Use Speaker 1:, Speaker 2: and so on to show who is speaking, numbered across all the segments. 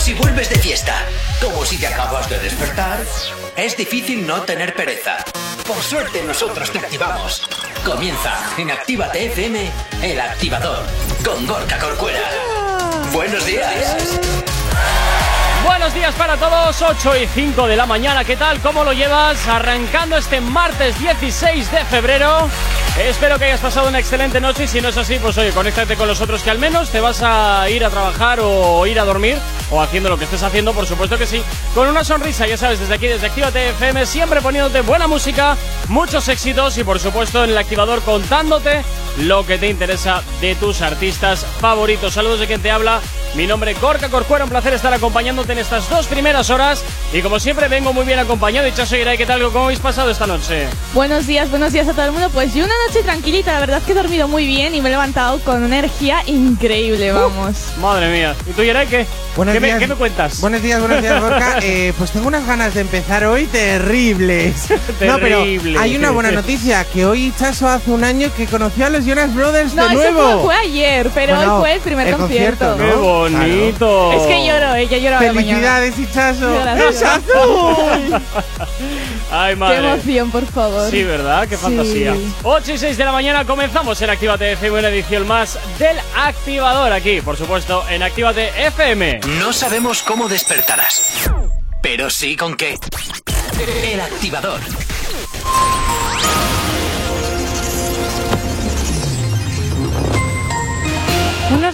Speaker 1: si vuelves de fiesta, como si te acabas de despertar, es difícil no tener pereza. Por suerte nosotros te activamos. Comienza en Actívate FM, el activador, con Gorka Corcuera. Buenos días.
Speaker 2: Buenos días para todos, 8 y 5 de la mañana, ¿qué tal? ¿Cómo lo llevas? Arrancando este martes 16 de febrero. Espero que hayas pasado una excelente noche y si no es así, pues oye, conéctate con los otros que al menos te vas a ir a trabajar o ir a dormir o haciendo lo que estés haciendo, por supuesto que sí, con una sonrisa, ya sabes, desde aquí, desde Actívate FM, siempre poniéndote buena música, muchos éxitos y por supuesto en el activador contándote lo que te interesa de tus artistas favoritos. Saludos de quien te habla. Mi nombre es Gorka Corcuera, un placer estar acompañándote en estas dos primeras horas y como siempre vengo muy bien acompañado y Chaso ¿qué tal? ¿Cómo habéis pasado esta noche?
Speaker 3: Buenos días, buenos días a todo el mundo. Pues yo una noche tranquilita, la verdad es que he dormido muy bien y me he levantado con energía increíble, vamos.
Speaker 2: madre mía. ¿Y tú, Yeray, qué?
Speaker 4: Buenos
Speaker 2: ¿Qué,
Speaker 4: días.
Speaker 2: Me, ¿Qué me cuentas?
Speaker 4: Buenos días, buenos días, Gorka. Eh, pues tengo unas ganas de empezar hoy terribles. No, pero hay una buena noticia, que hoy Chaso hace un año que conoció a los Jonas Brothers
Speaker 3: no,
Speaker 4: de nuevo.
Speaker 3: Eso fue, ayer, pero
Speaker 4: Bueno,
Speaker 3: hoy fue el primer
Speaker 4: el
Speaker 3: concierto.
Speaker 4: concierto,
Speaker 2: ¡Qué bonito!
Speaker 3: Es que lloro, ella llora a la mañana.
Speaker 4: Felicidades, Hichazo.
Speaker 3: Gracias.
Speaker 4: ¡Es azul!
Speaker 2: ¡Ay,
Speaker 3: Qué
Speaker 2: madre!
Speaker 3: emoción, por favor.
Speaker 2: Sí, ¿verdad? Qué
Speaker 3: Sí.
Speaker 2: fantasía. 8 y 6 de la mañana comenzamos en Actívate FM, una edición más del activador aquí, por supuesto, en Actívate FM.
Speaker 1: No sabemos cómo despertarás, pero sí con qué. El activador.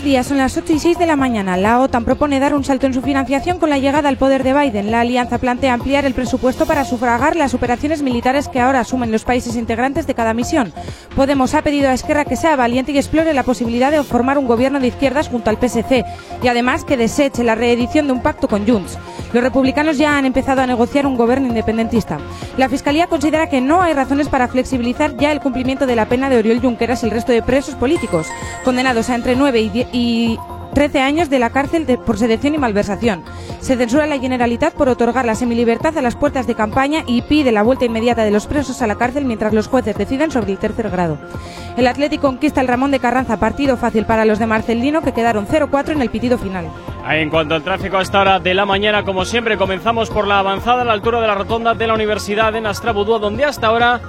Speaker 5: Días, son las 8 y 6 de la mañana. La OTAN propone dar un salto en su financiación con la llegada al poder de Biden. La alianza plantea ampliar el presupuesto para sufragar las operaciones militares que ahora asumen los países integrantes de cada misión. Podemos ha pedido a Esquerra que sea valiente y explore la posibilidad de formar un gobierno de izquierdas junto al PSC y además que deseche la reedición de un pacto con Junts. Los republicanos ya han empezado a negociar un gobierno independentista. La Fiscalía considera que no hay razones para flexibilizar ya el cumplimiento de la pena de Oriol Junqueras y el resto de presos políticos, condenados a entre 9 y, 10 y 13 años de la cárcel de- por sedición y malversación. Se censura la Generalitat por otorgar la semilibertad a las puertas de campaña y pide la vuelta inmediata de los presos a la cárcel mientras los jueces deciden sobre el tercer grado. El Atlético conquista el Ramón de Carranza, partido fácil para los de Marcelino que quedaron 0-4 en el pitido final.
Speaker 2: En cuanto al tráfico a esta hora de la mañana, como siempre, comenzamos por la avanzada a la altura de la rotonda de la Universidad de Nastrabudúa, donde hasta ahora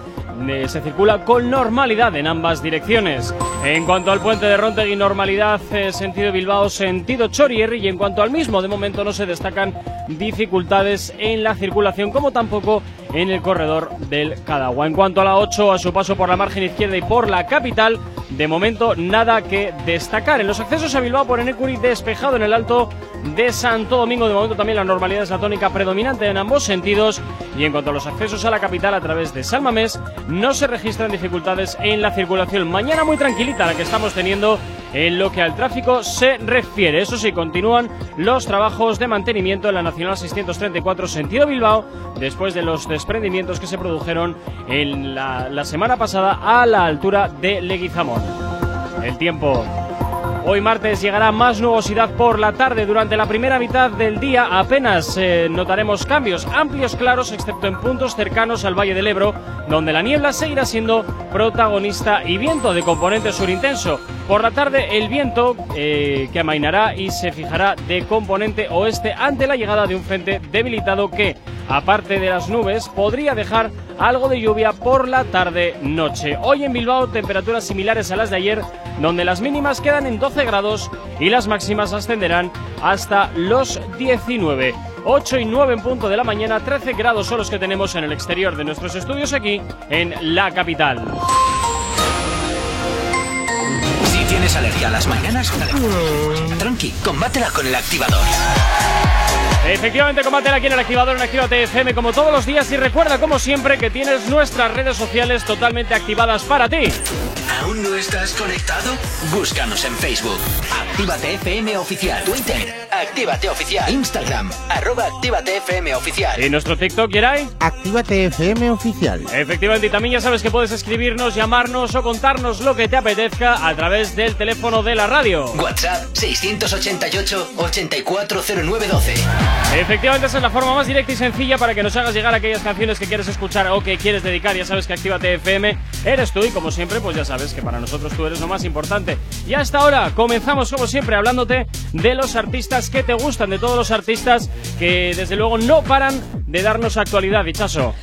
Speaker 2: se circula con normalidad en ambas direcciones. En cuanto al puente de Rontegui, normalidad eh, sentido Bilbao, sentido Chorierri, y en cuanto al mismo, de momento no se destacan dificultades en la circulación, como tampoco en el corredor del Cadagua. En cuanto a la 8, a su paso por la margen izquierda y por la capital, de momento nada que destacar. En los accesos a Bilbao por Enecuri, despejado en el alto de Santo Domingo. De momento también la normalidad es la tónica predominante en ambos sentidos. Y en cuanto a los accesos a la capital a través de Salmamés, no se registran dificultades en la circulación. Mañana muy tranquilita la que estamos teniendo en lo que al tráfico se refiere. Eso sí, continúan los trabajos de mantenimiento en la Nacional 634 sentido Bilbao, después de los desprendimientos que se produjeron en la, la semana pasada a la altura de Leguizamón. El tiempo. Hoy martes llegará más nubosidad por la tarde. Durante la primera mitad del día apenas eh, notaremos cambios amplios claros, excepto en puntos cercanos al Valle del Ebro, donde la niebla seguirá siendo protagonista y viento de componente sur intenso. Por la tarde el viento eh, que amainará y se fijará de componente oeste ante la llegada de un frente debilitado que, aparte de las nubes, podría dejar algo de lluvia por la tarde-noche. Hoy en Bilbao temperaturas similares a las de ayer, donde las mínimas quedan en 12 grados y las máximas ascenderán hasta los 19. 8 y 9 en punto de la mañana, 13 grados son los que tenemos en el exterior de nuestros estudios aquí en la capital.
Speaker 1: Si tienes alergia a las mañanas, tranqui, combátela con el activador.
Speaker 2: Efectivamente, combátela aquí en el activador en Actívate FM como todos los días y recuerda como siempre que tienes nuestras redes sociales totalmente activadas para ti.
Speaker 1: ¿Aún no estás conectado? Búscanos en Facebook. Actívate FM Oficial. Twitter. Actívate Oficial. Instagram. Arroba Actívate FM Oficial.
Speaker 2: ¿Y nuestro TikTok, Yeray?
Speaker 4: Actívate FM oficial.
Speaker 2: Efectivamente, y también ya sabes que puedes escribirnos, llamarnos o contarnos lo que te apetezca a través del teléfono de la radio.
Speaker 1: WhatsApp 688-840912.
Speaker 2: Efectivamente, esa es la forma más directa y sencilla para que nos hagas llegar aquellas canciones que quieres escuchar o que quieres dedicar. Ya sabes que Actívate FM eres tú y como siempre, pues ya sabes que para nosotros tú eres lo más importante. Y hasta ahora comenzamos como siempre hablándote de los artistas que te gustan de todos los artistas que desde luego no paran de darnos actualidad, dichaso.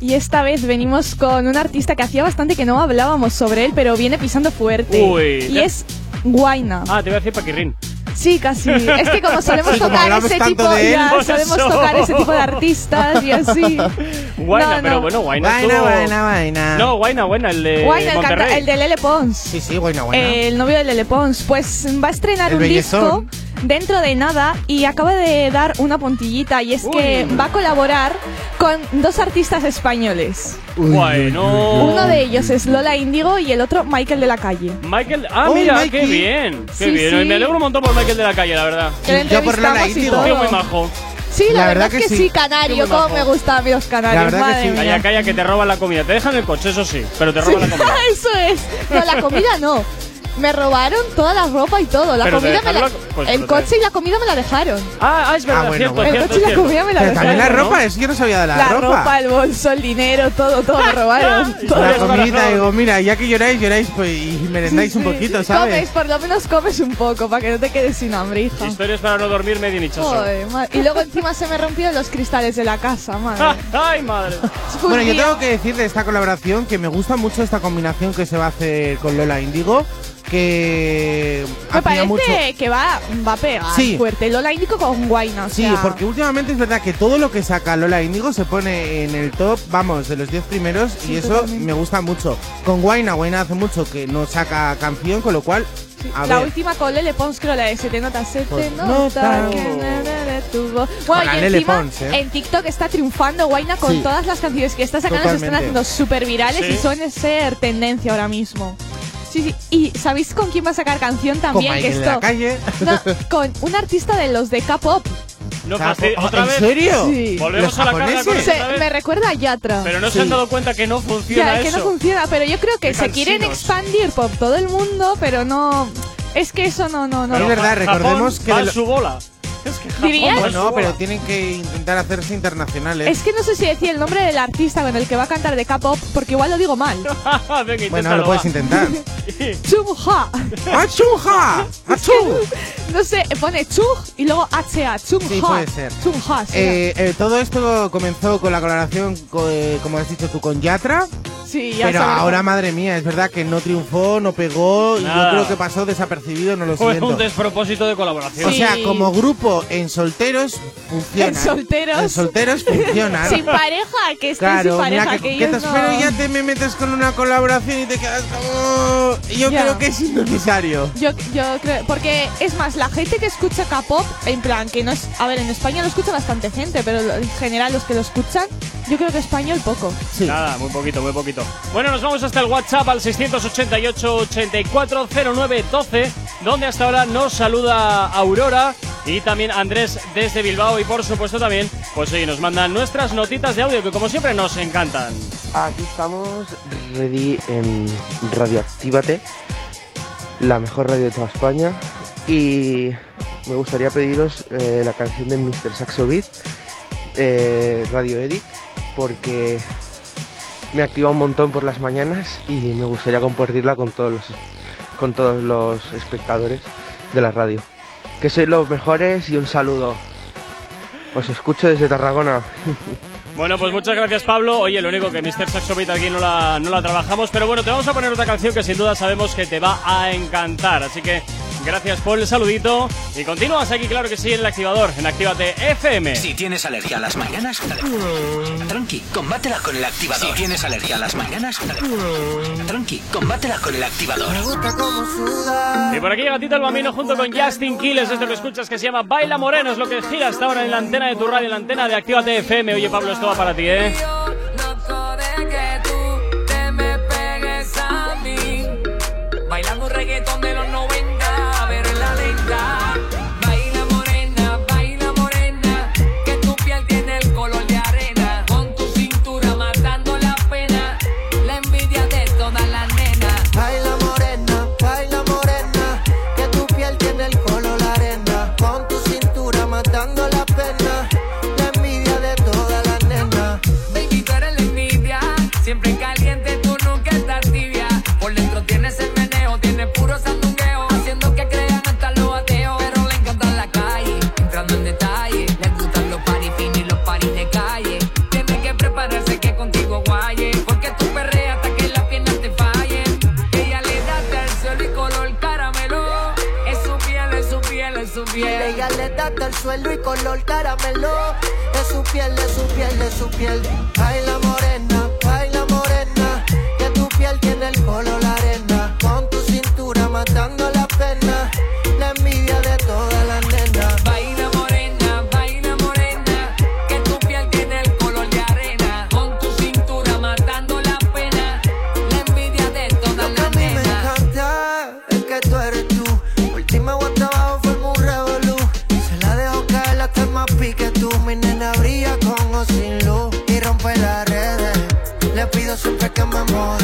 Speaker 3: Y esta vez venimos con un artista que hacía bastante que no hablábamos sobre él, pero viene pisando fuerte.
Speaker 2: Uy,
Speaker 3: y es Guaina.
Speaker 2: Ah, te voy a decir Paquirrín.
Speaker 3: Sí, casi. Es que como solemos tocar ese tipo, ya,
Speaker 2: Pues
Speaker 3: solemos tocar ese tipo de artistas y así.
Speaker 2: Guaina,
Speaker 3: No,
Speaker 2: pero
Speaker 3: no.
Speaker 2: bueno, Guaina
Speaker 4: Guaina,
Speaker 2: estuvo-
Speaker 4: guaina, guaina.
Speaker 2: No, Guaina, Guaina, el de
Speaker 3: Guaina, el, canta-
Speaker 2: Monterrey.
Speaker 3: el de Lele Pons.
Speaker 4: Sí, sí, guaina, guaina.
Speaker 3: El novio de Lele Pons. Pues va a estrenar
Speaker 4: El
Speaker 3: un
Speaker 4: bellezón.
Speaker 3: disco dentro de nada y acaba de dar una puntillita y es que
Speaker 2: Uy.
Speaker 3: va a colaborar con dos artistas españoles.
Speaker 2: Bueno.
Speaker 3: Uno de ellos es Lola Índigo y el otro Michael de la Calle.
Speaker 2: Michael, ah,
Speaker 4: Oh,
Speaker 2: mira,
Speaker 4: Mikey.
Speaker 2: qué bien, qué
Speaker 3: Sí,
Speaker 2: bien.
Speaker 3: sí.
Speaker 2: Me alegro un montón por Michael de la calle, la verdad.
Speaker 3: Que
Speaker 4: Yo por Lola Índigo.
Speaker 2: muy majo.
Speaker 3: Sí, la,
Speaker 4: La
Speaker 3: verdad,
Speaker 4: verdad
Speaker 3: es que
Speaker 4: que
Speaker 3: sí,
Speaker 4: sí.
Speaker 3: canario, cómo me gustan a mí los canarios,
Speaker 4: La verdad que
Speaker 3: madre
Speaker 4: sí.
Speaker 2: Calla, calla, que te roban la comida. Te dejan el coche, eso sí, pero te roban la comida.
Speaker 3: Eso es. No, la comida no. Me robaron toda la ropa y todo. La
Speaker 2: Pero te
Speaker 3: comida me la...
Speaker 2: dejaron la- pues,
Speaker 3: el
Speaker 2: te-
Speaker 3: coche y la comida me la dejaron.
Speaker 2: Ah, ah, es verdad,
Speaker 4: Ah, bueno,
Speaker 2: cierto,
Speaker 4: bueno.
Speaker 3: El
Speaker 2: cierto,
Speaker 3: coche y la
Speaker 2: cierto.
Speaker 3: comida me la
Speaker 4: Pero también la
Speaker 3: dejaron.
Speaker 4: ropa, es que yo no sabía de la,
Speaker 3: La ropa, el bolso, el dinero, todo, todo me robaron. todo.
Speaker 4: La comida, digo, mira, ya que lloráis, lloráis pues, y merendáis un
Speaker 3: Sí.
Speaker 4: poquito, ¿sabes?
Speaker 3: Comes, por lo menos comes un poco para que no te quedes sin hambre, hija.
Speaker 2: Historias para no dormir medio nichoso.
Speaker 3: Joder, madre. Y luego encima se me rompieron los cristales de la casa, madre.
Speaker 2: Ay, madre.
Speaker 3: Fue un
Speaker 4: Bueno, yo
Speaker 3: día-
Speaker 4: tengo que decir de esta colaboración que me gusta mucho esta combinación que se va a hacer con Lola Indigo, que
Speaker 3: Me parece
Speaker 4: mucho...
Speaker 3: que va, va a pegar
Speaker 4: Sí.
Speaker 3: fuerte. Lola Índico con Guaina, o
Speaker 4: Sí,
Speaker 3: sea,
Speaker 4: porque últimamente es verdad que todo lo que saca Lola Indigo se pone en el top, vamos, de los 10 primeros y eso
Speaker 3: totalmente.
Speaker 4: me gusta mucho. Con Guaina, Guaina hace mucho que no saca canción, con lo cual, a
Speaker 3: la
Speaker 4: ver,
Speaker 3: última con Lele Pons, creo la de 7 notas, 7
Speaker 4: Pues
Speaker 3: notas.
Speaker 4: nota.
Speaker 3: que na, na, na, tu voz. Bueno, y encima
Speaker 4: Pons, ¿eh?
Speaker 3: en TikTok está triunfando Guaina con
Speaker 4: Sí.
Speaker 3: todas las canciones que está sacando, se están
Speaker 4: Totalmente.
Speaker 3: haciendo súper virales
Speaker 2: Sí.
Speaker 3: y suelen ser tendencia ahora mismo. Sí, sí. ¿Y sabéis con quién va a sacar canción
Speaker 4: con
Speaker 3: también?
Speaker 4: Michael
Speaker 3: que
Speaker 4: de la
Speaker 3: esto,
Speaker 4: calle.
Speaker 3: No, con un artista de los de K-pop.
Speaker 2: No faci- ¿Otra
Speaker 4: ¿En
Speaker 2: vez?
Speaker 4: serio?
Speaker 3: Sí.
Speaker 2: Volvemos
Speaker 4: ¿Los
Speaker 2: a la carga con
Speaker 3: Se- me recuerda a Yatra.
Speaker 2: Pero no se han dado cuenta que no funciona
Speaker 3: Ya, que
Speaker 2: eso.
Speaker 3: no funciona, pero yo creo que se quieren expandir por todo el mundo, pero no. Es que eso no, no, no.
Speaker 2: Pero
Speaker 4: Es verdad, recordemos
Speaker 2: Japón
Speaker 4: que
Speaker 2: va
Speaker 4: de
Speaker 2: en
Speaker 4: lo-
Speaker 2: su bola. Es
Speaker 4: Bueno, pero tienen que intentar hacerse internacionales.
Speaker 3: Es que no sé si decir el nombre del artista con el que va a cantar de K-pop, porque igual lo digo mal.
Speaker 2: Venga,
Speaker 4: Bueno, lo puedes intentar.
Speaker 3: Chungha.
Speaker 4: ¡Achuja! ¡Achú!
Speaker 3: No sé, pone Chung y luego HA. Chungha.
Speaker 4: Sí, puede ser.
Speaker 3: Chungha, sí.
Speaker 4: Eh, eh, todo esto comenzó con la colaboración, co- eh, como has dicho tú, con Yatra.
Speaker 3: Sí, ya
Speaker 4: Pero ahora, madre mía, es verdad que no triunfó, no pegó. Y yo creo que pasó desapercibido, no lo
Speaker 2: Fue
Speaker 4: siento.
Speaker 2: un despropósito de colaboración.
Speaker 4: O sea, como grupo en solteros funciona.
Speaker 3: En solteros.
Speaker 4: En solteros funciona.
Speaker 3: Sin pareja, que esté
Speaker 4: Claro,
Speaker 3: sin pareja,
Speaker 4: mira
Speaker 3: que,
Speaker 4: que, que
Speaker 3: ellos
Speaker 4: te
Speaker 3: no-
Speaker 4: espero y ya te me metes con una colaboración y te quedas como... Yo
Speaker 3: Ya.
Speaker 4: creo que es innecesario.
Speaker 3: Yo, yo creo, porque es más, la gente que escucha K-pop, en plan, que no es. A ver, en España lo escucha bastante gente, pero lo- en general los que lo escuchan, yo creo que español poco.
Speaker 4: Sí.
Speaker 2: Nada, muy poquito, muy poquito. Bueno, nos vamos hasta el WhatsApp al 688-8409-12, donde hasta ahora nos saluda Aurora y también Andrés desde Bilbao y por supuesto también, pues hoy nos mandan nuestras notitas de audio que como siempre nos encantan.
Speaker 6: Aquí estamos, ready en Radioactívate, la mejor radio de toda España. Y me gustaría pediros eh, la canción de Mr. Saxo Beat, eh, Radio Edit, porque me activa un montón por las mañanas y me gustaría compartirla con todos los, con todos los espectadores de la radio. Que sois los mejores y un saludo. Os escucho desde Tarragona.
Speaker 2: Bueno, pues muchas gracias Pablo. Oye, lo único que Mr. Saxo Beat aquí no la, no la trabajamos, pero bueno, te vamos a poner otra canción que sin duda sabemos que te va a encantar. Así que gracias por el saludito y continúas aquí, claro que sí, en el activador, en Actívate FM.
Speaker 1: Si tienes alergia a las mañanas, tranqui, combátela con el activador. Si tienes alergia a las mañanas, tranqui, combátela con el activador.
Speaker 2: Y por aquí llega Tito el Bambino junto con Justin Quiles. Esto que escuchas que se llama Baila Moreno. Es lo que gira hasta ahora en la antena de tu radio, en la antena de Actívate FM. Oye, Pablo, esto va para ti, ¿eh?
Speaker 7: Suelo y color caramelo. De su piel, de su piel, de su piel. Baila morena, siempre que me modele.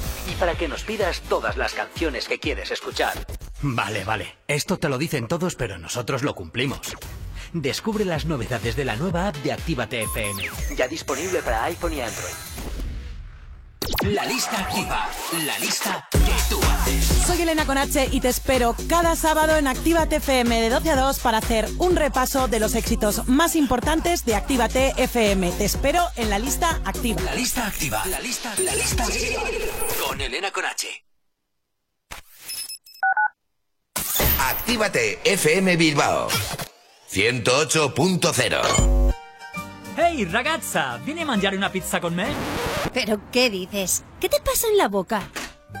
Speaker 1: Para que nos pidas todas las canciones que quieres escuchar. Vale, vale. Esto te lo dicen todos, pero nosotros lo cumplimos. Descubre las novedades de la nueva app de Actívate FM. Ya disponible para iPhone y Android. La lista activa. La lista.
Speaker 8: Soy Elena Conache y te espero cada sábado en Actívate FM de 12 a 2 para hacer un repaso de los éxitos más importantes de Actívate FM. Te espero en la lista activa.
Speaker 1: La lista activa. La lista, la lista activa. Con Elena Conache.
Speaker 9: Actívate FM Bilbao 108.0
Speaker 10: Ehi ragazza, vieni a mangiare una pizza con me?
Speaker 11: ¿Pero qué dices? ¿Qué te pasa en la boca?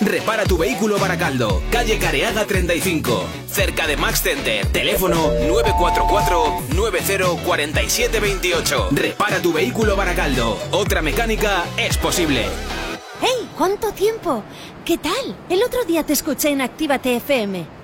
Speaker 12: Repara tu vehículo Baracaldo, calle Careaga 35, cerca de Max Center. Teléfono 944-904728. Repara tu vehículo Baracaldo. Otra mecánica es posible.
Speaker 11: ¡Hey! ¿Cuánto tiempo? ¿Qué tal? El otro día te escuché en Actívate FM.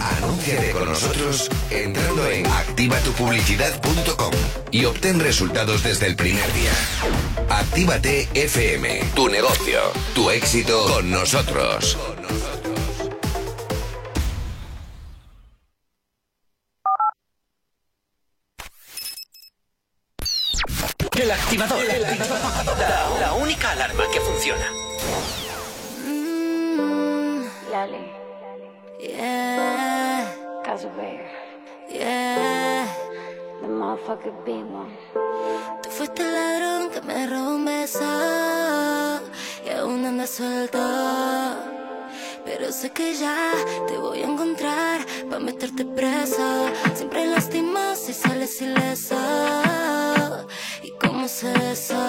Speaker 9: Anúnciate con nosotros entrando en activatupublicidad.com y obtén resultados desde el primer día. Actívate FM, tu negocio, tu éxito con nosotros.
Speaker 1: El activador. La, la única alarma que funciona.
Speaker 13: Lali. Yeah.
Speaker 14: Yeah.
Speaker 13: The motherfucking big one.
Speaker 14: Tú fuiste el ladrón que me robó un beso y aún andas suelto. Pero sé que ya te voy a encontrar para meterte preso. Siempre lastimas y sales ileso. ¿Y cómo sé eso?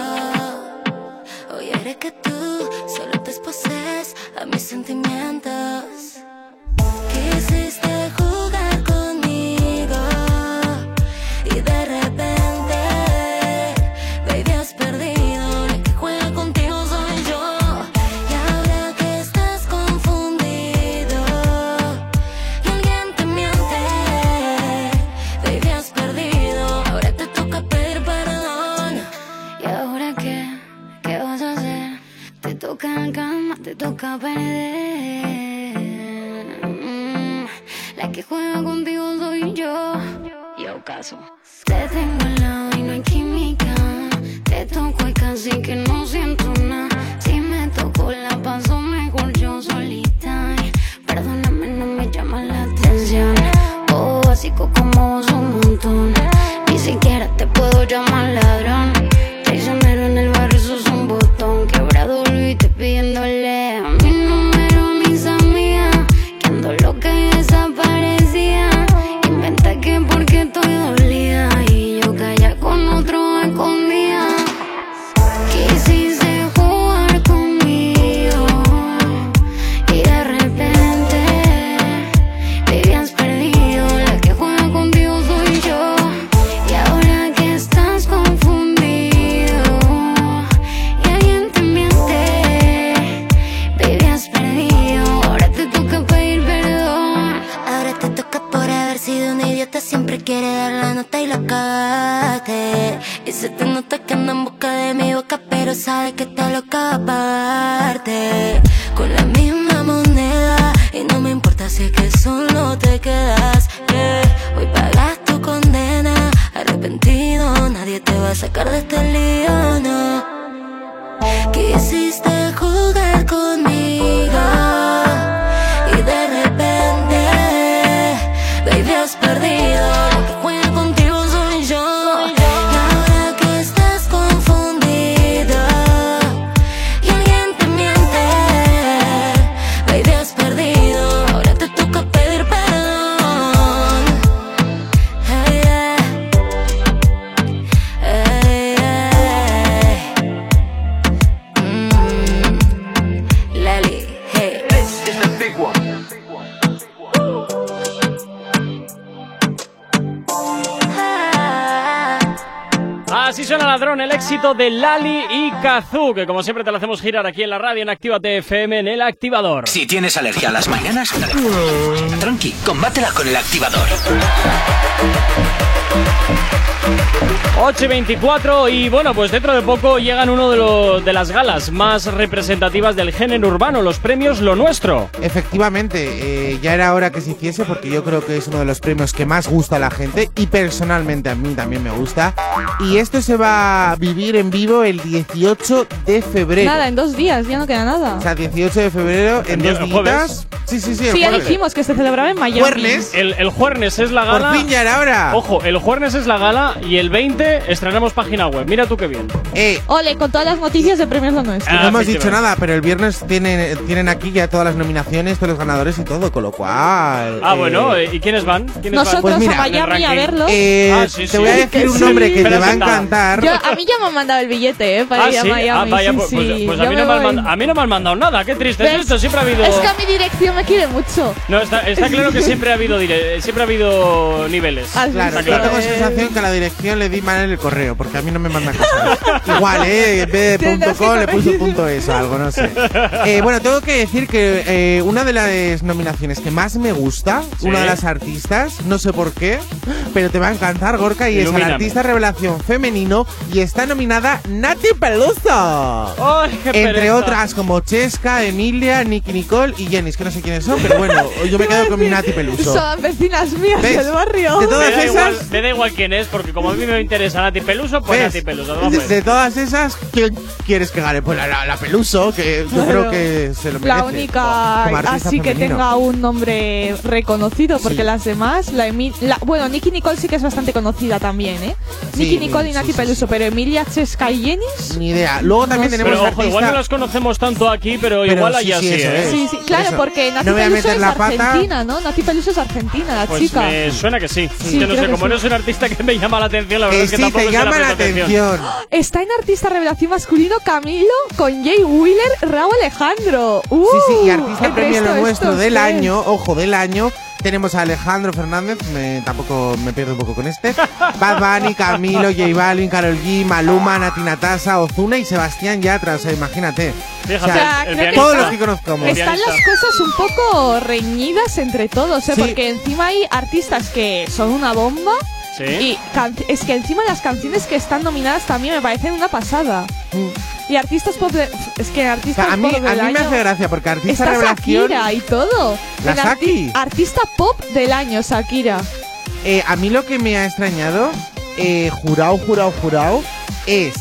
Speaker 14: Hoy haré que tú solo te exposes a mis sentimientos. Toca pedir perdón.
Speaker 13: ¿Y ahora qué? ¿Qué vas a hacer? Te en cama, te toca perder. La que juega contigo soy yo. Yo caso. Te tengo al lado y no hay química. Te toco y casi que no siento nada. Si me toco la paso mejor yo solita. Perdóname, no me llama la atención. Oh, básico como vos un montón. Ni siquiera te puedo llamar ladrón.
Speaker 14: Nota que anda en busca de mi boca, pero sabe que te lo aparte. Con la misma de Lali
Speaker 2: y Kazoo, que como siempre te lo hacemos girar aquí en la radio en Actívate FM en el activador.
Speaker 1: Si tienes alergia a las mañanas, tranqui, combátela con el activador.
Speaker 2: 8 y 24 y bueno, pues dentro de poco llegan uno de, los de las galas más representativas del género urbano, los premios Lo Nuestro.
Speaker 4: Efectivamente, eh, ya era hora que se hiciese porque yo creo que es uno de los premios que más gusta a la gente y personalmente a mí también me gusta. Y esto se va a vivir en vivo el 18 de febrero.
Speaker 3: Nada, en dos días, ya no queda nada.
Speaker 4: O sea, 18 de febrero, en dos días. Sí, sí, sí. el
Speaker 3: Sí, ya dijimos que se celebraba en Miami.
Speaker 4: Juernes.
Speaker 2: El, el jueves es la gala.
Speaker 4: Por fin ya era hora.
Speaker 2: Ojo, el jueves es la gala y el 20 estrenamos página web. Mira tú qué bien.
Speaker 4: Eh,
Speaker 3: Ole, con todas las noticias de premios lo nuestro.
Speaker 2: Ah,
Speaker 4: no hemos dicho nada, pero el viernes tienen, tienen aquí ya todas las nominaciones, todos los ganadores y todo, con lo cual.
Speaker 2: Ah,
Speaker 4: eh,
Speaker 2: bueno, ¿y quiénes van? ¿Quiénes
Speaker 3: Nosotros
Speaker 4: Pues mira,
Speaker 3: a Miami a verlo.
Speaker 4: eh,
Speaker 2: Ah, sí,
Speaker 4: te
Speaker 2: sí.
Speaker 4: voy a decir un
Speaker 3: sí.
Speaker 4: nombre que te
Speaker 2: Pero
Speaker 4: va a encantar.
Speaker 3: Yo- a mí ya me han mandado el billete, ¿eh? Para
Speaker 2: Ah,
Speaker 3: ir a
Speaker 2: sí,
Speaker 3: Miami.
Speaker 2: ah, vaya,
Speaker 3: sí,
Speaker 2: pues, pues-
Speaker 3: sí.
Speaker 2: pues a, mí no me han
Speaker 3: voy.
Speaker 2: manda- a mí no me han mandado nada, qué triste es
Speaker 3: ¿Ves?
Speaker 2: esto, siempre ha habido...
Speaker 3: Es que a mi dirección me quiere mucho.
Speaker 2: No, está, está claro que siempre ha habido dire- siempre ha habido niveles.
Speaker 3: Ah,
Speaker 4: Claro,
Speaker 2: Está
Speaker 4: yo
Speaker 2: claro.
Speaker 4: tengo sensación que a la dirección le di mal en el correo, porque a mí no me manda cosas. Igual, ¿eh? En vez de punto com le puso punto es o algo, no sé. Eh, bueno, tengo que decir que eh, una de las nominaciones que más me gusta,
Speaker 2: Sí.
Speaker 4: una de las artistas, no sé por qué, pero te va a encantar, Gorka, y es
Speaker 2: Ilumíname.
Speaker 4: el artista revelación femenino y está nominada Nati Peluso.
Speaker 2: ¡Ay, qué
Speaker 4: Entre
Speaker 2: pereza!
Speaker 4: otras como Chesca, Emilia, Nicky Nicole y Jenny, que no sé quiénes son, pero bueno, yo me quedo con mi Nati Peluso.
Speaker 3: Son vecinas mías
Speaker 4: ¿Ves?
Speaker 3: del barrio.
Speaker 4: De
Speaker 2: Me
Speaker 4: todas
Speaker 2: da, igual,
Speaker 4: esas,
Speaker 2: me da igual quién es, porque como a mí me interesa Nati Peluso, pues
Speaker 4: ¿ves?
Speaker 2: Nati Peluso.
Speaker 4: de,
Speaker 2: vamos.
Speaker 4: de todas esas, ¿quién quieres que gane? Pues la, la- la Peluso, que yo creo que se lo merece.
Speaker 3: La única así que tenga un nombre reconocido, porque
Speaker 4: Sí.
Speaker 3: las demás, la, Emi- la bueno, Nicky Nicole sí que es bastante conocida también, ¿eh?
Speaker 4: Sí,
Speaker 3: Nicky Nicole y Nati
Speaker 4: sí, sí.
Speaker 3: Peluso, pero Emilia Chesca y Jenis.
Speaker 4: Ni idea. Luego también
Speaker 3: No
Speaker 4: tenemos
Speaker 2: Pero ojo, igual no las conocemos tanto aquí, pero,
Speaker 4: Pero
Speaker 2: igual allá
Speaker 4: sí,
Speaker 2: sí,
Speaker 4: eso
Speaker 2: ¿eh?
Speaker 3: Sí, sí, claro,
Speaker 4: Eso.
Speaker 3: porque Nati
Speaker 4: No voy a
Speaker 3: Peluso es argentina, ¿no? Nati Peluso es argentina, la
Speaker 2: Pues
Speaker 3: chica.
Speaker 2: me suena que sí.
Speaker 3: Sí,
Speaker 2: Yo no sé,
Speaker 3: que
Speaker 2: como no es un artista que me llama la atención, la verdad
Speaker 4: Que
Speaker 2: es que
Speaker 4: sí, te llama la atención.
Speaker 3: Está en artista revelación masculino Camilo con Jay Wheeler, Raúl Alejandro. Uh,
Speaker 4: Sí, sí, y artista
Speaker 3: entre
Speaker 4: premio lo nuestro del
Speaker 3: tres.
Speaker 4: año, ojo, del año. Tenemos a Alejandro Fernández, me, tampoco me pierdo un poco con este. Bad Bunny, Camilo, J Balvin, Karol G, Maluma, Nati Natasa, Ozuna y Sebastián Yatra, o sea, imagínate.
Speaker 2: Fíjate,
Speaker 4: O sea,
Speaker 2: el
Speaker 4: todos los que conozcamos.
Speaker 3: Están las cosas un poco reñidas entre todos, ¿eh?
Speaker 4: Sí.
Speaker 3: Porque encima hay artistas que son una bomba
Speaker 2: Sí.
Speaker 3: y es que encima las canciones que están nominadas también me parecen una pasada. Y artistas pop de- es que
Speaker 4: O
Speaker 3: artistas
Speaker 4: sea, a mí,
Speaker 3: pop del
Speaker 4: a mí me hace gracia porque artista
Speaker 3: Está
Speaker 4: revelación.
Speaker 3: Shakira y todo.
Speaker 4: ¿La Saki?
Speaker 3: Artista pop del año, Shakira.
Speaker 4: Eh, a mí lo que me ha extrañado, eh, jurado, jurado, jurado, es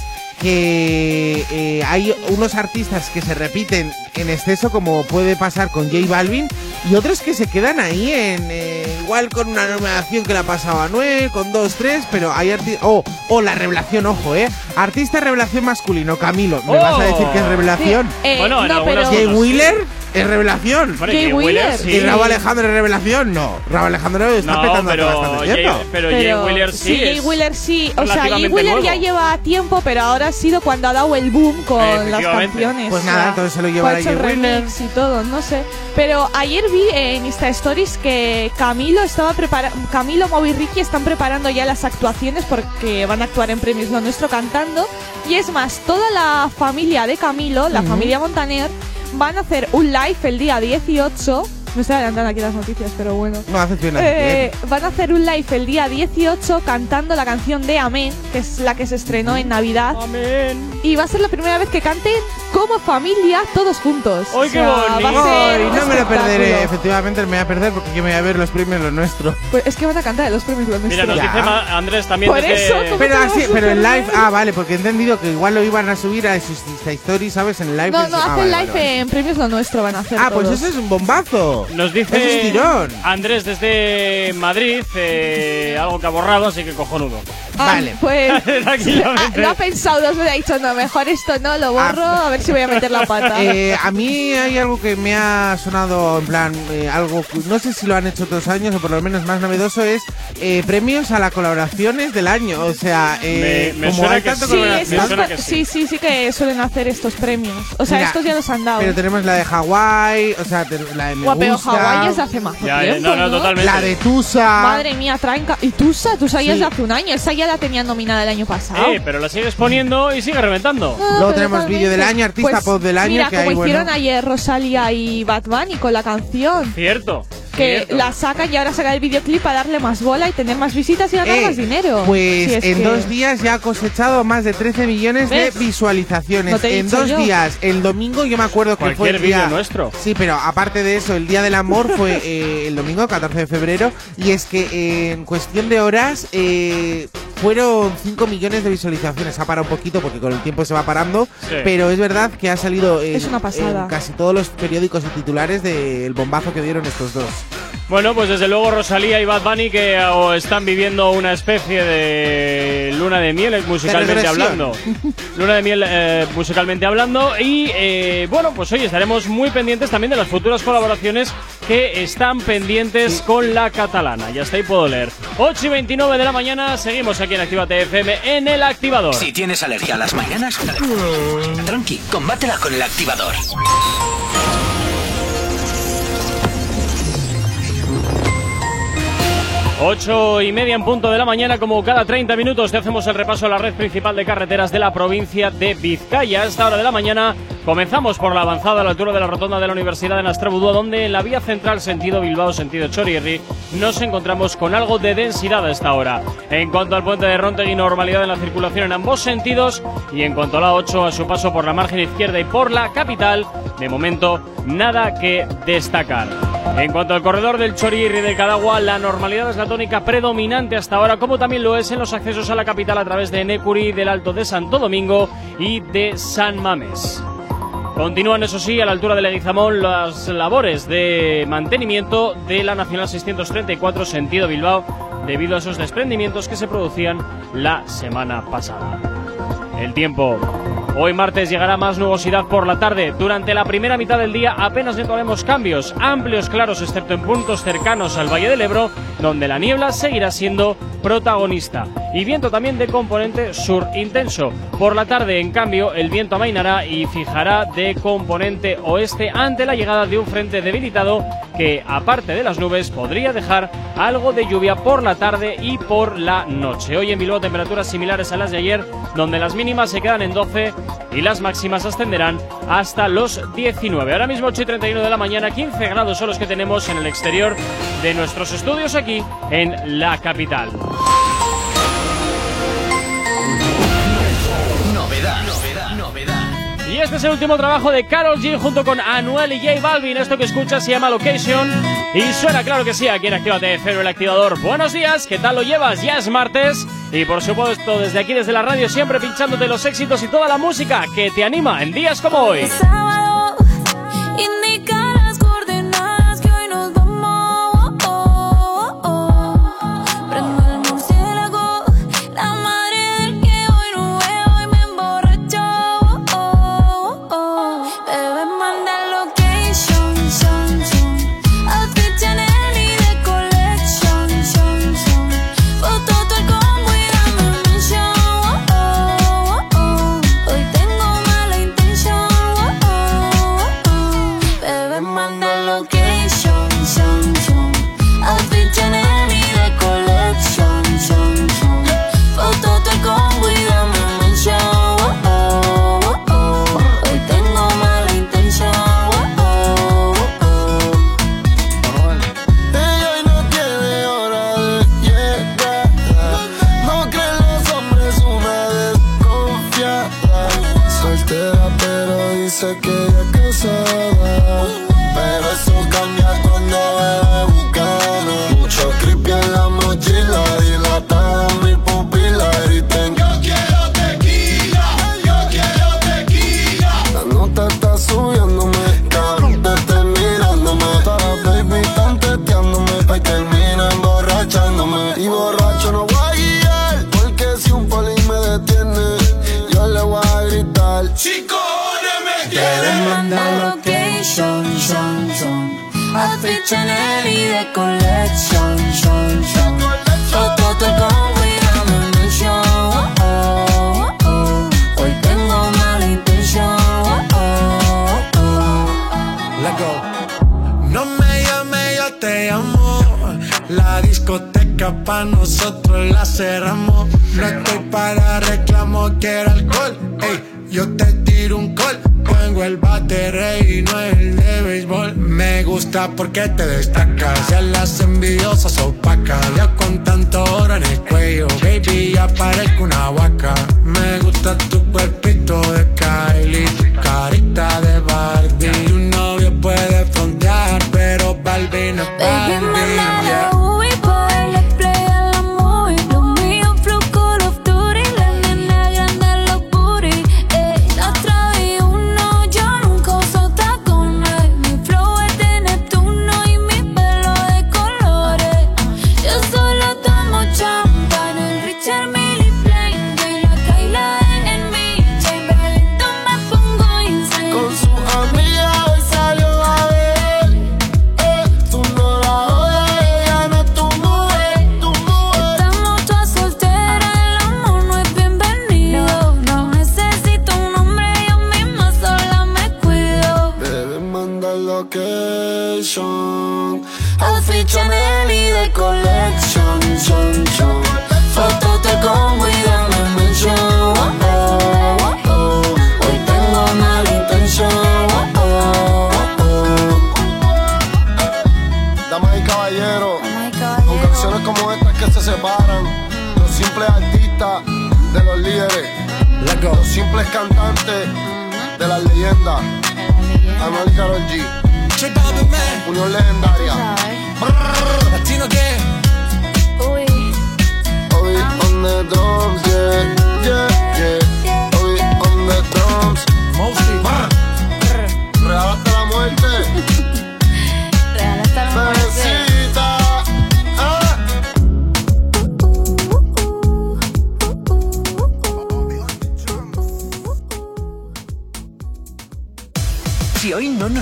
Speaker 4: que eh, hay unos artistas que se repiten en exceso, como puede pasar con J Balvin, y otros que se quedan ahí en eh, igual con una nominación que la pasaba a Noel, con dos, tres, pero hay artistas. Oh, oh, la revelación, ojo, eh. Artista revelación masculino, Camilo. ¿Me
Speaker 2: Oh.
Speaker 4: vas a decir que es revelación?
Speaker 3: Sí, eh,
Speaker 2: Bueno, en
Speaker 3: no, pero-
Speaker 4: Jay Wheeler es revelación.
Speaker 3: Jay
Speaker 2: Jay
Speaker 3: Wheeler.
Speaker 2: sí.
Speaker 4: ¿Y Raúl Alejandro es revelación? No. Raúl Alejandro está
Speaker 2: No,
Speaker 4: petando
Speaker 2: pero,
Speaker 4: bastante,
Speaker 2: Jay,
Speaker 4: ¿cierto?
Speaker 2: pero Jay Wheeler sí.
Speaker 3: Jay
Speaker 2: es
Speaker 3: Wheeler sí. O sea, Jay Wheeler ya lleva tiempo, pero ahora ha sido cuando ha dado el boom con las canciones.
Speaker 4: Pues nada, entonces se lo
Speaker 3: ha
Speaker 4: llevará
Speaker 3: hecho
Speaker 4: Jay
Speaker 3: el
Speaker 4: Wheeler.
Speaker 3: remix y todo, no sé. Pero ayer vi en Insta Stories que Camilo estaba preparando, Camilo, Moby Ricky están preparando ya las actuaciones porque van a actuar en Premios Lo Nuestro cantando. Y es más, toda la familia de Camilo, la
Speaker 4: Ujú.
Speaker 3: familia Montaner, van a hacer un live el día 18. Me estoy adelantando aquí las noticias, pero bueno.
Speaker 4: No haces bien,
Speaker 3: Eh,
Speaker 4: bien.
Speaker 3: van a hacer un live el día 18 cantando la canción de Amén, que es la que se estrenó en Navidad.
Speaker 2: Amén.
Speaker 3: Y va a ser la primera vez que canten como familia todos juntos.
Speaker 2: ¡Ay, qué
Speaker 3: va a
Speaker 2: bonito!
Speaker 3: ser
Speaker 4: Ay,
Speaker 3: un
Speaker 4: no me lo perderé, efectivamente me voy a perder porque yo me voy a ver los premios lo nuestro.
Speaker 3: Pues es que van a cantar los premios Lo
Speaker 2: Mira,
Speaker 3: Nuestro.
Speaker 2: nos
Speaker 4: Ya.
Speaker 2: dice Andrés también
Speaker 3: Por
Speaker 2: desde-
Speaker 3: eso, ¿cómo
Speaker 4: Pero
Speaker 3: te
Speaker 4: así, pero en live, ah, vale, porque he entendido que igual lo iban a subir a sus stories, ¿sabes? En live.
Speaker 3: No, no,
Speaker 4: ah,
Speaker 3: hacen
Speaker 4: vale,
Speaker 3: live
Speaker 4: vale, vale.
Speaker 3: en premios Lo Nuestro, van a hacer
Speaker 4: Ah, pues eso es un bombazo.
Speaker 2: Nos dice
Speaker 4: tirón.
Speaker 2: Andrés desde Madrid, eh, algo que ha borrado, así que cojonudo.
Speaker 3: Ah,
Speaker 4: Vale.
Speaker 3: Pues lo ha pensado dos veces, ha dicho, no, mejor esto no, lo borro,
Speaker 4: Ah.
Speaker 3: a ver si voy a meter la pata.
Speaker 4: Eh, a mí hay algo que me ha sonado en plan, eh, algo, no sé si lo han hecho otros años o por lo menos más novedoso, es eh, premios a las colaboraciones del año. O sea,
Speaker 2: Me- me
Speaker 4: como
Speaker 2: suena
Speaker 4: hay
Speaker 2: que
Speaker 4: tanto
Speaker 2: sí,
Speaker 3: Sí,
Speaker 2: Me
Speaker 3: estos
Speaker 2: suena
Speaker 3: co-
Speaker 2: que sí.
Speaker 3: sí, sí, sí que suelen hacer estos premios. O sea,
Speaker 4: Mira,
Speaker 3: estos ya los han dado.
Speaker 4: Pero tenemos la de Hawái, o sea, la de Me
Speaker 3: Es de hace más
Speaker 2: Ya,
Speaker 3: tiempo,
Speaker 2: no, no, totalmente.
Speaker 4: la de Tusa.
Speaker 3: Madre mía, traen... ca- ¿Y Tusa? Tusa ya
Speaker 4: Sí.
Speaker 3: es de hace un año. Esa ya la tenían nominada el año pasado.
Speaker 2: Eh, pero la sigues poniendo y sigue reventando.
Speaker 3: Ah,
Speaker 4: Luego
Speaker 3: pero
Speaker 4: tenemos vídeo del año, artista
Speaker 3: Pues,
Speaker 4: pop del año,
Speaker 3: Mira,
Speaker 4: que
Speaker 3: como
Speaker 4: hay,
Speaker 3: hicieron
Speaker 4: bueno.
Speaker 3: ayer Rosalia y Bad Bunny con la canción.
Speaker 2: Cierto.
Speaker 3: Que
Speaker 2: cierto.
Speaker 3: la sacan y ahora sacan el videoclip para darle más bola y tener más visitas y ganar
Speaker 4: Eh,
Speaker 3: más dinero.
Speaker 4: Pues
Speaker 3: Si
Speaker 4: en
Speaker 3: que-
Speaker 4: dos días ya ha cosechado más de 13 millones
Speaker 3: ¿Ves?
Speaker 4: de visualizaciones.
Speaker 3: No
Speaker 4: en dos
Speaker 3: yo.
Speaker 4: días. El domingo yo me acuerdo que fue el día
Speaker 2: nuestro.
Speaker 4: Sí, pero aparte de eso, el Día del Amor fue eh, el domingo 14 de febrero y es que eh, en cuestión de horas eh, fueron 5 millones de visualizaciones. Ha parado un poquito porque con el tiempo se va parando,
Speaker 2: Sí.
Speaker 4: pero es verdad que ha salido en,
Speaker 3: Es una pasada.
Speaker 4: en casi todos los periódicos y titulares del bombazo que dieron estos dos.
Speaker 2: Bueno, pues desde luego Rosalía y Bad Bunny que están viviendo una especie de luna de miel musicalmente
Speaker 4: regresión.
Speaker 2: hablando. Luna de miel eh, musicalmente hablando y eh, bueno, pues hoy estaremos muy pendientes también de las futuras colaboraciones que están pendientes con la catalana. Y hasta ahí puedo leer. 8 y 29 de la mañana, seguimos aquí en Activa TFM en el activador.
Speaker 1: Si tienes alergia a las mañanas, tranqui, combátela con el activador.
Speaker 2: Ocho y media en punto de la mañana, como cada 30 minutos, te hacemos el repaso a la red principal de carreteras de la provincia de Vizcaya. A esta hora de la mañana comenzamos por la avanzada a la altura de la rotonda de la Universidad de Nastrabudúa, donde en la vía central sentido Bilbao, sentido Chorierri, nos encontramos con algo de densidad a esta hora. En cuanto al puente de Rontegui, normalidad en la circulación en ambos sentidos. Y en cuanto a la 8, a su paso por la margen izquierda y por la capital, de momento nada que destacar. En cuanto al corredor del Chorierri del Cadagua, la normalidad es la tónica predominante hasta ahora, como también lo es en los accesos a la capital a través de Necuri, del Alto de Santo Domingo y de San Mamés. Continúan, eso sí, a la altura de Leguizamón las labores de mantenimiento de la Nacional 634 sentido Bilbao debido a esos desprendimientos que se producían la semana pasada. El tiempo. Hoy martes llegará más nubosidad por la tarde. Durante la primera mitad del día apenas notaremos cambios, amplios claros excepto en puntos cercanos al Valle del Ebro, donde la niebla seguirá siendo protagonista. Y viento también de componente sur intenso. Por la tarde, en cambio, el viento amainará y fijará de componente oeste ante la llegada de un frente debilitado que, aparte de las nubes, podría dejar algo de lluvia por la tarde y por la noche. Hoy en Bilbao temperaturas similares a las de ayer, donde las mínimas se quedan en 12 y las máximas ascenderán hasta los 19. Ahora mismo 8 y 31 de la mañana, 15 grados son los que tenemos en el exterior de nuestros estudios aquí en la capital.
Speaker 1: Novedad, novedad, novedad.
Speaker 2: Y este es el último trabajo de Carol G junto con Anuel y J Balvin. Esto que escuchas se llama Location y suena claro que sí aquí en Actívate Cero el activador. Buenos días, ¿qué tal lo llevas? Ya es martes y por supuesto desde aquí desde la radio siempre pinchándote los éxitos y toda la música que te anima en días como hoy.
Speaker 15: Discoteca pa' nosotros la cerramos. No estoy para reclamo, quiero alcohol. Ey, yo te tiro un call. Pongo el bate y no el de béisbol. Me gusta porque te destacas. Ya las envidiosas opacas. Ya con tanto oro en el cuello, baby, ya parezco una vaca. Me gusta tu cuerpito de Kylie, tu carita de Barbie. Tu novio puede frontear, pero Barbie no es Barbie. yeah.
Speaker 16: De las leyendas, Anuel y Karol G, Unión Legendaria,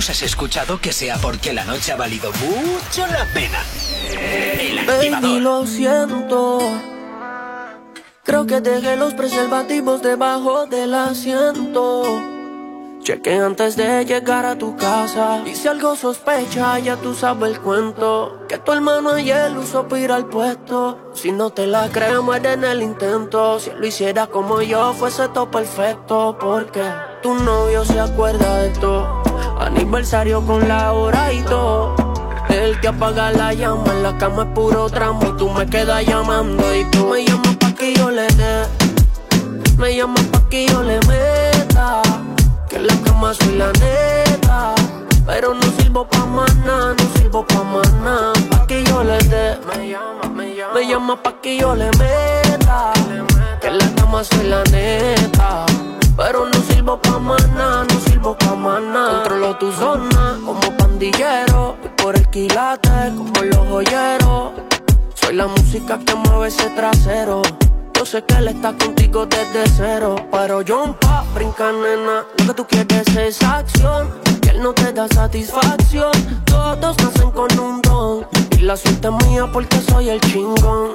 Speaker 1: nos has escuchado, que sea porque la noche ha valido mucho la pena. El
Speaker 7: Baby, lo siento. Creo que dejé los preservativos debajo del asiento. Cheque antes de llegar a tu casa. Y si algo sospecha, ya tú sabes el cuento. Que tu hermano ayer usó para ir al puesto. Si no te la crees, muere en el intento. Si lo hiciera como yo, fuese todo perfecto. Porque tu novio se acuerda de todo. Aniversario con la hora y todo. El que apaga la llama en la cama es puro tramo y tú me quedas llamando y tú me llamas pa' que yo le dé. Me llamas pa' que yo le meta. Que en la cama soy la neta. Pero no sirvo pa' más nada, no sirvo pa' más nada. Pa' que yo le dé. Me llama, me llama. Me llama pa' que yo le meta. Que en la cama soy la neta. Pero no sirvo pa' nada, no sirvo pa' nada. Controlo tu zona como pandillero. Voy por el quilate como los joyeros. Soy la música que mueve ese trasero. Yo sé que él está contigo desde cero. Pero yo pa' brincar, nena. Lo que tú quieres es acción. Que él no te da satisfacción. Todos nacen con un don. Y la suerte es mía porque soy el chingón.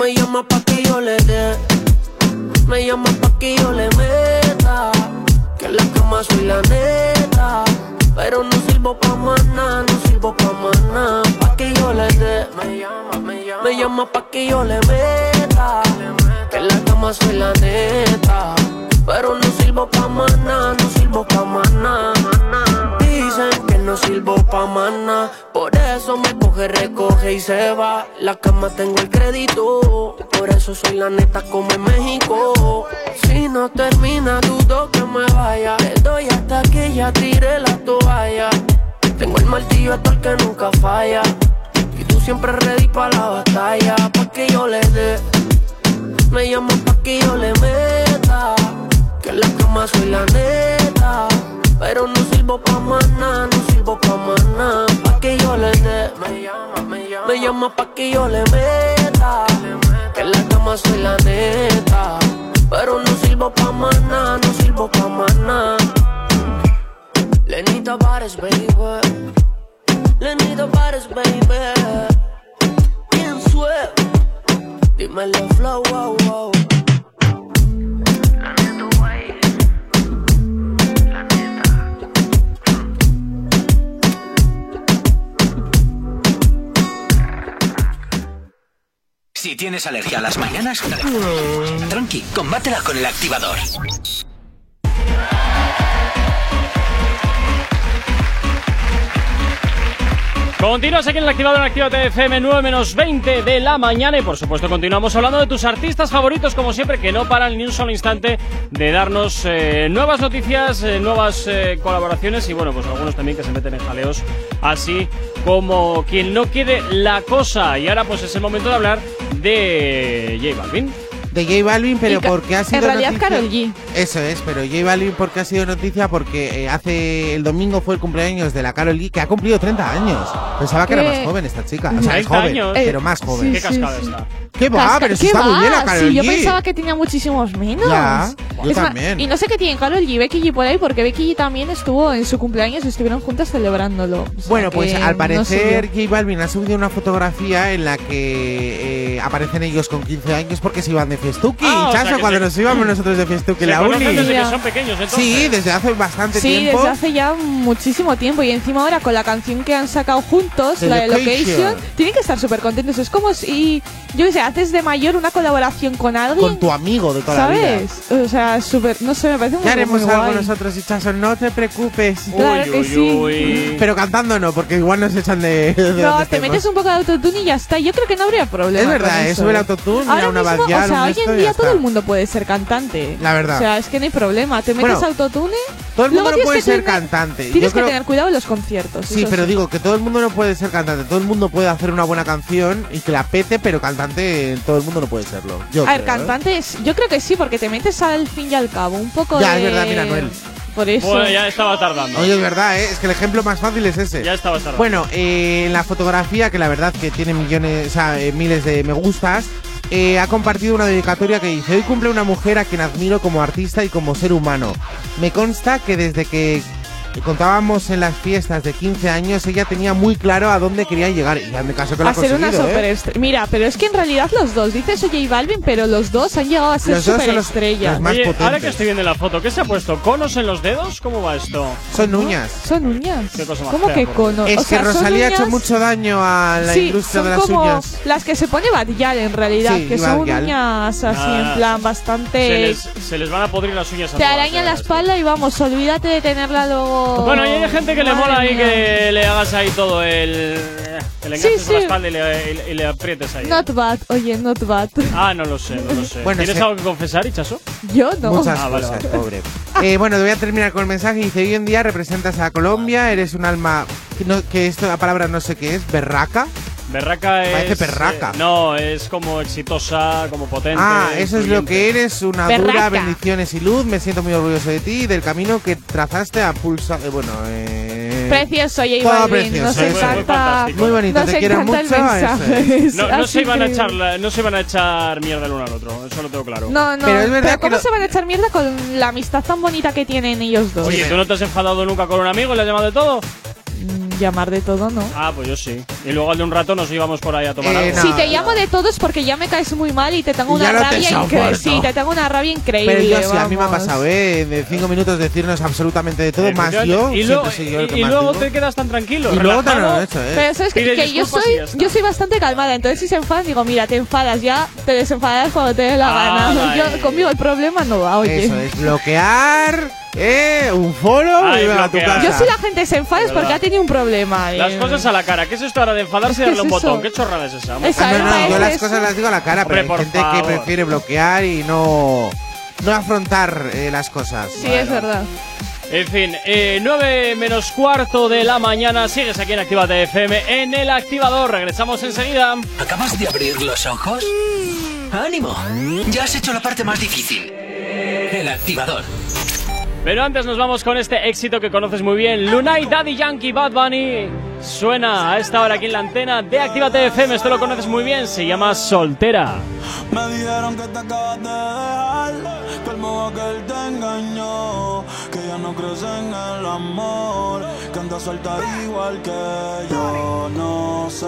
Speaker 7: Me llama pa' que yo le dé. Me llama pa' que yo le meta. Que en la cama soy la neta. Pero no sirvo pa' nada, no sirvo pa' nada. Pa' que yo le dé. Me llama, me llama. Me llama pa' que yo le meta. Que en la cama soy la neta. Pero no sirvo pa' nada, no sirvo pa' que no sirvo pa' nada. Por eso me coge, recoge y se va. La cama tengo el crédito. Por eso soy la neta como en México. Si no termina, dudo que me vaya. Le doy hasta que ya tire la toalla. Tengo el martillo hasta el que nunca falla. Y tú siempre ready pa' la batalla. Pa' que yo le dé. Me llama pa' que yo le meta. Que en la cama soy la neta. Pero no sirvo pa' nada, no sirvo pa' nada. Pa' que yo le dé. Me llama, me llama. Me llama pa' que yo le meta. Que en la cama soy la neta. Pero no sirvo pa' nada, no sirvo pa' nada. Lenita Bares, baby. Lenita Bares, baby. Bien suave. Dímelo, flow, wow, wow.
Speaker 1: Si tienes alergia a las mañanas, tranqui, combátela con el activador.
Speaker 2: Continúas aquí en el activador en Actívate FM 9 menos 20 de la mañana y por supuesto continuamos hablando de tus artistas favoritos como siempre que no paran ni un solo instante de darnos eh, nuevas noticias, eh, nuevas eh, colaboraciones y bueno pues algunos también que se meten en jaleos así como quien no quiere la cosa y ahora pues es el momento de hablar de J Balvin.
Speaker 4: De J Balvin, pero
Speaker 3: Y
Speaker 4: porque ha sido
Speaker 3: en realidad
Speaker 4: noticia-
Speaker 3: Karol G.
Speaker 4: Eso es, pero J Balvin porque ha sido noticia porque eh, hace el domingo fue el cumpleaños de la Karol G que ha cumplido 30 años. Pensaba que era más joven esta chica, o sea, es
Speaker 2: 30
Speaker 4: joven,
Speaker 2: años.
Speaker 4: pero
Speaker 3: Eh,
Speaker 4: más joven.
Speaker 2: Qué cascada está.
Speaker 4: ¿Qué va?
Speaker 3: Casca-
Speaker 4: Pero si
Speaker 3: ¿qué
Speaker 4: está muy bien la
Speaker 3: va?
Speaker 4: Karol
Speaker 3: Sí, yo
Speaker 4: G.
Speaker 3: pensaba que tenía muchísimos menos.
Speaker 4: Ya, yo
Speaker 3: Es más,
Speaker 4: también.
Speaker 3: y no sé qué tienen Karol G y Becky G por ahí, porque Becky G también estuvo en su cumpleaños y estuvieron juntas celebrándolo. O sea
Speaker 4: Bueno, pues al
Speaker 3: no
Speaker 4: parecer
Speaker 3: sé
Speaker 4: J Balvin ha subido una fotografía en la que eh, aparecen ellos con 15 años porque se iban de fiestuki.
Speaker 2: Ah, o sea
Speaker 4: cuando
Speaker 2: se-
Speaker 4: nos íbamos nosotros de fiestuki
Speaker 2: Se
Speaker 4: la uni.
Speaker 2: desde que son pequeños, entonces.
Speaker 4: Sí, desde hace bastante
Speaker 3: Sí,
Speaker 4: tiempo.
Speaker 3: desde hace ya muchísimo tiempo. Y encima ahora con la canción que han sacado juntos,
Speaker 4: The
Speaker 3: la de
Speaker 4: Location.
Speaker 3: Location, tienen que estar súper contentos. Es como si, yo qué sé, haces de mayor una colaboración con alguien.
Speaker 4: Con tu amigo de toda la vida.
Speaker 3: ¿Sabes? O sea, súper, no sé, me parece muy,
Speaker 4: Ya haremos
Speaker 3: muy
Speaker 4: algo
Speaker 3: guay.
Speaker 4: nosotros, Hichazo, no te preocupes.
Speaker 3: Claro Uy, que uy, sí. uy.
Speaker 4: Pero cantando no, porque igual nos echan de.
Speaker 3: No, te metes un poco de autotune y ya está. Yo creo que no habría problema.
Speaker 4: Es verdad, eh,
Speaker 3: eso,
Speaker 4: sube el
Speaker 3: eh.
Speaker 4: autotune, una
Speaker 3: mismo, o sea,
Speaker 4: un
Speaker 3: hoy en día
Speaker 4: ya
Speaker 3: todo el mundo puede ser cantante.
Speaker 4: La verdad.
Speaker 3: O sea, es que no hay problema. Te metes
Speaker 4: Bueno,
Speaker 3: autotune.
Speaker 4: Todo el
Speaker 3: luego
Speaker 4: mundo no
Speaker 3: tienes
Speaker 4: puede
Speaker 3: que
Speaker 4: ser
Speaker 3: tener-
Speaker 4: cantante.
Speaker 3: Tienes
Speaker 4: Yo
Speaker 3: que
Speaker 4: creo-
Speaker 3: tener cuidado en los conciertos.
Speaker 4: Sí, pero digo que todo el mundo no puede ser cantante. Todo el mundo puede hacer una buena canción y que la pete, pero cantante todo el mundo no puede serlo. Yo
Speaker 3: a ver,
Speaker 4: ¿eh?
Speaker 3: cantantes, yo creo que sí, porque te metes al fin y al cabo un poco
Speaker 4: Ya,
Speaker 3: de...
Speaker 4: es verdad, mira, Noel.
Speaker 3: Por eso.
Speaker 2: Bueno, ya estaba tardando.
Speaker 4: Oye, es verdad, ¿eh? es que el ejemplo más fácil es ese.
Speaker 2: Ya estaba tardando.
Speaker 4: Bueno, eh, en la fotografía, que la verdad que tiene millones, o sea, eh, miles de me gustas, eh, ha compartido una dedicatoria que dice, hoy cumple una mujer a quien admiro como artista y como ser humano. Me consta que desde que contábamos en las fiestas de 15 años, ella tenía muy claro a dónde quería llegar. Y hazme caso que lo ha
Speaker 3: a ser una
Speaker 4: conseguido, ¿eh?
Speaker 3: superestrella. Mira, pero es que en realidad los dos, dices J Balvin, pero los dos han llegado a ser superestrellas.
Speaker 4: los más
Speaker 2: Oye, ahora que estoy viendo la foto, ¿qué se ha puesto? ¿Conos en los dedos? ¿Cómo va esto?
Speaker 4: Son uñas.
Speaker 3: Son uñas.
Speaker 2: Qué cosa más
Speaker 3: ¿Cómo
Speaker 2: fea,
Speaker 3: que
Speaker 2: por
Speaker 3: cono?
Speaker 4: Es
Speaker 3: O
Speaker 4: que
Speaker 3: sea,
Speaker 4: Rosalía ha hecho mucho daño a la
Speaker 3: sí,
Speaker 4: industria de las
Speaker 3: como
Speaker 4: uñas.
Speaker 3: las que se pone Badial en realidad,
Speaker 4: Sí,
Speaker 3: que
Speaker 4: y
Speaker 3: son uñas así
Speaker 2: Ah,
Speaker 3: en plan
Speaker 2: Se
Speaker 3: bastante...
Speaker 2: les, se les van a podrir las uñas a
Speaker 3: Te arañan la espalda y vamos, olvídate de tenerla luego...
Speaker 2: Bueno, y hay gente que le
Speaker 3: Madre
Speaker 2: mola ahí que le hagas ahí todo el. que le
Speaker 3: Sí,
Speaker 2: enganches por la
Speaker 3: sí.
Speaker 2: espalda y le, y- y le aprietes ahí.
Speaker 3: Not bad, oye, not bad.
Speaker 2: Ah, no lo sé, no lo sé.
Speaker 4: Bueno,
Speaker 2: ¿Tienes
Speaker 4: se-
Speaker 2: algo que confesar, Ichaso?
Speaker 3: Yo no.
Speaker 4: Muchas
Speaker 2: Ah, vale,
Speaker 4: cosas,
Speaker 2: vale.
Speaker 4: pobre. Eh, bueno, te voy a terminar con el mensaje. Dice, hoy en día representas a Colombia, eres un alma... Que, no- que esto, la palabra no sé qué es, berraca.
Speaker 2: Berraca es.
Speaker 4: Parece perraca.
Speaker 2: eh, no, es como exitosa, como potente.
Speaker 4: Ah, eso es lo que eres, una dura, bendiciones y luz. Me siento muy orgulloso de ti y del camino que trazaste a pulsa... eh, bueno, eh...
Speaker 3: Precioso, J Balvin.
Speaker 4: precioso,
Speaker 3: Nos encanta.
Speaker 2: Muy.
Speaker 4: Muy bonito,
Speaker 3: nos
Speaker 4: te quiero mucho. es.
Speaker 2: No, se iban a echar la- no se iban a echar mierda el uno al otro, eso lo tengo claro.
Speaker 3: No, no,
Speaker 4: Pero es verdad que
Speaker 3: ¿cómo
Speaker 4: lo-
Speaker 3: se van a echar mierda con la amistad tan bonita que tienen ellos dos?
Speaker 2: Oye, ¿tú no te has enfadado nunca con un amigo y le has llamado de todo?
Speaker 3: Llamar de todo, ¿no?
Speaker 2: Ah, pues yo sí. Y luego al de un rato nos íbamos por ahí a tomar
Speaker 4: Eh,
Speaker 2: algo.
Speaker 4: no.
Speaker 3: si te llamo de todo es porque ya me caes muy mal y te tengo
Speaker 4: Y ya
Speaker 3: una
Speaker 4: no te
Speaker 3: rabia
Speaker 4: soporto.
Speaker 3: increíble. Sí, te tengo una rabia increíble.
Speaker 4: Pero yo sí, a mí me ha
Speaker 3: vamos.
Speaker 4: pasado, ¿eh? De cinco minutos decirnos absolutamente de todo, más yo.
Speaker 2: Y luego,
Speaker 4: siempre soy yo el que
Speaker 2: y- y
Speaker 4: más
Speaker 2: luego
Speaker 4: digo.
Speaker 2: te quedas tan tranquilo.
Speaker 4: Y luego te lo he hecho, ¿eh?
Speaker 3: Pero sabes que,
Speaker 2: Pide
Speaker 3: que yo
Speaker 2: disculpas
Speaker 3: soy
Speaker 2: y ya está.
Speaker 3: yo soy bastante calmada, entonces si se enfadan digo, mira, te enfadas ya, te desenfadas cuando te dé la
Speaker 2: Ah,
Speaker 3: gana.
Speaker 2: vale.
Speaker 3: Conmigo el problema no va, oye.
Speaker 4: Eso es, bloquear, ¿eh? Un follow
Speaker 2: Ay,
Speaker 4: a tu casa.
Speaker 3: Yo si la gente se enfada es porque ha tenido un problema.
Speaker 2: Las
Speaker 3: eh.
Speaker 2: cosas a la cara. ¿Qué es esto ahora de enfadarse y
Speaker 3: ¿Qué
Speaker 2: darle un botón? ¿Qué chorrada es esa?
Speaker 3: Esa-
Speaker 4: Ah, no, no,
Speaker 3: ¿Sabes
Speaker 4: yo las cosas las digo a la cara,
Speaker 2: Hombre,
Speaker 4: pero hay gente que
Speaker 2: favor.
Speaker 4: prefiere bloquear y no, no afrontar eh, las cosas.
Speaker 3: Sí, es verdad.
Speaker 2: En fin, eh, 9 menos cuarto de la mañana. Sigues aquí en Actívate FM en el activador. Regresamos enseguida.
Speaker 1: ¿Acabas de abrir los ojos? ¡Ánimo! Ya has hecho la parte más difícil. El activador.
Speaker 2: Pero antes nos vamos con este éxito que conoces muy bien. Lunay, Daddy Yankee, Bad Bunny. Suena a esta hora aquí en la antena de Actívate FM. Esto lo conoces muy bien. Se llama Soltera.
Speaker 16: Me dijeron que te acabas de dejar, que el modo que él te engañó, que ya no crees en el amor, que anda suelta igual que yo. No sé,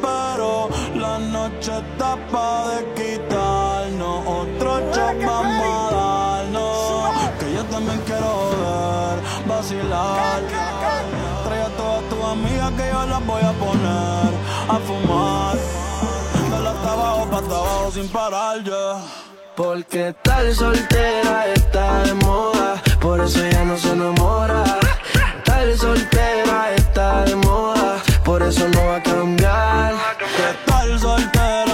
Speaker 16: pero la noche está pa' de quitarnos, otro shot Trae a todas tus amigas que yo las voy a poner a fumar. Dale hasta abajo, pa' hasta abajo sin parar, ya.
Speaker 7: Porque tal soltera está de moda, por eso ya no se enamora. Tal soltera está de moda, por eso no va a cambiar.
Speaker 16: Que tal soltera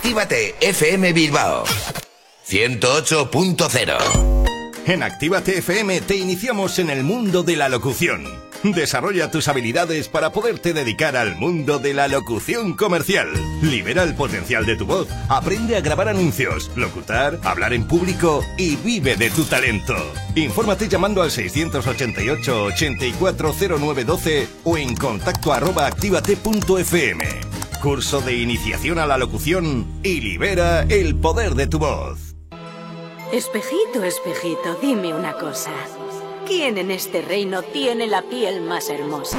Speaker 9: Actívate FM Bilbao 108.0
Speaker 17: En Actívate FM te iniciamos en el mundo de la locución. Desarrolla tus habilidades para poderte dedicar al mundo de la locución comercial. Libera el potencial de tu voz, aprende a grabar anuncios, locutar, hablar en público y vive de tu talento. Infórmate llamando al 688 840912 o en contacto arroba actívate.fm. Curso de iniciación a la locución y libera el poder de tu voz.
Speaker 18: Espejito, espejito, dime una cosa. ¿Quién en este reino tiene la piel más hermosa?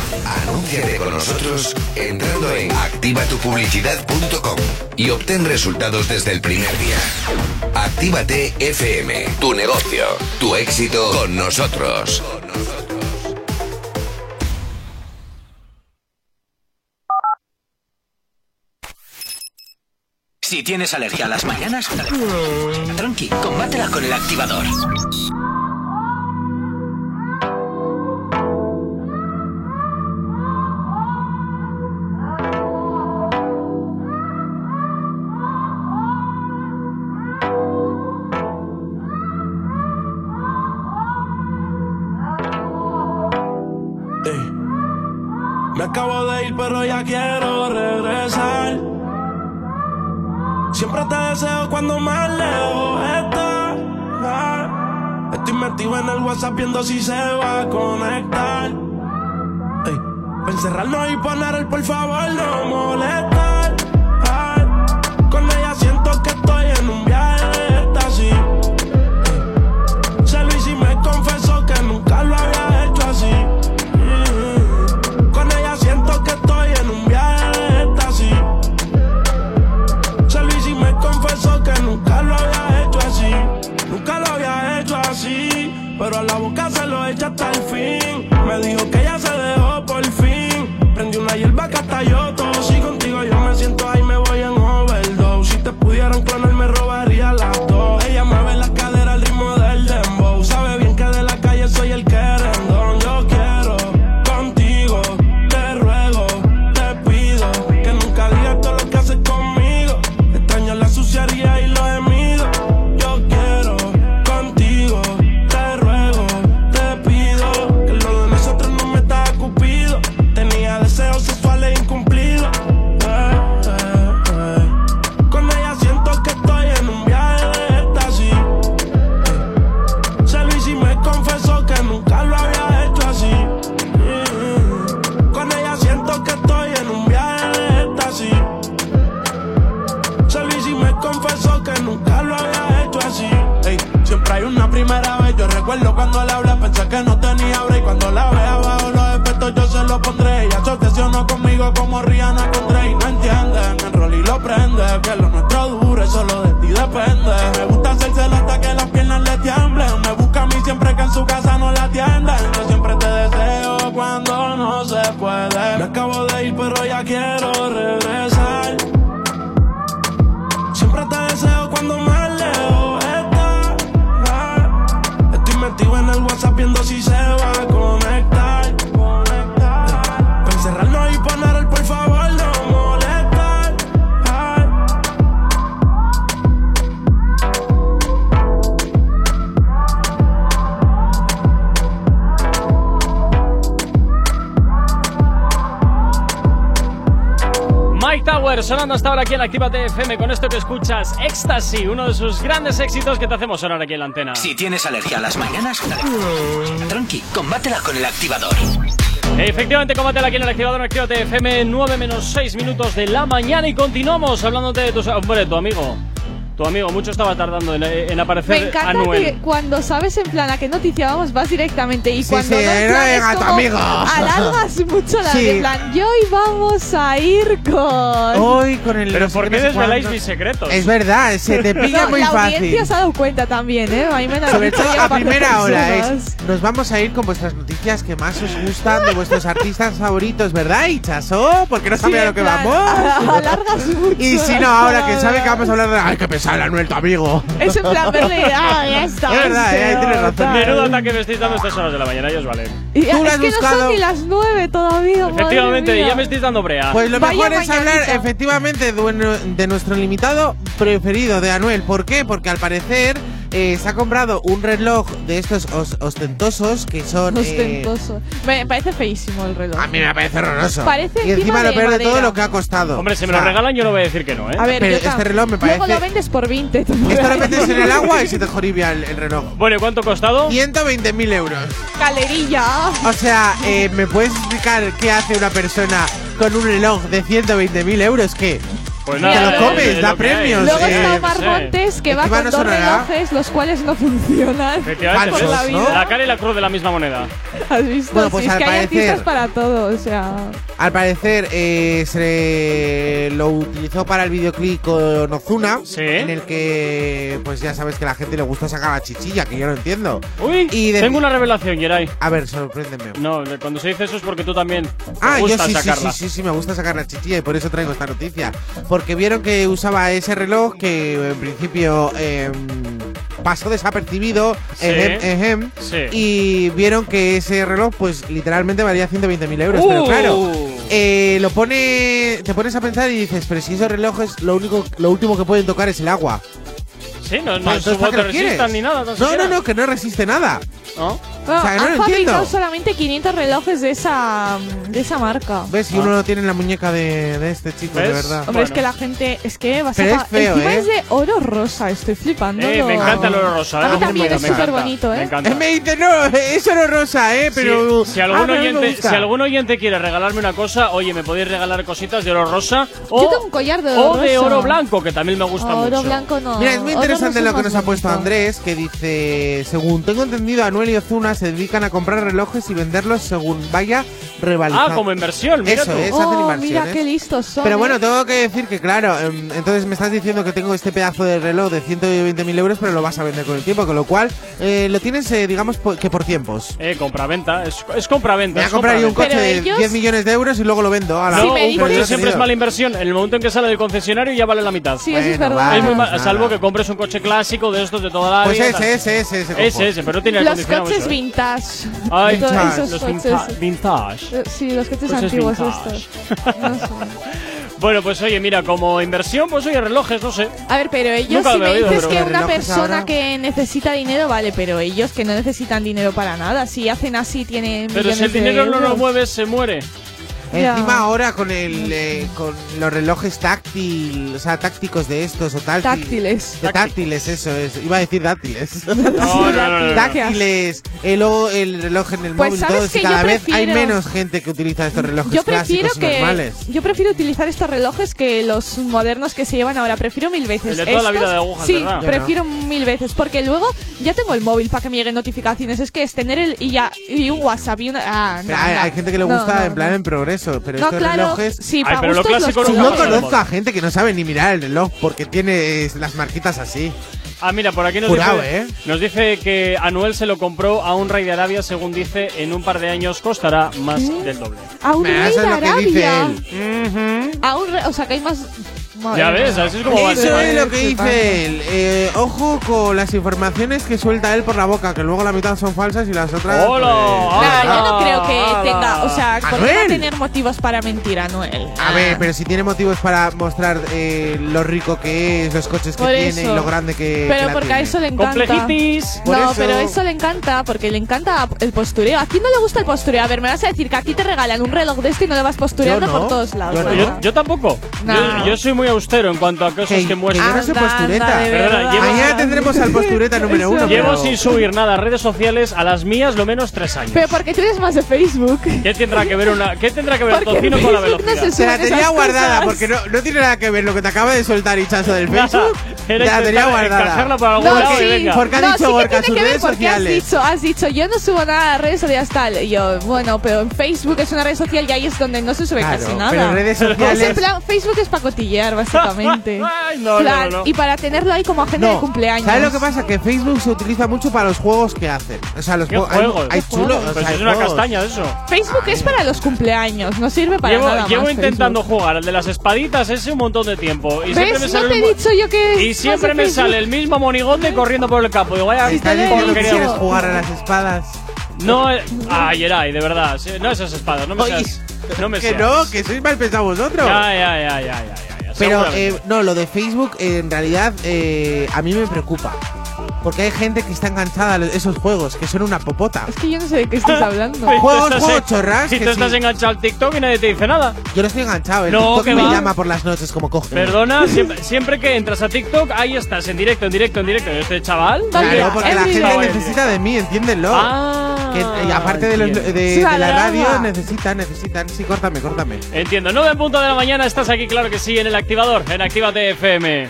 Speaker 9: Anúnciate con nosotros entrando en activatupublicidad.com y obtén resultados desde el primer día. Actívate FM, tu negocio, tu éxito con nosotros.
Speaker 1: Si tienes alergia a las mañanas, tranqui, combátela con el activador.
Speaker 19: Pero ya quiero regresar. Siempre te deseo cuando más lejos estás. Estoy metido en el WhatsApp viendo si se va a conectar. Ey. Encerrarnos y poner el por favor no molestar.
Speaker 2: Ecstasy, uno de sus grandes éxitos que te hacemos sonar aquí en la antena.
Speaker 1: Si tienes alergia a las mañanas, tranqui, combátela con el activador.
Speaker 2: Efectivamente, combátela aquí en el activador en Actívate FM, 9 menos 6 minutos de la mañana y continuamos hablándote de tu, hombre, tu amigo. Tu amigo, mucho estaba tardando en, en aparecer
Speaker 3: Me encanta
Speaker 2: Anuel.
Speaker 3: que cuando sabes en plan a qué noticia vamos vas directamente y
Speaker 4: Sí,
Speaker 3: cuando
Speaker 4: sí,
Speaker 3: no en
Speaker 4: no
Speaker 3: es como
Speaker 4: amigo.
Speaker 3: alargas mucho la
Speaker 4: Sí.
Speaker 3: de en plan y hoy vamos a ir con
Speaker 4: Hoy con el.
Speaker 2: Pero ¿por qué desveláis mis secretos?
Speaker 4: Es verdad, se te pilla
Speaker 3: No,
Speaker 4: muy
Speaker 3: la
Speaker 4: fácil.
Speaker 3: audiencia se ha dado cuenta también, ¿eh? A mí me han
Speaker 4: Sobre todo a primera hora es. Nos vamos a ir con vuestras noticias que más os gustan de vuestros artistas favoritos, ¿verdad? Y Chaso, porque no sabía
Speaker 3: Sí,
Speaker 4: lo que vamos.
Speaker 3: Alargas mucho.
Speaker 4: Y si no, ahora que sabe que vamos a hablar de. ¡Ay, qué pesada, Anuel, tu amigo!
Speaker 3: Es en plan verle, ah, ya está.
Speaker 4: Es verdad, eh, tienes razón.
Speaker 2: Menudo ataque me estáis dando estas horas de la mañana, ellos valen.
Speaker 3: Y
Speaker 4: Tú
Speaker 3: es
Speaker 4: has
Speaker 3: que no
Speaker 4: buscado.
Speaker 3: son ni las nueve todavía. madre
Speaker 2: Efectivamente,
Speaker 3: mía.
Speaker 2: ya me estáis dando brea.
Speaker 4: Pues lo
Speaker 3: Vaya
Speaker 4: mejor es hablar efectivamente de nuestro limitado preferido, de Anuel. ¿Por qué? Porque al parecer eh, se ha comprado un reloj de estos ostentosos que son. Eh,
Speaker 3: Ostentoso. Me parece feísimo el reloj.
Speaker 4: A mí me parece horroroso.
Speaker 3: Parece
Speaker 4: y encima, lo peor de, todo lo que ha costado.
Speaker 2: Hombre, si me lo regalan, yo no voy a decir que no, ¿eh?
Speaker 3: A ver,
Speaker 4: este reloj me parece.
Speaker 3: Luego lo vendes por 20.
Speaker 4: Esto lo metes en el agua y se te joribia el, reloj.
Speaker 2: Bueno, cuánto ha costado?
Speaker 4: 120.000 euros.
Speaker 3: Calerilla.
Speaker 4: O sea, eh, ¿me puedes explicar qué hace una persona con un reloj de 120.000 euros? ¿Qué?
Speaker 2: Pues nada,
Speaker 4: te
Speaker 2: lo
Speaker 4: comes, da premios.
Speaker 3: Luego
Speaker 4: eh,
Speaker 3: está Omar Montes, que va con dos relojes, los cuales no funcionan.
Speaker 4: Falsos,
Speaker 3: pues la, vida. ¿no?
Speaker 2: la cara y la cruz de la misma moneda.
Speaker 3: ¿Has visto?
Speaker 4: Bueno, pues
Speaker 3: si es que
Speaker 4: parecer, hay
Speaker 3: artistas para todo, o sea…
Speaker 4: Al parecer eh, se lo utilizó para el videoclip con Ozuna, en el que pues ya sabes que a la gente le gusta sacar la chichilla, que yo no entiendo.
Speaker 2: Uy,
Speaker 4: y
Speaker 2: tengo una revelación, Geray.
Speaker 4: A ver, sorpréndeme.
Speaker 2: No, cuando se dice eso es porque tú también
Speaker 4: ah, yo sí. Sí, sí, sí, me gusta sacar la chichilla y por eso traigo esta noticia. Porque vieron que usaba ese reloj que en principio em, pasó desapercibido y vieron que ese reloj pues literalmente valía 120.000 euros. Pero
Speaker 2: uh.
Speaker 4: claro, eh, lo pone, te pones a pensar y dices, pero si esos relojes lo, único, lo último que pueden tocar es el agua.
Speaker 2: Sí, no, no,
Speaker 4: ah,
Speaker 2: resistan ni nada.
Speaker 4: No, no, no, que no resiste nada.
Speaker 3: Bueno,
Speaker 4: o sea, no
Speaker 3: han
Speaker 4: lo
Speaker 3: fabricado
Speaker 4: entiendo.
Speaker 3: solamente 500 relojes de esa, de esa marca.
Speaker 4: ¿Ves? Y uno ah. no tiene la muñeca de, de este chico,
Speaker 2: ¿Ves?
Speaker 4: de verdad.
Speaker 3: Hombre,
Speaker 2: Bueno.
Speaker 3: es que la gente. Es que vas a.
Speaker 4: es feo,
Speaker 3: Encima
Speaker 4: ¿eh?
Speaker 3: es de oro rosa, estoy flipando.
Speaker 2: Eh, me encanta el oro ah. rosa.
Speaker 3: A mí
Speaker 2: ¿eh?
Speaker 3: también es súper bonito,
Speaker 2: Me ¿eh? encanta.
Speaker 4: Eh, me no, eso no rosa, ¿eh? Pero.
Speaker 2: Si, si algún
Speaker 4: Ah,
Speaker 2: oyente, si algún oyente quiere regalarme una cosa, oye, me podéis regalar cositas de oro rosa o,
Speaker 3: Yo tengo un collar de oro
Speaker 2: o de
Speaker 3: rosa.
Speaker 2: blanco, que también me gusta mucho.
Speaker 3: Oro blanco no.
Speaker 4: Mira, es muy interesante lo que nos ha puesto. Andrés, que dice, según tengo entendido, Anuel y Ozuna personas se dedican a comprar relojes y venderlos según vaya revalidando.
Speaker 2: Ah, como inversión, mira
Speaker 4: Eso
Speaker 2: tú.
Speaker 4: es,
Speaker 3: oh, hacen
Speaker 4: inversiones.
Speaker 3: Mira qué listos son.
Speaker 4: Pero bueno, eh. tengo que decir que, claro, em, entonces me estás diciendo que tengo este pedazo de reloj de 120.000 euros, pero lo vas a vender con el tiempo, con lo cual eh, lo tienes, eh, digamos, que por tiempos.
Speaker 2: Eh, compra-venta, es, es compra-venta.
Speaker 4: Voy a comprar yo un coche de
Speaker 3: ellos...
Speaker 4: 10 millones de euros y luego lo vendo. A la...
Speaker 2: no,
Speaker 3: si
Speaker 2: siempre es mala inversión. En el momento en que sale del concesionario ya vale la mitad.
Speaker 3: Sí, bueno, eso es verdad.
Speaker 2: Es muy mal, salvo que compres un coche clásico de estos de toda la
Speaker 4: pues
Speaker 2: vida.
Speaker 4: Pues ese, ese, ese.
Speaker 2: Ese, ese, pero tiene
Speaker 3: Los coches.
Speaker 2: ¿eh?
Speaker 3: vintage.
Speaker 2: Ay,
Speaker 4: vintage,
Speaker 3: esos
Speaker 2: los
Speaker 3: coches.
Speaker 2: vintage.
Speaker 3: Eh, sí, los coches pues
Speaker 2: Coches
Speaker 3: antiguos
Speaker 2: vintage.
Speaker 3: estos. No sé.
Speaker 2: Bueno, pues oye, mira, como inversión, pues oye, relojes, no sé.
Speaker 3: A ver, pero ellos,
Speaker 2: Nunca
Speaker 3: si me
Speaker 2: oído,
Speaker 3: dices que una persona
Speaker 4: ahora.
Speaker 3: que necesita dinero, vale, pero ellos que no necesitan dinero para nada, si hacen así tienen.
Speaker 2: Pero
Speaker 3: millones
Speaker 2: si el
Speaker 3: de
Speaker 2: dinero no lo mueves, se muere.
Speaker 4: Encima ahora con el eh, con los relojes táctiles, o sea, tácticos de estos o tal.
Speaker 3: Táctiles.
Speaker 4: Táctiles, eso es. Iba a decir dátiles.
Speaker 2: No, no, no,
Speaker 4: táctiles. El, el reloj en el
Speaker 3: pues
Speaker 4: móvil, todo.
Speaker 3: Que
Speaker 4: cada vez hay menos gente que utiliza estos relojes
Speaker 3: yo prefiero
Speaker 4: clásicos normales.
Speaker 3: Yo prefiero utilizar estos relojes que los modernos que se llevan ahora. Prefiero mil veces.
Speaker 2: De toda la vida de agujas,
Speaker 3: Sí, prefiero mil veces. Porque luego ya tengo el móvil para que me lleguen notificaciones. Es que es tener el y ya y un WhatsApp y una. Ah,
Speaker 4: hay, hay, gente que le gusta en plan en progreso pero
Speaker 3: no,
Speaker 4: estos relojes.
Speaker 3: Sí,
Speaker 2: Ay, pero lo clásico no
Speaker 4: conozco a gente que no sabe ni mirar el reloj porque tiene las marquitas así.
Speaker 2: Ah, mira, por aquí nos, dice,
Speaker 4: ¿eh?
Speaker 2: nos dice que Anuel se lo compró a un rey de Arabia, según dice, en un par de años costará más ¿Eh? del doble.
Speaker 3: ¿A un rey de Arabia?
Speaker 4: Uh -huh.
Speaker 3: a un o sea, que hay más
Speaker 2: ya ves, así es como va
Speaker 4: Eso es lo que dice él. Eh, ojo con las informaciones que suelta él por la boca, que luego la mitad son falsas y las otras.
Speaker 2: ¡Hola!
Speaker 4: Pues,
Speaker 3: no, yo no creo que tenga. O sea, por
Speaker 4: podría
Speaker 3: tener motivos para mentir a Noel.
Speaker 4: A ver, ah. pero si tiene motivos para mostrar eh, lo rico que es, los coches que tiene y lo grande que
Speaker 3: Pero
Speaker 4: la
Speaker 3: porque a eso le encanta. No,
Speaker 4: eso.
Speaker 3: pero eso le encanta, porque le encanta el postureo. ¿A quién no le gusta el postureo? A ver, me vas a decir que aquí te regalan un reloj de esto y no le vas postureando por todos lados.
Speaker 4: Yo,
Speaker 2: tampoco.
Speaker 3: No.
Speaker 2: Yo, yo soy muy muy austero en cuanto a cosas
Speaker 4: que muestra.
Speaker 3: Anda,
Speaker 4: postureta. Mañana tendremos al postureta número uno.
Speaker 2: Llevo sin subir nada a redes sociales, a las mías lo menos tres años.
Speaker 3: Pero porque tú eres más de Facebook.
Speaker 2: ¿Qué tendrá que ver una, qué tendrá que ver el tocino con la
Speaker 3: velocidad? No se,
Speaker 4: se, la tenía guardada
Speaker 3: cosas.
Speaker 4: porque no, no, tiene nada que ver lo que te acaba de soltar Hichazo del Facebook
Speaker 2: era
Speaker 4: ya, tenía guardada.
Speaker 2: Para algún
Speaker 3: no,
Speaker 2: lado
Speaker 3: sí.
Speaker 2: y.
Speaker 4: Porque ha dicho
Speaker 3: sí Borca
Speaker 4: sus redes
Speaker 3: sociales. Has dicho, has dicho, yo no subo nada a redes sociales tal. Y yo, bueno, pero en Facebook es una red social y ahí es donde no se sube casi nada.
Speaker 4: Pero redes
Speaker 3: pues
Speaker 4: sociales.
Speaker 3: Facebook es para cotillear, básicamente.
Speaker 2: No, no, no,
Speaker 3: Y para tenerlo ahí como agenda de cumpleaños.
Speaker 4: ¿Sabes lo que pasa? Que Facebook se utiliza mucho para los juegos que hacen. O sea, los juegos. Hay,
Speaker 2: pues
Speaker 4: hay
Speaker 2: es una castaña eso.
Speaker 3: Facebook es para los cumpleaños, no sirve para
Speaker 2: llevo,
Speaker 3: nada.
Speaker 2: Llevo
Speaker 3: más,
Speaker 2: intentando jugar al de las espaditas ese un montón de tiempo. Y
Speaker 3: ¿Ves? ¿No te he dicho yo que
Speaker 2: siempre me sale el mismo monigote corriendo por el campo. Digo, vaya,
Speaker 4: Está diciendo que quieres jugar a las espadas.
Speaker 2: No, eh, ah, Yeray, de verdad. No esas espadas, no me No me
Speaker 4: Que no, que sois mal pensados vosotros.
Speaker 2: Ya, ya, ya, ya,
Speaker 4: Pero eh, no, lo de Facebook en realidad eh, a mí me preocupa. Porque hay gente que está enganchada a los- esos juegos, que son una popota.
Speaker 3: Es que yo no sé de qué estás hablando.
Speaker 4: Juegos, juegos
Speaker 2: en-
Speaker 4: chorras.
Speaker 2: Si
Speaker 4: que
Speaker 2: tú
Speaker 4: sí.
Speaker 2: estás enganchado al TikTok y nadie te dice nada.
Speaker 4: Yo no estoy enganchado, el
Speaker 2: No,
Speaker 4: TikTok
Speaker 2: que
Speaker 4: me
Speaker 2: va.
Speaker 4: llama por las noches como coge.
Speaker 2: Perdona, siempre, siempre que entras a TikTok, ahí estás, en directo, en directo, en directo. Este chaval.
Speaker 4: Claro, porque la gente necesita de mí, entiéndelo.
Speaker 2: Ah,
Speaker 4: Que, y aparte de, los- de- de
Speaker 2: entiendo.
Speaker 4: la radio, necesitan, necesitan. Sí, córtame, córtame.
Speaker 2: Entiendo, 9 en punto de la mañana, estás aquí, claro que sí, en el activador, en Actívate FM.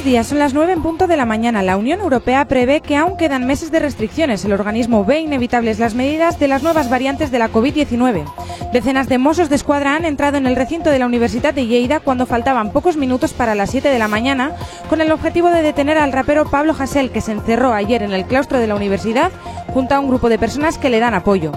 Speaker 20: Buenos días, son las 9 en punto de la mañana. La Unión Europea prevé que aún quedan meses de restricciones. El organismo ve inevitables las medidas de las nuevas variantes de la COVID-19. Decenas de mozos de escuadra han entrado en el recinto de la Universidad de Lleida cuando faltaban pocos minutos para las 7 de la mañana con el objetivo de detener al rapero Pablo Hasél que se encerró ayer en el claustro de la universidad junto a un grupo de personas que le dan apoyo.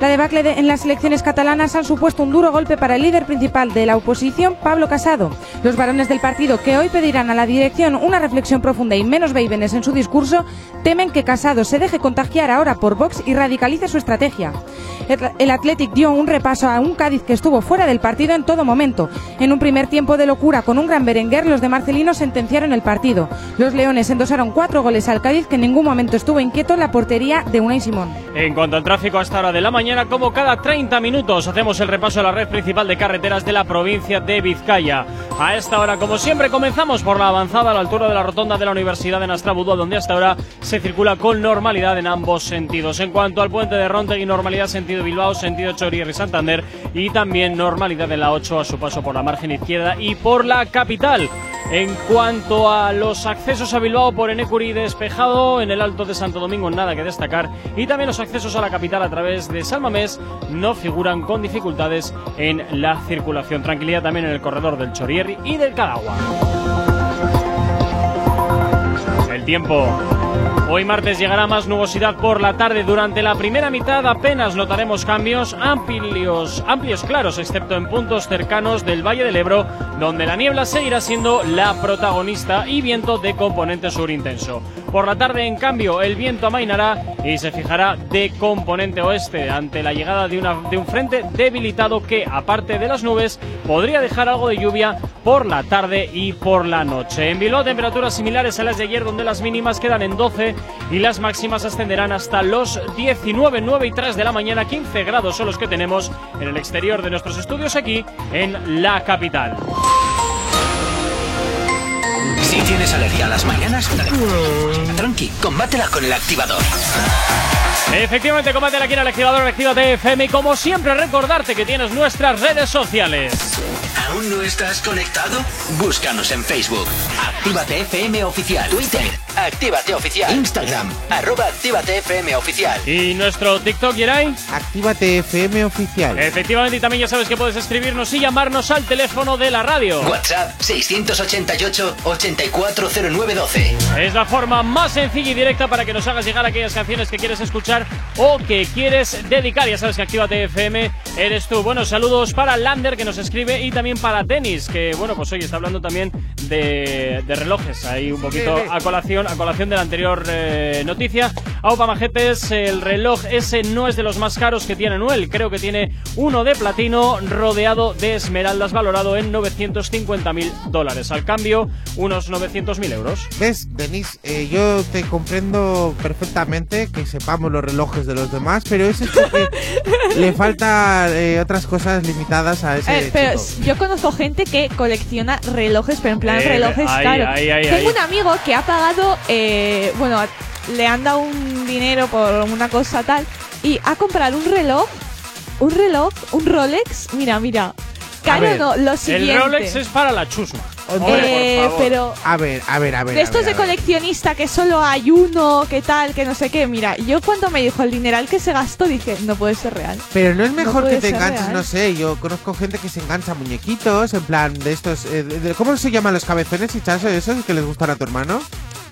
Speaker 20: La debacle de- en las elecciones catalanas han supuesto un duro golpe para el líder principal de la oposición, Pablo Casado. Los varones del partido, que hoy pedirán a la dirección una reflexión profunda y menos vaivenes en su discurso, temen que Casado se deje contagiar ahora por Vox y radicalice su estrategia. El, Athletic dio un repaso a un Cádiz que estuvo fuera del partido en todo momento. En un primer tiempo de locura con un gran berenguer, los de Marcelino sentenciaron el partido. Los Leones endosaron cuatro goles al Cádiz que en ningún momento estuvo inquieto la portería de Unai Simón.
Speaker 2: En cuanto al tráfico a esta hora de la mañana, como cada 30 minutos, hacemos el repaso a la red principal de carreteras de la provincia de Vizcaya. A esta hora, como siempre, comenzamos por la avanzada a la altura de la rotonda de la Universidad de Nastrabudúa, donde hasta ahora se circula con normalidad en ambos sentidos. En cuanto al puente de Rontegui, normalidad sentido Bilbao, sentido Chorierri Santander y también normalidad en la 8 a su paso por la margen izquierda y por la capital. En cuanto a los accesos a Bilbao por Enecuri despejado, en el Alto de Santo Domingo nada que destacar y también los accesos a la capital a través de Salmamés no figuran con dificultades en la circulación. Tranquilidad también en el corredor del Chorierri y del Cadagua. El tiempo. Hoy martes llegará más nubosidad por la tarde. Durante la primera mitad apenas notaremos cambios amplios, amplios claros, excepto en puntos cercanos del Valle del Ebro, donde la niebla seguirá siendo la protagonista y viento de componente sur intenso. Por la tarde, en cambio, el viento amainará y se fijará de componente oeste ante la llegada de, de un frente debilitado que, aparte de las nubes, podría dejar algo de lluvia por la tarde y por la noche. En Bilbao, temperaturas similares a las de ayer, donde las mínimas quedan en 12 y las máximas ascenderán hasta los 19, 9 y 3 de la mañana. 15 grados son los que tenemos en el exterior de nuestros estudios aquí en la capital.
Speaker 1: Si tienes alergia a las mañanas, tranqui, combátela con el activador.
Speaker 2: Efectivamente, combate aquí en el activador Actívate FM y como siempre recordarte que tienes nuestras redes sociales.
Speaker 1: ¿Aún no estás conectado? Búscanos en Facebook. Actívate FM Oficial. Twitter. Actívate Oficial. Instagram. Arroba Actívate FM Oficial.
Speaker 2: ¿Y nuestro TikTok, Yeray?
Speaker 4: Actívate FM oficial.
Speaker 2: Efectivamente, y también ya sabes que puedes escribirnos y llamarnos al teléfono de la radio.
Speaker 1: WhatsApp 688-840912.
Speaker 2: Es la forma más sencilla y directa para que nos hagas llegar aquellas canciones que quieres escuchar o que quieres dedicar. Ya sabes que Actívate FM eres tú. Bueno, saludos para Lander que nos escribe y también para Denis, que bueno, pues hoy está hablando también de, de relojes. Ahí un poquito
Speaker 21: Sí, sí.
Speaker 2: a colación, a colación de la anterior eh, noticia. Aupa Majetes, el reloj ese no es de los más caros que tiene Noel. Creo que tiene uno de platino rodeado de esmeraldas valorado en 950 mil dólares. Al cambio, unos 900 mil euros.
Speaker 4: ¿Ves, Denis? Eh, yo te comprendo perfectamente que sepamos los relojes de los demás, pero ese porque le falta eh, otras cosas limitadas a ese
Speaker 3: Eh, pero
Speaker 4: chico.
Speaker 3: yo conozco gente que colecciona relojes, pero en plan
Speaker 4: Eh,
Speaker 3: relojes caros. Tengo un amigo que ha pagado, eh, bueno, le han dado un dinero por una cosa tal y ha comprado un reloj, un reloj, un Rolex. Mira, mira. Caro no, lo siguiente.
Speaker 2: El Rolex es para la chusma.
Speaker 3: Eh,
Speaker 2: Hombre, por favor.
Speaker 3: pero
Speaker 4: A ver, a ver, a ver.
Speaker 3: de
Speaker 4: a
Speaker 3: estos
Speaker 4: ver,
Speaker 3: de coleccionista que solo hay uno, que tal, que no sé qué. Mira, yo cuando me dijo el dineral que se gastó dije, no puede ser real.
Speaker 4: Pero no es mejor que te enganches,
Speaker 3: real.
Speaker 4: no sé, yo conozco gente que se engancha a muñequitos, en plan de estos, eh, de- de- ¿cómo se llaman los cabezones y chasos esos que les gustan a tu hermano?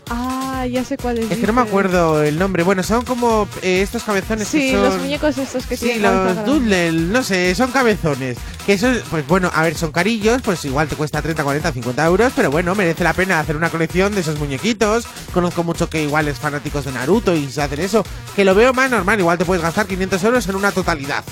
Speaker 3: Ah, ya sé cuál es.
Speaker 4: Es que no me acuerdo el nombre. Bueno, son como eh, estos cabezones
Speaker 3: Sí,
Speaker 4: que son...
Speaker 3: los muñecos estos que
Speaker 4: Sí,
Speaker 3: tienen
Speaker 4: los doodle, no sé, son cabezones. Que eso, pues bueno, a ver, son carillos, pues igual te cuesta 30, 40, 50 euros, pero bueno, merece la pena hacer una colección de esos muñequitos. Conozco mucho que igual es fanáticos de Naruto y se hacen eso. Que lo veo más normal, igual te puedes gastar 500 euros en una totalidad.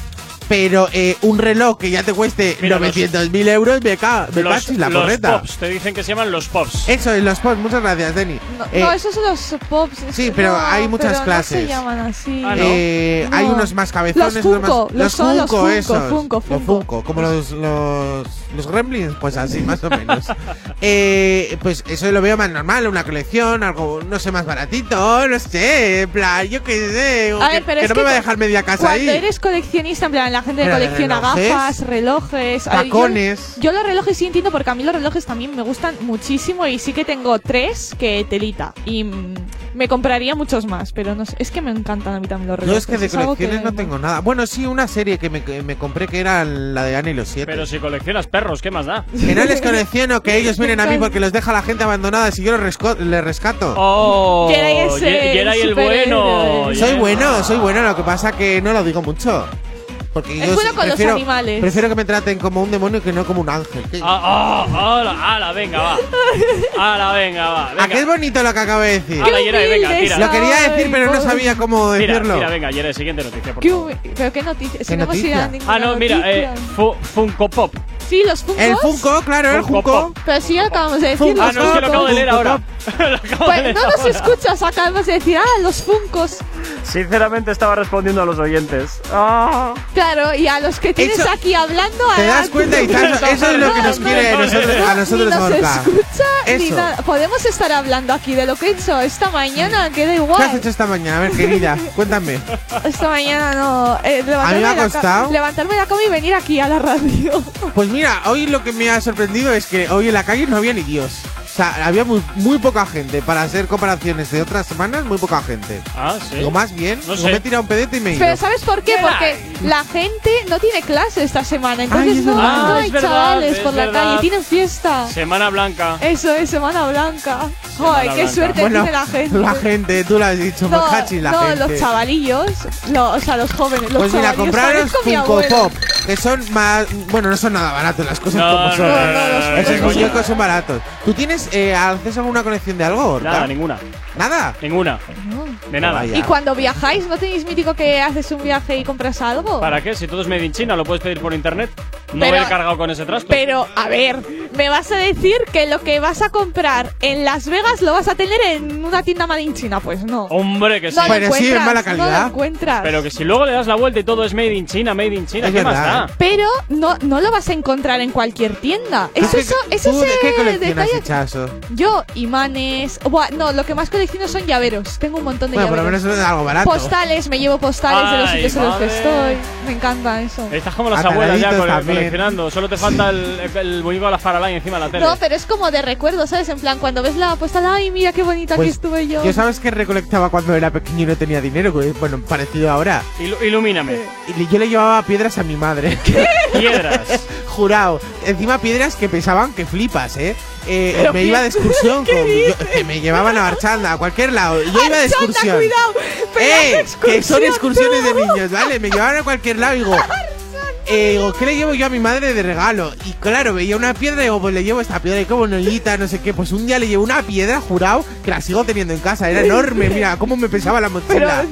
Speaker 4: Pero eh, un reloj que ya te cueste
Speaker 2: Mira,
Speaker 4: 900 mil euros, me, ca me
Speaker 2: los,
Speaker 4: la
Speaker 2: los
Speaker 4: porreta.
Speaker 2: pops, te dicen que se llaman los pops.
Speaker 4: Eso, los pops, muchas gracias, Denny.
Speaker 3: No,
Speaker 4: Eh,
Speaker 3: no, esos son los pops.
Speaker 4: sí, pero
Speaker 3: no,
Speaker 4: hay muchas
Speaker 3: pero No
Speaker 4: clases.
Speaker 3: se llaman así.
Speaker 2: Ah,
Speaker 4: Eh, Hay
Speaker 3: No.
Speaker 4: unos más cabezones,
Speaker 3: Los
Speaker 4: otros más-
Speaker 3: Funko, los los Funko,
Speaker 4: esos.
Speaker 3: Funko,
Speaker 4: Los
Speaker 3: Funko.
Speaker 4: Funko, como los, los, los Gremlins, pues así, más o menos. Eh, pues eso lo veo más normal, una colección, algo, no sé, más baratito, no sé, en plan, yo qué sé,
Speaker 3: A
Speaker 4: que,
Speaker 3: ver, pero
Speaker 4: que
Speaker 3: es
Speaker 4: no
Speaker 3: que
Speaker 4: me va a dejar media casa
Speaker 3: Cuando
Speaker 4: ahí.
Speaker 3: eres coleccionista, en plan, la gente
Speaker 4: de
Speaker 3: colecciona
Speaker 4: relojes,
Speaker 3: gafas, relojes. yo-
Speaker 4: tacones.
Speaker 3: Yo, los relojes sí entiendo porque a mí los relojes también me gustan muchísimo y sí que tengo tres que telita. Y mm, me compraría muchos más, pero no sé, es que me encantan a mí también los
Speaker 4: Yo
Speaker 3: relojes.
Speaker 4: es que de colecciones
Speaker 3: que-
Speaker 4: no tengo nada. Bueno, sí, una serie que me, que me compré que era la de Anne y los siete.
Speaker 2: Pero si coleccionas perros, ¿qué más da?
Speaker 4: Que no les colecciono, que ellos vienen a mí porque los deja la gente abandonada si yo los resco- les rescato.
Speaker 2: Oh,
Speaker 3: el
Speaker 2: bueno.
Speaker 4: Soy bueno, soy bueno, lo que pasa que no lo digo mucho. Porque
Speaker 3: Es
Speaker 4: yo
Speaker 3: bueno con los
Speaker 4: prefiero,
Speaker 3: animales.
Speaker 4: Prefiero que me traten como un demonio que no como un ángel. ¿Qué-
Speaker 2: Ah, ah, ala, ala, venga, va. Ala, venga, va.
Speaker 4: ¿A qué es bonito lo que acabo de decir?
Speaker 2: Ala, Geray, venga, tira.
Speaker 4: Lo quería decir, pero no sabía cómo decirlo.
Speaker 2: mira, venga, Geray, siguiente noticia, por
Speaker 3: ¿Qué
Speaker 2: favor.
Speaker 3: hu- ¿Pero qué noticia? Si
Speaker 4: ¿Qué
Speaker 3: no hemos ido a
Speaker 4: noticia?
Speaker 2: Ah, no, mira, eh,
Speaker 3: noticia.
Speaker 2: fu- Funko Pop.
Speaker 3: Sí, los Funkos.
Speaker 4: El Funko, claro, el
Speaker 2: Funko
Speaker 4: Funko.
Speaker 3: Pero sí, acabamos de decir
Speaker 4: Funko.
Speaker 2: Ah,
Speaker 3: los
Speaker 2: no, es que lo acabo de leer
Speaker 4: Funko
Speaker 2: ahora. Lo
Speaker 3: Pues no nos escuchas, acabamos de decir, ah, los Funkos.
Speaker 2: Sinceramente estaba respondiendo a los oyentes. Ah.
Speaker 3: Claro, y a los que tienes
Speaker 4: Eso-
Speaker 3: aquí hablando.
Speaker 4: ¿Te das cuenta? Y tal- eso es lo que nos quiere a nosotros, a nosotros
Speaker 3: ni nos escucha ni
Speaker 4: Eso.
Speaker 3: nada. Podemos estar hablando aquí de lo que he hecho esta mañana, que da
Speaker 4: ¿Qué has
Speaker 3: igual.
Speaker 4: hecho esta mañana? A ver, querida, cuéntame.
Speaker 3: Esta mañana no. eh, levantarme,
Speaker 4: A mí me ha
Speaker 3: de la ca-
Speaker 4: costado.
Speaker 3: levantarme de la cama y venir aquí a la radio.
Speaker 4: Pues mira, hoy lo que me ha sorprendido es que hoy en la calle no había ni Dios. O sea, había muy, muy poca gente. Para hacer comparaciones de otras semanas, muy poca gente.
Speaker 2: Ah, sí.
Speaker 4: Digo, más bien,
Speaker 2: No sé.
Speaker 4: me he tirado un pedete y me he ido.
Speaker 3: Pero ¿sabes por qué? Porque la gente no tiene clase esta semana. Entonces
Speaker 4: Ay,
Speaker 3: no, no
Speaker 2: Ah,
Speaker 3: hay
Speaker 2: verdad,
Speaker 3: chavales
Speaker 2: es
Speaker 3: por la
Speaker 2: verdad.
Speaker 3: calle. Tienen fiesta.
Speaker 2: Semana Blanca.
Speaker 3: Eso es Semana Blanca.
Speaker 2: Semana
Speaker 3: Ay, qué
Speaker 2: Blanca.
Speaker 3: suerte
Speaker 4: Bueno,
Speaker 3: tiene la gente.
Speaker 4: la gente, tú lo has dicho,
Speaker 3: No,
Speaker 4: la
Speaker 3: no,
Speaker 4: gente.
Speaker 3: los chavalillos, lo- o sea, los jóvenes. Los
Speaker 4: Pues mira,
Speaker 3: mi
Speaker 4: Funko. Pop, que son más. Bueno, no son nada baratos las cosas
Speaker 2: No,
Speaker 4: como son.
Speaker 2: no, no, no, no,
Speaker 4: Esos muñecos
Speaker 2: no.
Speaker 4: son baratos. ¿Tú tienes eh, acceso a alguna colección de algo?
Speaker 2: Nada, ninguna.
Speaker 4: ¿Nada?
Speaker 2: Ninguna. De nada.
Speaker 4: Vaya.
Speaker 3: ¿Y cuando viajáis, no tenéis mítico que haces un viaje y compras algo?
Speaker 2: ¿Para qué? Si todo es made in China, lo puedes pedir por internet. No
Speaker 3: Pero-
Speaker 2: haber cargado con ese trasto.
Speaker 3: Pero, a ver, me vas a decir que lo que vas a comprar en Las Vegas lo vas a tener en una tienda Made in China. Pues no.
Speaker 2: Hombre, que sí.
Speaker 3: No
Speaker 4: Pero sí,
Speaker 3: encuentras,
Speaker 4: mala
Speaker 3: No lo
Speaker 4: calidad.
Speaker 3: encuentras.
Speaker 2: Pero que si luego le das la vuelta y todo es made in China, made in China,
Speaker 4: Es
Speaker 2: ¿qué más da?
Speaker 3: Pero no, no lo vas a encontrar en cualquier tienda.
Speaker 4: ¿Tú
Speaker 3: Eso, eso, eso
Speaker 4: ¿Tú
Speaker 3: es
Speaker 4: qué has
Speaker 3: detalle.
Speaker 4: hechazo?
Speaker 3: Yo, imanes. Buah, no, lo que más colecciono son llaveros. Tengo un montón de
Speaker 4: Bueno, por lo
Speaker 3: llaveros.
Speaker 4: menos es algo barato.
Speaker 3: Postales, me llevo postales de los sitios en los que estoy. Me encanta eso.
Speaker 2: Estás como las abuelas ya
Speaker 4: Ataraditos
Speaker 2: cole-
Speaker 4: también.
Speaker 2: coleccionando. Solo te falta el, el muñeco de la Faralay encima de la tele.
Speaker 3: No, pero es como de recuerdo, ¿sabes? En plan, cuando ves la postal, ay, mira qué bonita
Speaker 4: Pues,
Speaker 3: que estuve yo.
Speaker 4: Yo sabes que recolectaba cuando era pequeño y no tenía dinero, bueno, parecido ahora.
Speaker 2: Ilu- ilumíname.
Speaker 4: Y yo le llevaba piedras a mi madre.
Speaker 2: Piedras.
Speaker 4: Jurado. Encima piedras que pesaban que flipas, ¿eh? Eh, me iba de excursión,
Speaker 3: ¿Qué
Speaker 4: con, yo- que me llevaban a Barchanda, a cualquier lado. Yo iba de excursión.
Speaker 3: cuidado, de
Speaker 4: ¡Eh! Que son
Speaker 3: excursión,
Speaker 4: excursiones de niños, ¿vale? Me llevaban a cualquier lado y digo. Eh, digo, ¿qué le llevo yo a mi madre de regalo? Y claro, veía una piedra y digo, pues le llevo esta piedra y como bonita, no sé qué. Pues un día le llevo una piedra, jurado, que la sigo teniendo en casa. Era enorme, mira cómo me pesaba la mochila.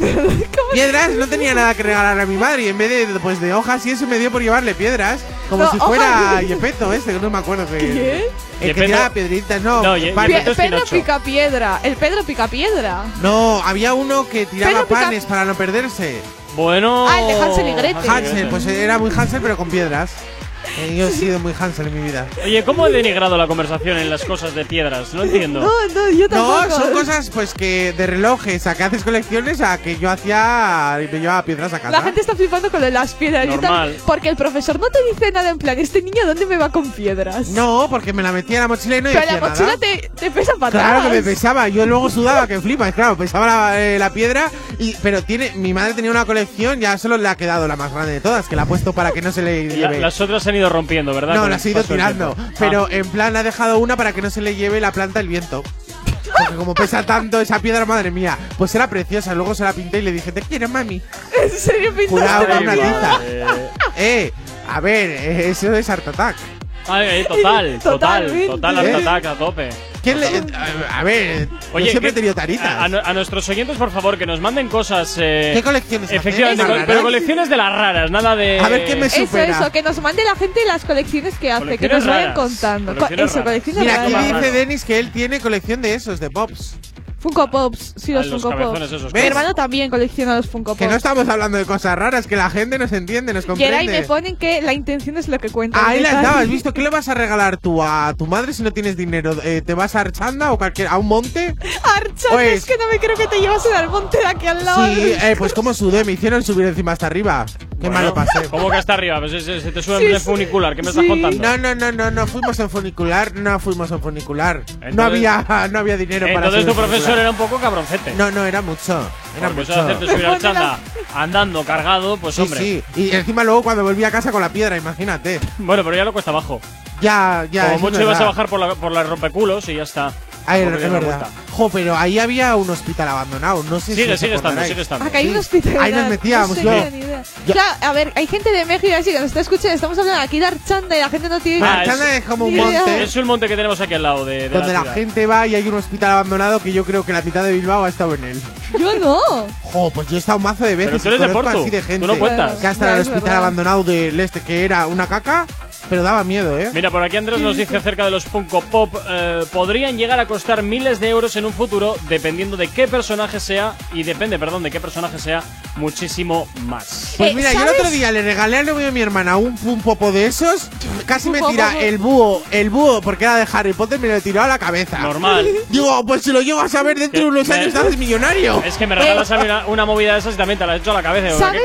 Speaker 4: Piedras, no tenía nada que regalar a mi madre y en vez de, pues, de hojas y eso me dio por llevarle piedras. Como
Speaker 3: No,
Speaker 4: si fuera. Yepeto este, que no me acuerdo que...
Speaker 3: ¿Quién?
Speaker 4: El que tiraba piedritas, no.
Speaker 2: No, Ye-
Speaker 3: Pedro
Speaker 2: Pinocho.
Speaker 3: Picapiedra. El Pedro Picapiedra.
Speaker 4: No, había uno que tiraba
Speaker 3: Pedro Pica-
Speaker 4: panes para no perderse.
Speaker 2: Bueno.
Speaker 3: Ah, el de Hansel y Gretel.
Speaker 4: Hansel, pues era muy Hansel pero con piedras. Eh, yo he sido muy Hansel en mi vida.
Speaker 2: Oye, ¿cómo he denigrado la conversación en las cosas de piedras? No entiendo.
Speaker 3: No, no, yo tampoco.
Speaker 4: No, son cosas pues que de relojes a que haces colecciones a que yo hacía y me llevaba piedras a casa.
Speaker 3: La gente está flipando con lo de las piedras.
Speaker 2: Normal.
Speaker 3: también- porque el profesor no te dice nada en plan, ¿este niño dónde me va con piedras?
Speaker 4: No, porque me la metía en la mochila y no
Speaker 3: Pero
Speaker 4: decía
Speaker 3: la mochila
Speaker 4: nada.
Speaker 3: te, te pesa para
Speaker 4: Claro que me pesaba, yo luego sudaba, que flipas, claro, pesaba la, eh, la piedra, y, pero tiene, mi madre tenía una colección, ya solo le ha quedado la más grande de todas, que la ha puesto para que no se le
Speaker 2: La-
Speaker 4: lleve.
Speaker 2: las otras han ido rompiendo, ¿verdad?
Speaker 4: no, las he ido
Speaker 2: paso del
Speaker 4: tirando,
Speaker 2: tiempo.
Speaker 4: pero
Speaker 2: Ah.
Speaker 4: en plan ha dejado una para que no se le lleve la planta el viento. porque como pesa tanto esa piedra, madre mía, pues era preciosa. Luego se la pinté y le dije, te quiero, mami.
Speaker 3: ¿En serio pintaste la
Speaker 4: una tiza. Eh, a ver, eh, eso es Art Attack.
Speaker 2: Ay, ay, total, total, total,
Speaker 4: ¿Eh?
Speaker 2: Art Attack a tope.
Speaker 4: ¿Quién le- a, ver, yo siempre he tenido taritas.
Speaker 2: A, nuestros oyentes, por favor, que nos manden cosas. eh,
Speaker 4: ¿Qué colecciones?
Speaker 2: Efectivamente, pero colecciones de las raras, nada de.
Speaker 4: A ver quién me
Speaker 3: Eso,
Speaker 4: supera.
Speaker 3: eso, que nos mande la gente las colecciones que hace, que nos vayan
Speaker 2: raras,
Speaker 3: contando. Co-
Speaker 2: colecciones
Speaker 3: eso,
Speaker 2: raras.
Speaker 3: colecciones
Speaker 4: Mira, aquí
Speaker 3: raras.
Speaker 4: dice Denis que él tiene colección de esos, de Pops.
Speaker 3: Funko Pops, sí, los,
Speaker 2: los
Speaker 3: Funko Pops.
Speaker 2: esos.
Speaker 3: Mi hermano también colecciona los Funko
Speaker 4: Que no
Speaker 3: Pops.
Speaker 4: estamos hablando de cosas raras, que la gente nos entiende, nos
Speaker 3: Y ahora y me
Speaker 4: comprende.
Speaker 3: ponen que la intención es lo que cuenta.
Speaker 4: Ahí
Speaker 3: detalle.
Speaker 4: dabas, ¿visto? ¿Qué le vas a regalar tú a tu madre si no tienes dinero? Eh, ¿Te vas a Archanda o cualquier, a un monte?
Speaker 3: Archanda,
Speaker 4: Pues-
Speaker 3: es que no me creo que te llevas en el monte de aquí al lado.
Speaker 4: Sí, eh, pues como sudé, me hicieron subir encima hasta arriba. Qué
Speaker 2: Bueno,
Speaker 4: malo pasé.
Speaker 2: ¿Cómo que hasta arriba? Pues se, te sube
Speaker 3: Sí,
Speaker 2: en el
Speaker 3: sí.
Speaker 2: funicular, ¿qué me estás contando?
Speaker 4: No, no, no, no, no fuimos en funicular, no fuimos en funicular. no
Speaker 2: Entonces-
Speaker 4: había, no había dinero para
Speaker 2: Entonces tu profesor era un poco cabroncete.
Speaker 4: No, no, era mucho. Era
Speaker 2: Porque eso
Speaker 4: mucho.
Speaker 2: de hacerte subir al chanda andando cargado, pues
Speaker 4: Sí,
Speaker 2: hombre.
Speaker 4: sí. Y encima luego cuando volví a casa con la piedra, imagínate.
Speaker 2: Bueno, pero ya lo cuesta abajo.
Speaker 4: Ya, ya.
Speaker 2: Como
Speaker 4: eso
Speaker 2: mucho ibas a bajar por la, por la rompeculos y ya está. Porque
Speaker 4: es verdad. Jo, pero ahí había un hospital abandonado. No sé si.
Speaker 2: Sigue,
Speaker 4: os
Speaker 2: sigue estando, sigue estando.
Speaker 3: Acá hay un hospital.
Speaker 4: Ahí nos metíamos,
Speaker 3: no.
Speaker 4: Yo-
Speaker 3: Claro, a ver, hay gente de México así que nos está escuchando. Estamos hablando aquí de Archanda y la gente no tiene.
Speaker 2: Ah,
Speaker 4: Archanda es como un monte.
Speaker 2: Es un monte que tenemos aquí al lado de, de
Speaker 4: donde la,
Speaker 2: ciudad.
Speaker 4: gente va y hay un hospital abandonado que yo creo que la mitad de Bilbao ha estado en él.
Speaker 3: Yo no.
Speaker 4: Jo, pues yo he estado un mazo de veces
Speaker 2: Pero tú eres de Porto,
Speaker 4: así de
Speaker 2: tú
Speaker 4: gente
Speaker 2: no cuentas.
Speaker 4: que ha estado en
Speaker 3: Ya,
Speaker 4: el hospital
Speaker 3: verdad.
Speaker 4: abandonado del este que era una caca, pero daba miedo, ¿eh?
Speaker 2: Mira, por aquí Andrés nos dice acerca de los Funko Pop. eh, podrían llegar a costar miles de euros en un futuro, dependiendo de qué personaje sea, y depende, perdón, de qué personaje sea, muchísimo más.
Speaker 4: Pues
Speaker 3: Eh,
Speaker 4: mira, yo el otro día le regalé al novio de mi hermana un, un popo de esos. Casi me tira el búho, el búho, porque era de Harry Potter, me lo tiró a la cabeza.
Speaker 2: Normal.
Speaker 4: Digo, pues si lo llego a saber dentro de unos años te haces millonario.
Speaker 2: Es que me regalas a mí una, una movida de esas y también te la has hecho a la cabeza.
Speaker 4: ¿eh?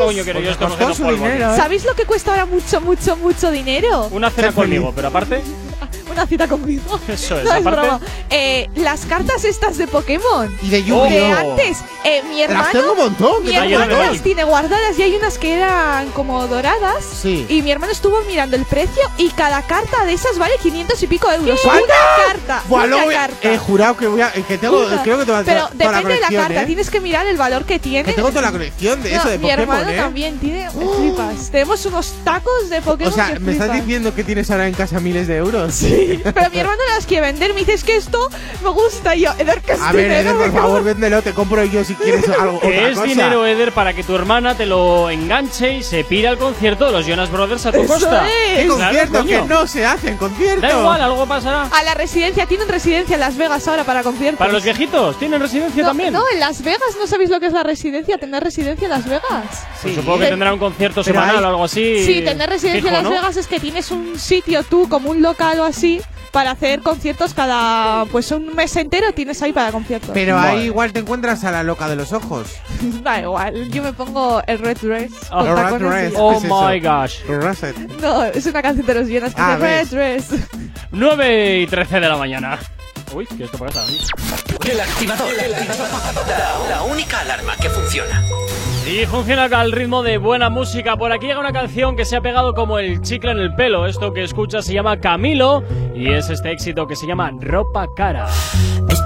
Speaker 3: ¿Sabéis lo que cuesta ahora mucho, mucho, mucho dinero?
Speaker 2: Una cena conmigo, pero aparte,
Speaker 3: Una cita conmigo.
Speaker 2: eso es.
Speaker 3: No es broma. Eh, las cartas estas de Pokémon.
Speaker 4: Y de
Speaker 2: Oh.
Speaker 4: Yu-Gi-Oh!
Speaker 3: De antes, eh, mi
Speaker 4: Las
Speaker 3: hermano.
Speaker 4: tengo un montón.
Speaker 3: Mi
Speaker 4: tengo
Speaker 3: hermano
Speaker 4: montón.
Speaker 3: las tiene guardadas y hay unas que eran como doradas.
Speaker 4: Sí.
Speaker 3: Y mi hermano estuvo mirando el precio y cada carta de esas vale 500 y pico euros.
Speaker 4: ¿Cuánto?
Speaker 3: Una carta.
Speaker 4: Buah,
Speaker 3: una
Speaker 4: voy
Speaker 3: carta.
Speaker 4: He jurado que voy a. Que tengo.
Speaker 3: Una.
Speaker 4: Creo que te va a
Speaker 3: Pero
Speaker 4: toda la
Speaker 3: depende de la carta,
Speaker 4: ¿eh?
Speaker 3: tienes que mirar el valor que tiene.
Speaker 4: Que tengo toda la colección de
Speaker 3: No,
Speaker 4: eso de
Speaker 3: mi
Speaker 4: Pokémon,
Speaker 3: hermano
Speaker 4: ¿eh?
Speaker 3: también tiene me flipas. Tenemos unos tacos de Pokémon
Speaker 4: O sea,
Speaker 3: que
Speaker 4: ¿me estás
Speaker 3: flipas.
Speaker 4: diciendo que tienes ahora en casa miles de euros?
Speaker 3: Sí, pero mi hermano las quiere vender. Me dice, es que esto me gusta. Y yo, Eder, que es
Speaker 4: A ver,
Speaker 3: dinero,
Speaker 4: Eder, por favor,
Speaker 3: cago".
Speaker 4: véndelo, te compro yo si quieres algo.
Speaker 2: Que
Speaker 4: otra
Speaker 2: es
Speaker 4: cosa.
Speaker 2: dinero, Eder, para que tu hermana te lo enganche y se pira al concierto de los Jonas Brothers a tu
Speaker 3: Eso
Speaker 2: costa.
Speaker 3: es.
Speaker 4: ¿Qué
Speaker 2: Claro,
Speaker 4: concierto?
Speaker 2: coño.
Speaker 4: que no se hacen conciertos.
Speaker 2: Da igual, algo pasará.
Speaker 3: A la residencia, tienen residencia en Las Vegas ahora para conciertos.
Speaker 2: Para los viejitos, ¿tienen residencia
Speaker 3: no,
Speaker 2: también?
Speaker 3: No, en Las Vegas, ¿no sabéis lo que es la residencia? ¿Tener residencia en Las Vegas?
Speaker 2: Pues
Speaker 4: Sí.
Speaker 2: supongo que tendrá un concierto semanal
Speaker 4: hay-
Speaker 2: o algo así.
Speaker 3: Sí, tener residencia
Speaker 2: fijo,
Speaker 3: en Las
Speaker 2: ¿no?
Speaker 3: Vegas es que tienes un sitio tú, como un local o así, para hacer conciertos cada. Pues un mes entero tienes ahí para conciertos.
Speaker 4: Pero
Speaker 2: Vale.
Speaker 4: ahí igual te encuentras a la loca de los ojos.
Speaker 3: da igual, yo me pongo el red dress. Con
Speaker 4: El red dress.
Speaker 2: Oh
Speaker 4: ¿Qué es eso?
Speaker 2: my gosh.
Speaker 3: No, es una canción de los llenas que
Speaker 4: Ah,
Speaker 3: dice red dress.
Speaker 2: 9 y 13 de la mañana. Uy, ¿qué esto pasa?
Speaker 1: El activador. La, la única alarma que funciona.
Speaker 2: Y funciona al ritmo de buena música. Por aquí llega una canción que se ha pegado como el chicle en el pelo. Esto que escuchas se llama Camilo y es este éxito que se llama Ropa Cara.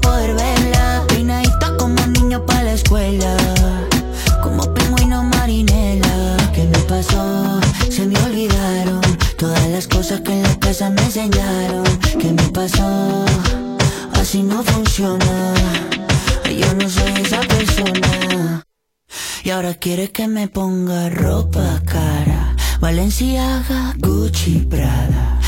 Speaker 22: Poder verla Peinadita como niño pa' la escuela Como pingüino marinela ¿Qué me pasó? Se me olvidaron Todas las cosas que en la casa me enseñaron que me pasó. Así no funciona. Yo no soy esa persona. Y ahora quiere que me ponga ropa cara. Valenciaga, Gucci, Prada.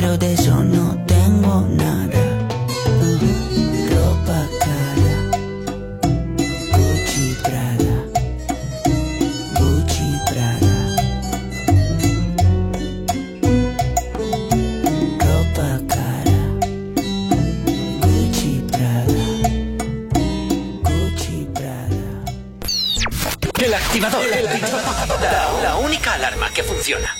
Speaker 22: Pero de eso no tengo nada. Ropa cara. Gucci, Prada. Gucci, Prada. Ropa cara. Gucci, Prada. Gucci, Prada.
Speaker 23: El activador. La, la única alarma que funciona.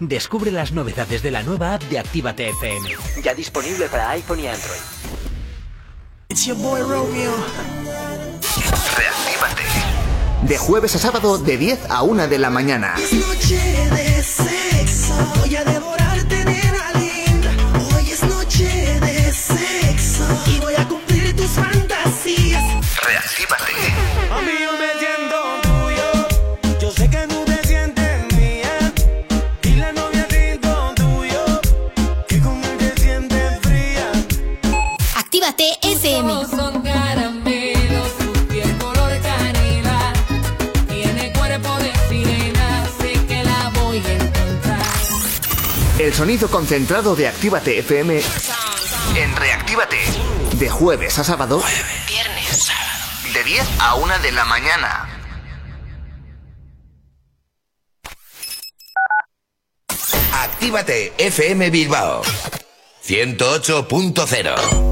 Speaker 1: Descubre las novedades de la nueva app de Actívate FM. Ya disponible para iPhone y Android.
Speaker 24: It's your boy Romeo.
Speaker 9: Reactívate.
Speaker 25: De jueves a sábado de 10 a 1 de la mañana.
Speaker 24: Es noche de sexo. Voy a devorarte,
Speaker 11: Actívate FM.
Speaker 14: Son caramelos, su piel color canela. Tiene cuerpo de sirena, sé que la voy a encontrar.
Speaker 25: El sonido concentrado de Actívate FM en Reactívate. De jueves a sábado.
Speaker 11: Viernes.
Speaker 25: De 10 a 1 de la mañana.
Speaker 9: Actívate FM Bilbao 108.0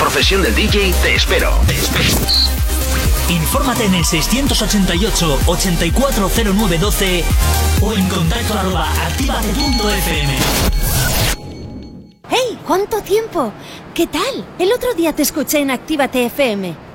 Speaker 26: profesión del DJ, te espero. Te espero.
Speaker 10: Infórmate en el 688-840912 o en contacto arroba activate.fm.
Speaker 11: ¡Hey! ¿Cuánto tiempo? ¿Qué tal? El otro día te escuché en Actívate FM.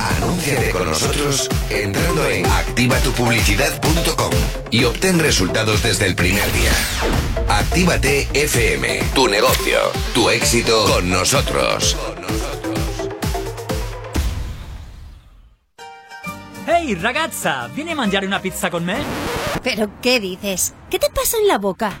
Speaker 9: Anúnciate con nosotros entrando en activatupublicidad.com y obtén resultados desde el primer día. Actívate FM, tu negocio, tu éxito con nosotros.
Speaker 10: Hey ragazza, ¿viene a mangiare una pizza con me?
Speaker 11: ¿Pero qué dices? ¿Qué te pasa en la boca?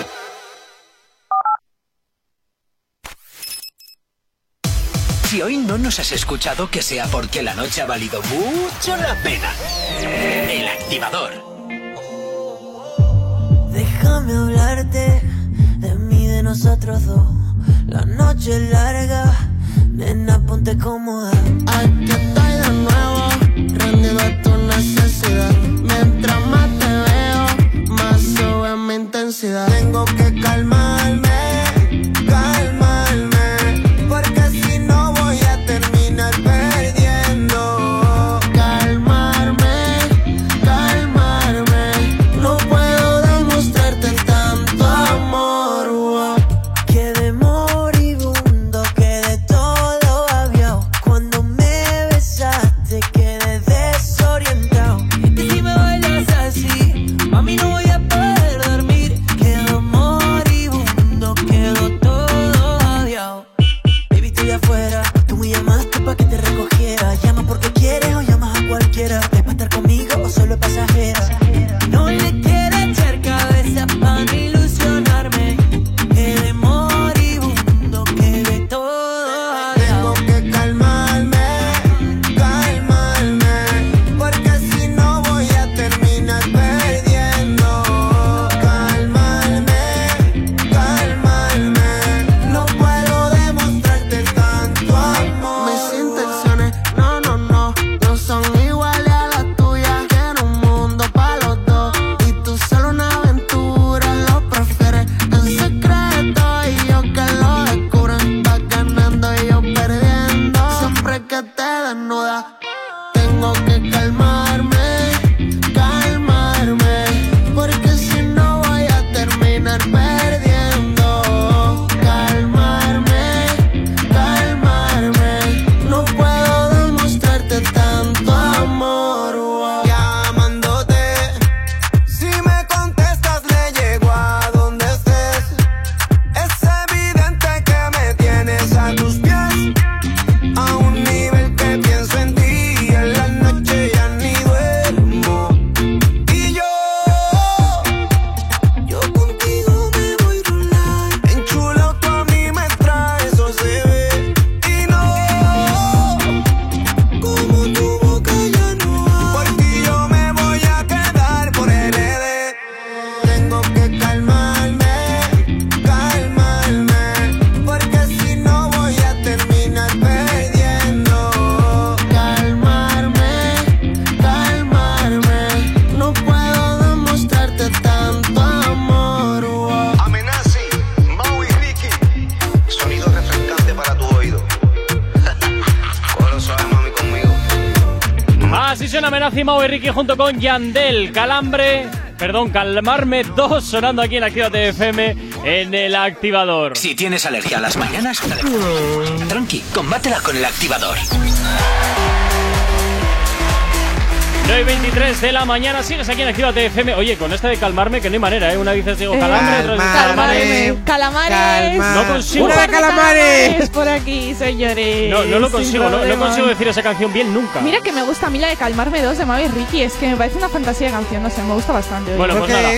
Speaker 1: Si hoy no nos has escuchado, que sea porque la noche ha valido mucho la pena. El activador.
Speaker 7: Déjame hablarte de mí, de nosotros dos. La noche es larga, nena, ponte cómoda. Aquí estoy de nuevo, rendido a tu necesidad. Mientras más te veo, más sube mi intensidad. Tengo que calmarme,
Speaker 27: Ricky
Speaker 2: junto con Yandel, Calambre, perdón, Calmarme 2 sonando aquí en Actívate FM en el activador.
Speaker 1: Si tienes alergia a las mañanas, tranqui, combátela con el activador.
Speaker 2: 9 y 23 de la mañana, sigues aquí en Actívate FM. Oye, con esta de calmarme, que no hay manera, ¿eh? Una dices digo calambre, otra dices calmarme.
Speaker 3: Calamares.
Speaker 2: No consigo.
Speaker 3: Un par de calamares por aquí, señores.
Speaker 2: No, no lo consigo, no, no consigo decir esa canción bien nunca.
Speaker 3: Mira que me gusta a mí la de Calmarme 2 de Mavi Ricky. Es que me parece una fantasía de canción, no sé, me gusta bastante.
Speaker 2: Bueno, pues nada.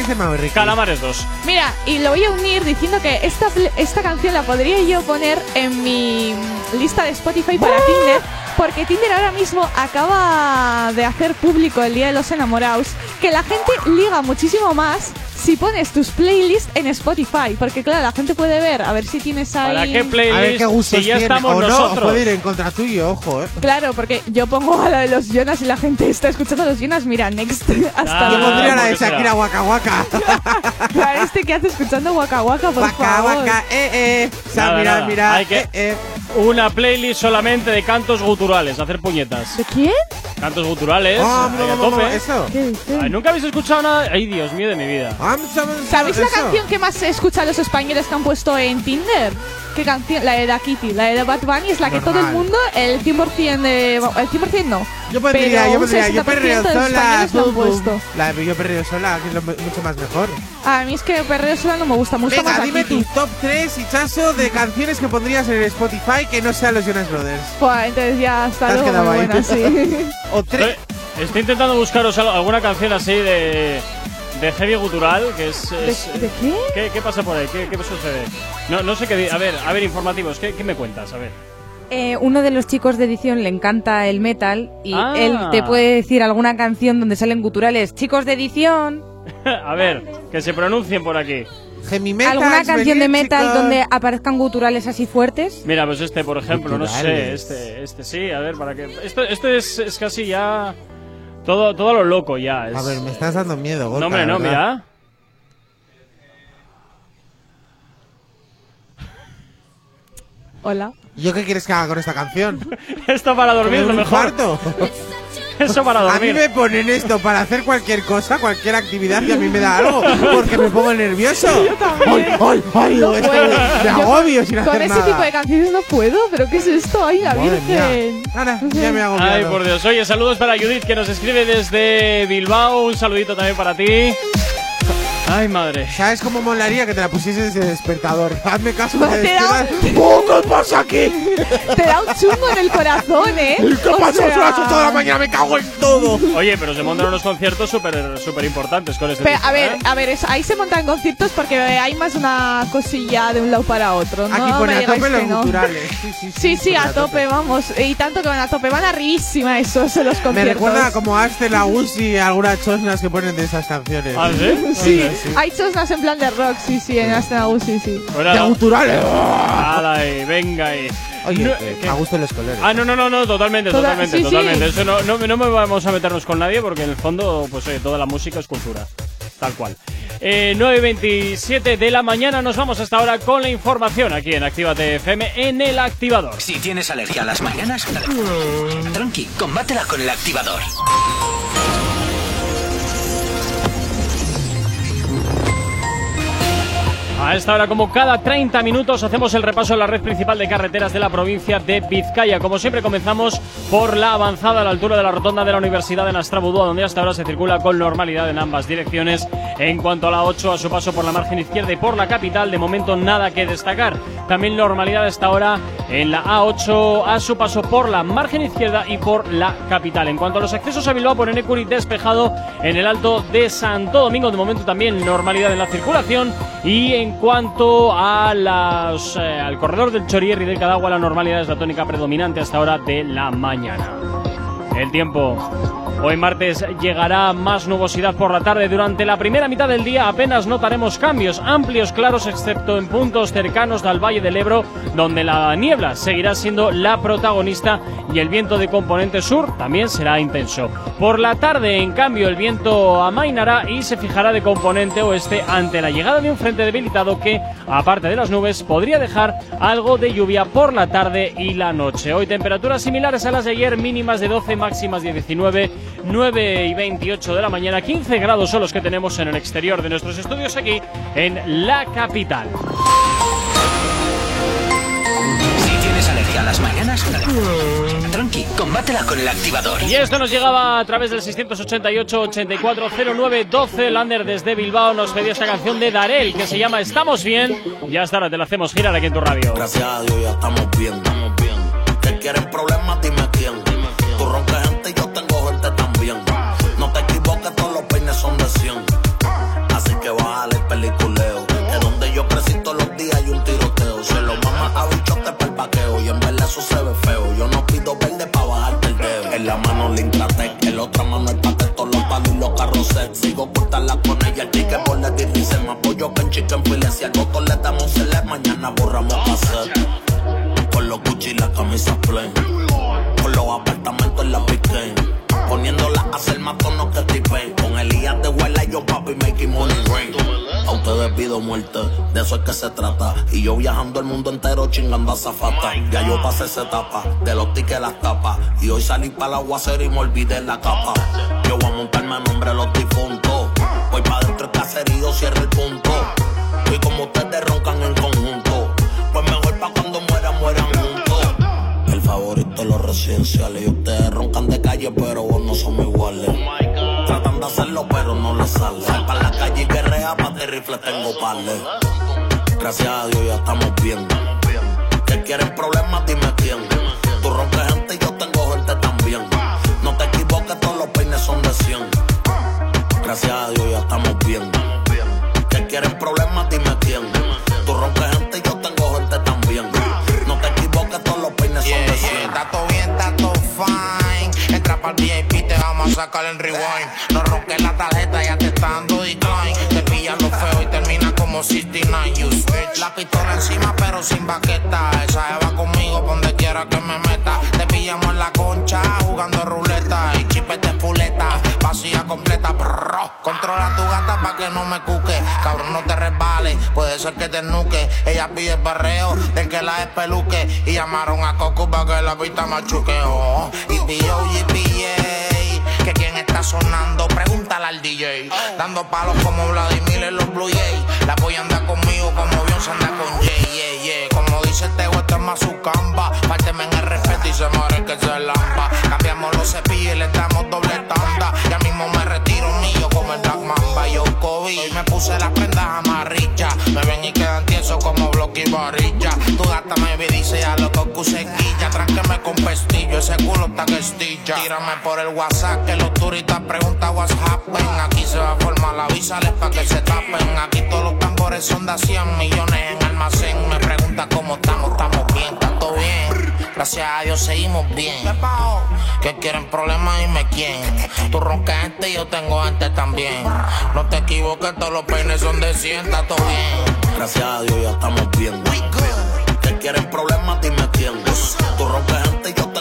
Speaker 2: Calamares 2.
Speaker 3: Mira, y lo voy a unir diciendo que esta, esta canción la podría yo poner en mi lista de Spotify para Tinder, porque Tinder ahora mismo acaba de hacer público el Día de los Enamorados que la gente liga muchísimo más si pones tus playlists en Spotify, porque claro, la gente puede ver a ver si tienes ahí...
Speaker 2: ¿Para qué playlist?
Speaker 4: A ver qué gustos
Speaker 2: si ya
Speaker 4: tiene.
Speaker 2: estamos
Speaker 4: o no,
Speaker 2: nosotros.
Speaker 4: puede ir en contra tuyo, ojo, eh.
Speaker 3: Claro, porque yo pongo a la de los Jonas y la gente está escuchando a los Jonas. Mira, next. Hasta
Speaker 4: Yo
Speaker 3: luego.
Speaker 4: pondría la de Shakira Waka Waka.
Speaker 3: Claro, este que hace escuchando Waka Waka, por
Speaker 4: Waka
Speaker 3: favor.
Speaker 4: Waka, eh, eh. O sea,
Speaker 2: Nada,
Speaker 4: mira,
Speaker 2: nada.
Speaker 4: mira.
Speaker 2: Hay que
Speaker 4: eh, eh.
Speaker 2: Una playlist solamente de cantos guturales, hacer puñetas.
Speaker 3: ¿De quién?
Speaker 2: Cantos guturales,
Speaker 4: Ah, no, no, no,
Speaker 2: tope.
Speaker 4: eso.
Speaker 3: ¿Qué?
Speaker 2: Ay, Nunca habéis escuchado nada. Ay, Dios mío de mi vida.
Speaker 3: ¿Sabéis la
Speaker 4: eso.
Speaker 3: canción que más se escucha a los españoles que han puesto en Tinder? ¿Qué canción? La de Da Kitty, la de Bad Bunny es la que todo el
Speaker 4: Normal.
Speaker 3: mundo, el 100% de... El 100% no.
Speaker 4: Yo pondría,
Speaker 3: pero
Speaker 4: yo
Speaker 3: un
Speaker 4: pondría, yo
Speaker 3: 60%
Speaker 4: perreo
Speaker 3: de
Speaker 4: sola.
Speaker 3: han puesto.
Speaker 4: La de yo perreo sola, que es lo mucho más mejor.
Speaker 3: A mí es que Perreo Sola no me gusta, gusta
Speaker 4: Venga,
Speaker 3: más
Speaker 4: dime tu top 3 y chaso de canciones que pondrías en Spotify que no sean los Jonas Brothers.
Speaker 3: Buah, entonces ya
Speaker 4: has
Speaker 3: luego, muy
Speaker 4: ahí.
Speaker 3: buena, sí.
Speaker 4: o tres.
Speaker 2: Estoy, estoy intentando buscaros al- alguna canción así de, de heavy gutural, que es... es-
Speaker 3: ¿De qué?
Speaker 2: ¿Qué, qué pasa por ahí? ¿Qué, qué sucede? No, no sé qué... A ver, a ver, informativos, ¿qué, qué me cuentas? A ver.
Speaker 20: Eh, uno de los chicos de edición le encanta el metal y
Speaker 2: Ah.
Speaker 20: él te puede decir alguna canción donde salen guturales. Chicos de edición,
Speaker 2: a ver, que se pronuncien por aquí.
Speaker 20: alguna canción de metal donde aparezcan guturales así fuertes.
Speaker 2: Mira, pues este, por ejemplo, no sé, este, este sí, a ver, para que... Esto, esto es, es casi ya... Todo, todo a lo loco ya. Es,
Speaker 4: A ver, me estás dando miedo, Gorka,
Speaker 2: no, hombre, no,
Speaker 4: ¿verdad?
Speaker 2: mira.
Speaker 3: Hola.
Speaker 4: ¿Yo qué quieres que haga con esta canción?
Speaker 2: Esto para dormir,
Speaker 4: ¿Que me
Speaker 2: lo mejor.
Speaker 4: infarto?
Speaker 2: Eso para
Speaker 4: A mí
Speaker 2: dormir.
Speaker 4: me ponen esto para hacer cualquier cosa, cualquier actividad y a mí me da algo porque me pongo nervioso. ¡Ay, ay, ay!
Speaker 3: No
Speaker 4: esto
Speaker 3: puedo.
Speaker 4: me, me
Speaker 3: Yo
Speaker 4: agobio sin
Speaker 3: Con
Speaker 4: hacer
Speaker 3: ese
Speaker 4: nada.
Speaker 3: tipo de canciones no puedo, pero ¿qué es esto? ¡Ay, la
Speaker 4: Madre
Speaker 3: Virgen!
Speaker 4: Ahora, ya me hago
Speaker 2: Ay, por Dios. Oye, saludos para Judith que nos escribe desde Bilbao. Un saludito también para ti. Ay, madre.
Speaker 4: ¿Sabes cómo molaría que te la pusieses de despertador? Hazme caso te
Speaker 3: Te da-.
Speaker 4: ¡Oh, qué pasa aquí!
Speaker 3: Te da un chungo en el corazón, ¿eh?
Speaker 4: ¿Qué
Speaker 3: O
Speaker 4: pasa? Son
Speaker 3: sea-
Speaker 4: las 8 de la mañana, me cago en todo.
Speaker 2: Oye, pero se montan unos conciertos súper súper importantes con este
Speaker 3: Pero,
Speaker 2: tipo,
Speaker 3: a ver,
Speaker 2: ¿eh?
Speaker 3: a ver, es- ahí se montan conciertos porque hay más una cosilla de un lado para otro. ¿no?
Speaker 4: Aquí pone
Speaker 3: me
Speaker 4: a tope los
Speaker 3: no.
Speaker 4: guturales. Sí, sí,
Speaker 3: Sí, sí,
Speaker 4: pone
Speaker 3: a tope, vamos. Y tanto que van a tope. Van arribísima esos los conciertos.
Speaker 4: Me recuerda como a Axel, a Uzi y algunas chosnas que ponen de esas canciones.
Speaker 2: ¿Ah, sí?
Speaker 3: Sí, hay chosnas en plan de rock, sí, sí, en Astana sí, sí.
Speaker 4: De guturales.
Speaker 2: Hala ahí, venga ahí.
Speaker 4: Oye,
Speaker 2: No,
Speaker 4: eh, a gusto los colores.
Speaker 2: Ah, no, no, no, no, totalmente,
Speaker 3: Toda-
Speaker 2: totalmente,
Speaker 3: sí, sí.
Speaker 2: totalmente. Eso no, no, no me vamos a meternos con nadie porque en el fondo, pues oye, toda la música es cultura. Tal cual. Eh, 9.27 de la mañana nos vamos hasta ahora con la información aquí en Actívate FM en el activador.
Speaker 1: Si tienes alergia a las mañanas, tranqui, combátela con el activador.
Speaker 2: A esta hora, como cada 30 minutos, hacemos el repaso en la red principal de carreteras de la provincia de Vizcaya. Como siempre, comenzamos por la avanzada a la altura de la rotonda de la Universidad de Nastrabudúa, donde hasta ahora se circula con normalidad en ambas direcciones. En cuanto a la 8, a su paso por la margen izquierda y por la capital, de momento nada que destacar. También normalidad hasta ahora en la A8, a su paso por la margen izquierda y por la capital. En cuanto a los accesos a Bilbao por Enecuri, despejado en el alto de Santo Domingo, de momento también normalidad en la circulación. Y en cuanto a las, eh, al corredor del Chorier y del Cadagua, la normalidad es la tónica predominante hasta hora de la mañana. El tiempo. Hoy martes llegará más nubosidad por la tarde. Durante la primera mitad del día apenas notaremos cambios amplios, claros, excepto en puntos cercanos al Valle del Ebro, donde la niebla seguirá siendo la protagonista y el viento de componente sur también será intenso. Por la tarde, en cambio, el viento amainará y se fijará de componente oeste ante la llegada de un frente debilitado que, aparte de las nubes, podría dejar algo de lluvia por la tarde y la noche. Hoy temperaturas similares a las de ayer, mínimas de 12, máximas de 19, 9 y 28 de la mañana, 15 grados son los que tenemos en el exterior de nuestros estudios aquí en la capital.
Speaker 1: Si tienes alergia a las mañanas, tranqui, combátela con el activador.
Speaker 2: Y esto nos llegaba a través del 688-8409-12. Lander desde Bilbao nos pedía esta canción de Darel que se llama Estamos Bien. Y hasta ahora te la hacemos girar aquí en tu radio.
Speaker 28: Gracias a Dios ya estamos bien, estamos bien. Que quieren problemas, dime cortarla con ella, el chicken por la dice Me apoyo en chicken file. Si al botón le damos le mañana borramos cassette. Con los Gucci y la camisa plain. Con los apartamentos en la Piquen. Poniéndola a hacer más tonos que T-Pain. Con Elías de Huela y yo papi making money rain. A ustedes pido muerte, de eso es que se trata. Y yo viajando el mundo entero chingando a zafata. Ya yo pasé esa etapa, de los tickets las tapas. Y hoy salí para la aguacero y me olvidé la capa. Yo voy a montarme llamarme nombre a los difuntos. Voy para adentro, estás herido, cierra el punto. Y como ustedes roncan en conjunto, pues mejor pa' cuando mueran, mueran juntos. El favorito los residenciales. Y ustedes roncan de calle, pero vos no somos iguales. Oh Tratan de hacerlo, pero no les sale. Para la calle y guerrea, pa' de rifle tengo pales. Gracias a Dios ya estamos bien. Que quieren problemas, dime quién. Tú rompes en son de 100. Gracias a Dios ya estamos bien. Que quieren problemas, dime quién. Tú rompes gente y yo tengo gente también. No te equivoques, todos los peines son de 100.
Speaker 29: Está todo bien, está todo fine. Entra para el VIP, te vamos a sacar el rewind. No ronques la tarjeta, ya te está dando decline. Te pillan lo feo y termina como 69. You switch. La pistola encima, pero sin baqueta. Esa va conmigo donde quiera que me meta. Te pillamos en la concha, jugando ruleta. Chipete fuleta, vacía completa. Controla tu gata pa' que no me cuque. Cabrón, no te resbales, puede ser que te nuque. Ella pide barreo del que la espeluque. Y llamaron a Coco pa' que la pista machuque. Oh, pillé. Que quien está sonando, pregúntale al DJ. Dando palos como Vladimir en los Blue Jays. La voy anda conmigo como Beyoncé anda con Jay. Yeah, yeah. Dice Tego, este es más su camba. Párteme en el respeto y se muere que se lampa. Cambiamos los cepillos y le damos doble tanda. Ya mismo me retiro mío como el Black Mamba. Yo Y me puse las prendas amarrillas. Me ven y quedan tiesos como bloque y varilla. Tu gata me y dice ya lo que se guilla. Tránqueme con pestillo, ese culo está que estilla. Tírame por el WhatsApp que los turistas preguntan what's. Aquí se va a formar la visa, pa' que se tapen. Aquí todos los tambores son de 100 millones en almacén. Me pregunta cómo estamos, estamos bien. Gracias a Dios seguimos bien. Que quieren problemas y me quién. Tú roncas gente y yo tengo gente también. No te equivoques, todos los peines son de 100, está todo bien.
Speaker 28: Gracias a Dios ya estamos bien. Que quieren problemas, dime quién. Tú rompes gente y yo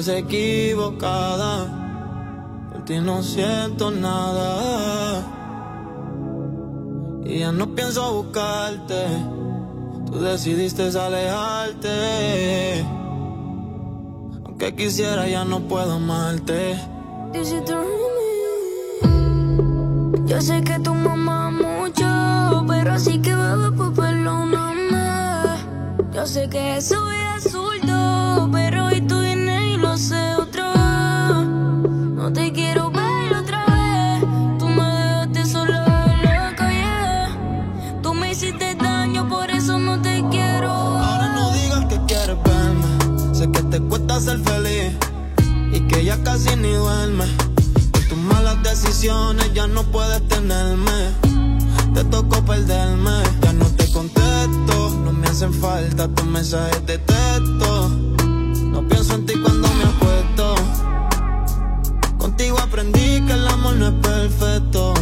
Speaker 28: estás
Speaker 21: equivocada. Por ti no siento nada. Y ya no pienso buscarte. Tú decidiste alejarte. Aunque quisiera, ya no puedo amarte.
Speaker 30: Yo sé que tu mamá mucho, pero así que bebé, pues perdóname. Yo sé que es absurdo, pero
Speaker 21: ser feliz y que ya casi ni duerme. Por tus malas decisiones ya no puedes tenerme. Te tocó perderme. Ya no te contesto, no me hacen falta tus mensajes de texto. No pienso en ti cuando me acuesto. Contigo aprendí que el amor no es perfecto.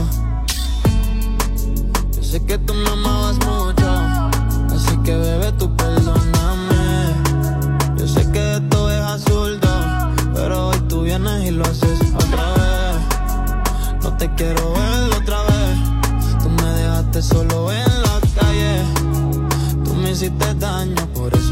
Speaker 21: Yo sé que tú me amabas mucho, así que bebé tú perdóname. Yo sé que esto pero hoy tú vienes y lo haces otra vez. No te quiero ver otra vez. Tú me dejaste solo en la calle. Tú me hiciste daño, por eso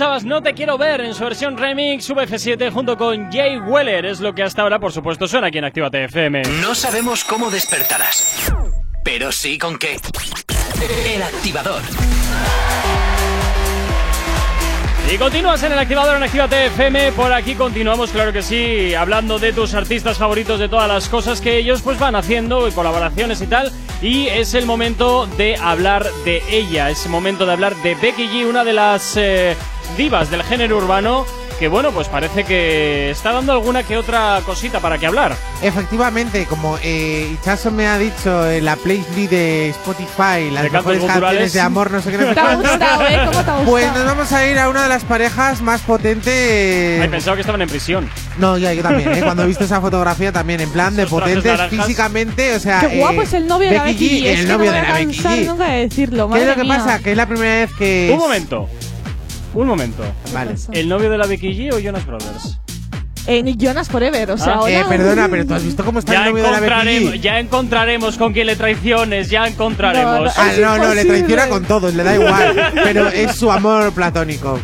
Speaker 2: escuchabas, No Te Quiero Ver, en su versión remix, VF7 junto con Jay Weller, es lo que hasta ahora, por supuesto, suena aquí en Activa FM.
Speaker 1: No sabemos cómo despertarás, pero sí con qué. El activador.
Speaker 2: Y continúas en el activador en Actívate FM. Por aquí continuamos, claro que sí, hablando de tus artistas favoritos, de todas las cosas que ellos pues van haciendo, y colaboraciones y tal. Y es el momento de hablar de ella. Es el momento de hablar de Becky G, una de las eh, divas del género urbano. Que bueno, pues parece que está dando alguna que otra cosita para que hablar.
Speaker 4: Efectivamente, como eh, Ichazo me ha dicho en la playlist de Spotify, las
Speaker 2: De
Speaker 4: mejores canciones de amor, no sé qué, no sé
Speaker 3: ¿Te ha gustado, eh? ¿Cómo te ha gustado?
Speaker 4: Pues nos vamos a ir a una de las parejas más potentes.
Speaker 2: Ay, pensaba que estaban en prisión.
Speaker 4: No, ya yo también, ¿eh? cuando he visto esa fotografía también, en plan de potentes
Speaker 2: naranjas.
Speaker 4: físicamente, o sea.
Speaker 3: Qué guapo
Speaker 4: eh,
Speaker 3: es el novio de la Becky G. Es
Speaker 4: El
Speaker 3: que
Speaker 4: novio
Speaker 3: no
Speaker 4: de
Speaker 3: me
Speaker 4: la
Speaker 3: voy a
Speaker 4: Becky
Speaker 3: cansar
Speaker 4: G.
Speaker 3: nunca de decirlo.
Speaker 4: ¿Qué es
Speaker 3: madre
Speaker 4: lo que
Speaker 3: mía.
Speaker 4: pasa? Que es la primera vez que.
Speaker 2: Un momento. Un momento.
Speaker 4: Vale.
Speaker 2: ¿El novio de la Becky G o Jonas Brothers?
Speaker 3: Eh, Jonas Forever, o sea,
Speaker 2: Ah.
Speaker 4: Eh, perdona, pero tú has visto cómo está
Speaker 2: Ya
Speaker 4: el novio de la Becky G.
Speaker 2: ya encontraremos con quién le traiciones, ya encontraremos.
Speaker 4: Ah, no, no, le traiciona con todos, le da igual. pero es su amor platónico.